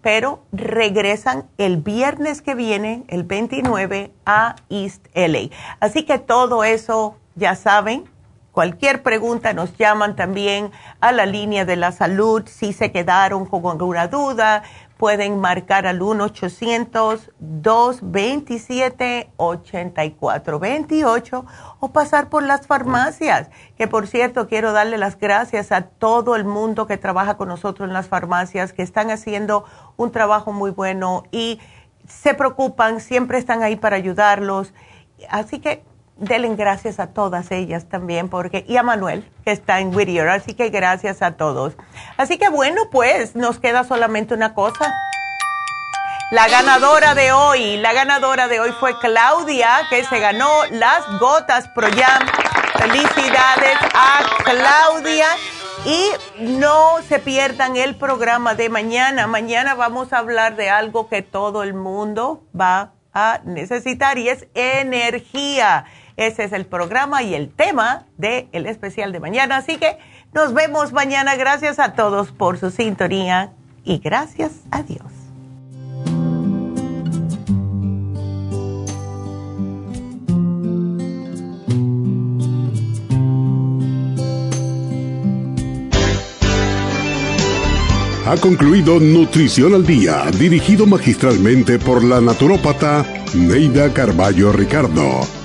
pero regresan el viernes que viene, el 29, a East LA. Así que todo eso ya saben. Cualquier pregunta nos llaman también a la línea de la salud si se quedaron con alguna duda pueden marcar al 1-800-227-8428 o pasar por las farmacias, que por cierto quiero darle las gracias a todo el mundo que trabaja con nosotros en las farmacias, que están haciendo un trabajo muy bueno y se preocupan, siempre están ahí para ayudarlos. Así que denle gracias a todas ellas también, porque, y a Manuel, que está en Whittier, así que gracias a todos. Así que bueno, pues nos queda solamente una cosa. La ganadora de hoy, la ganadora de hoy fue Claudia, que se ganó las gotas Pro Jam. Felicidades a Claudia. Y no se pierdan el programa de mañana. Mañana vamos a hablar de algo que todo el mundo va a necesitar y es energía. Ese es el programa y el tema del el especial de mañana. Así que nos vemos mañana. Gracias a todos por su sintonía y gracias a Dios. Ha concluido Nutrición al Día, dirigido magistralmente por la naturópata Neida Carballo Ricardo.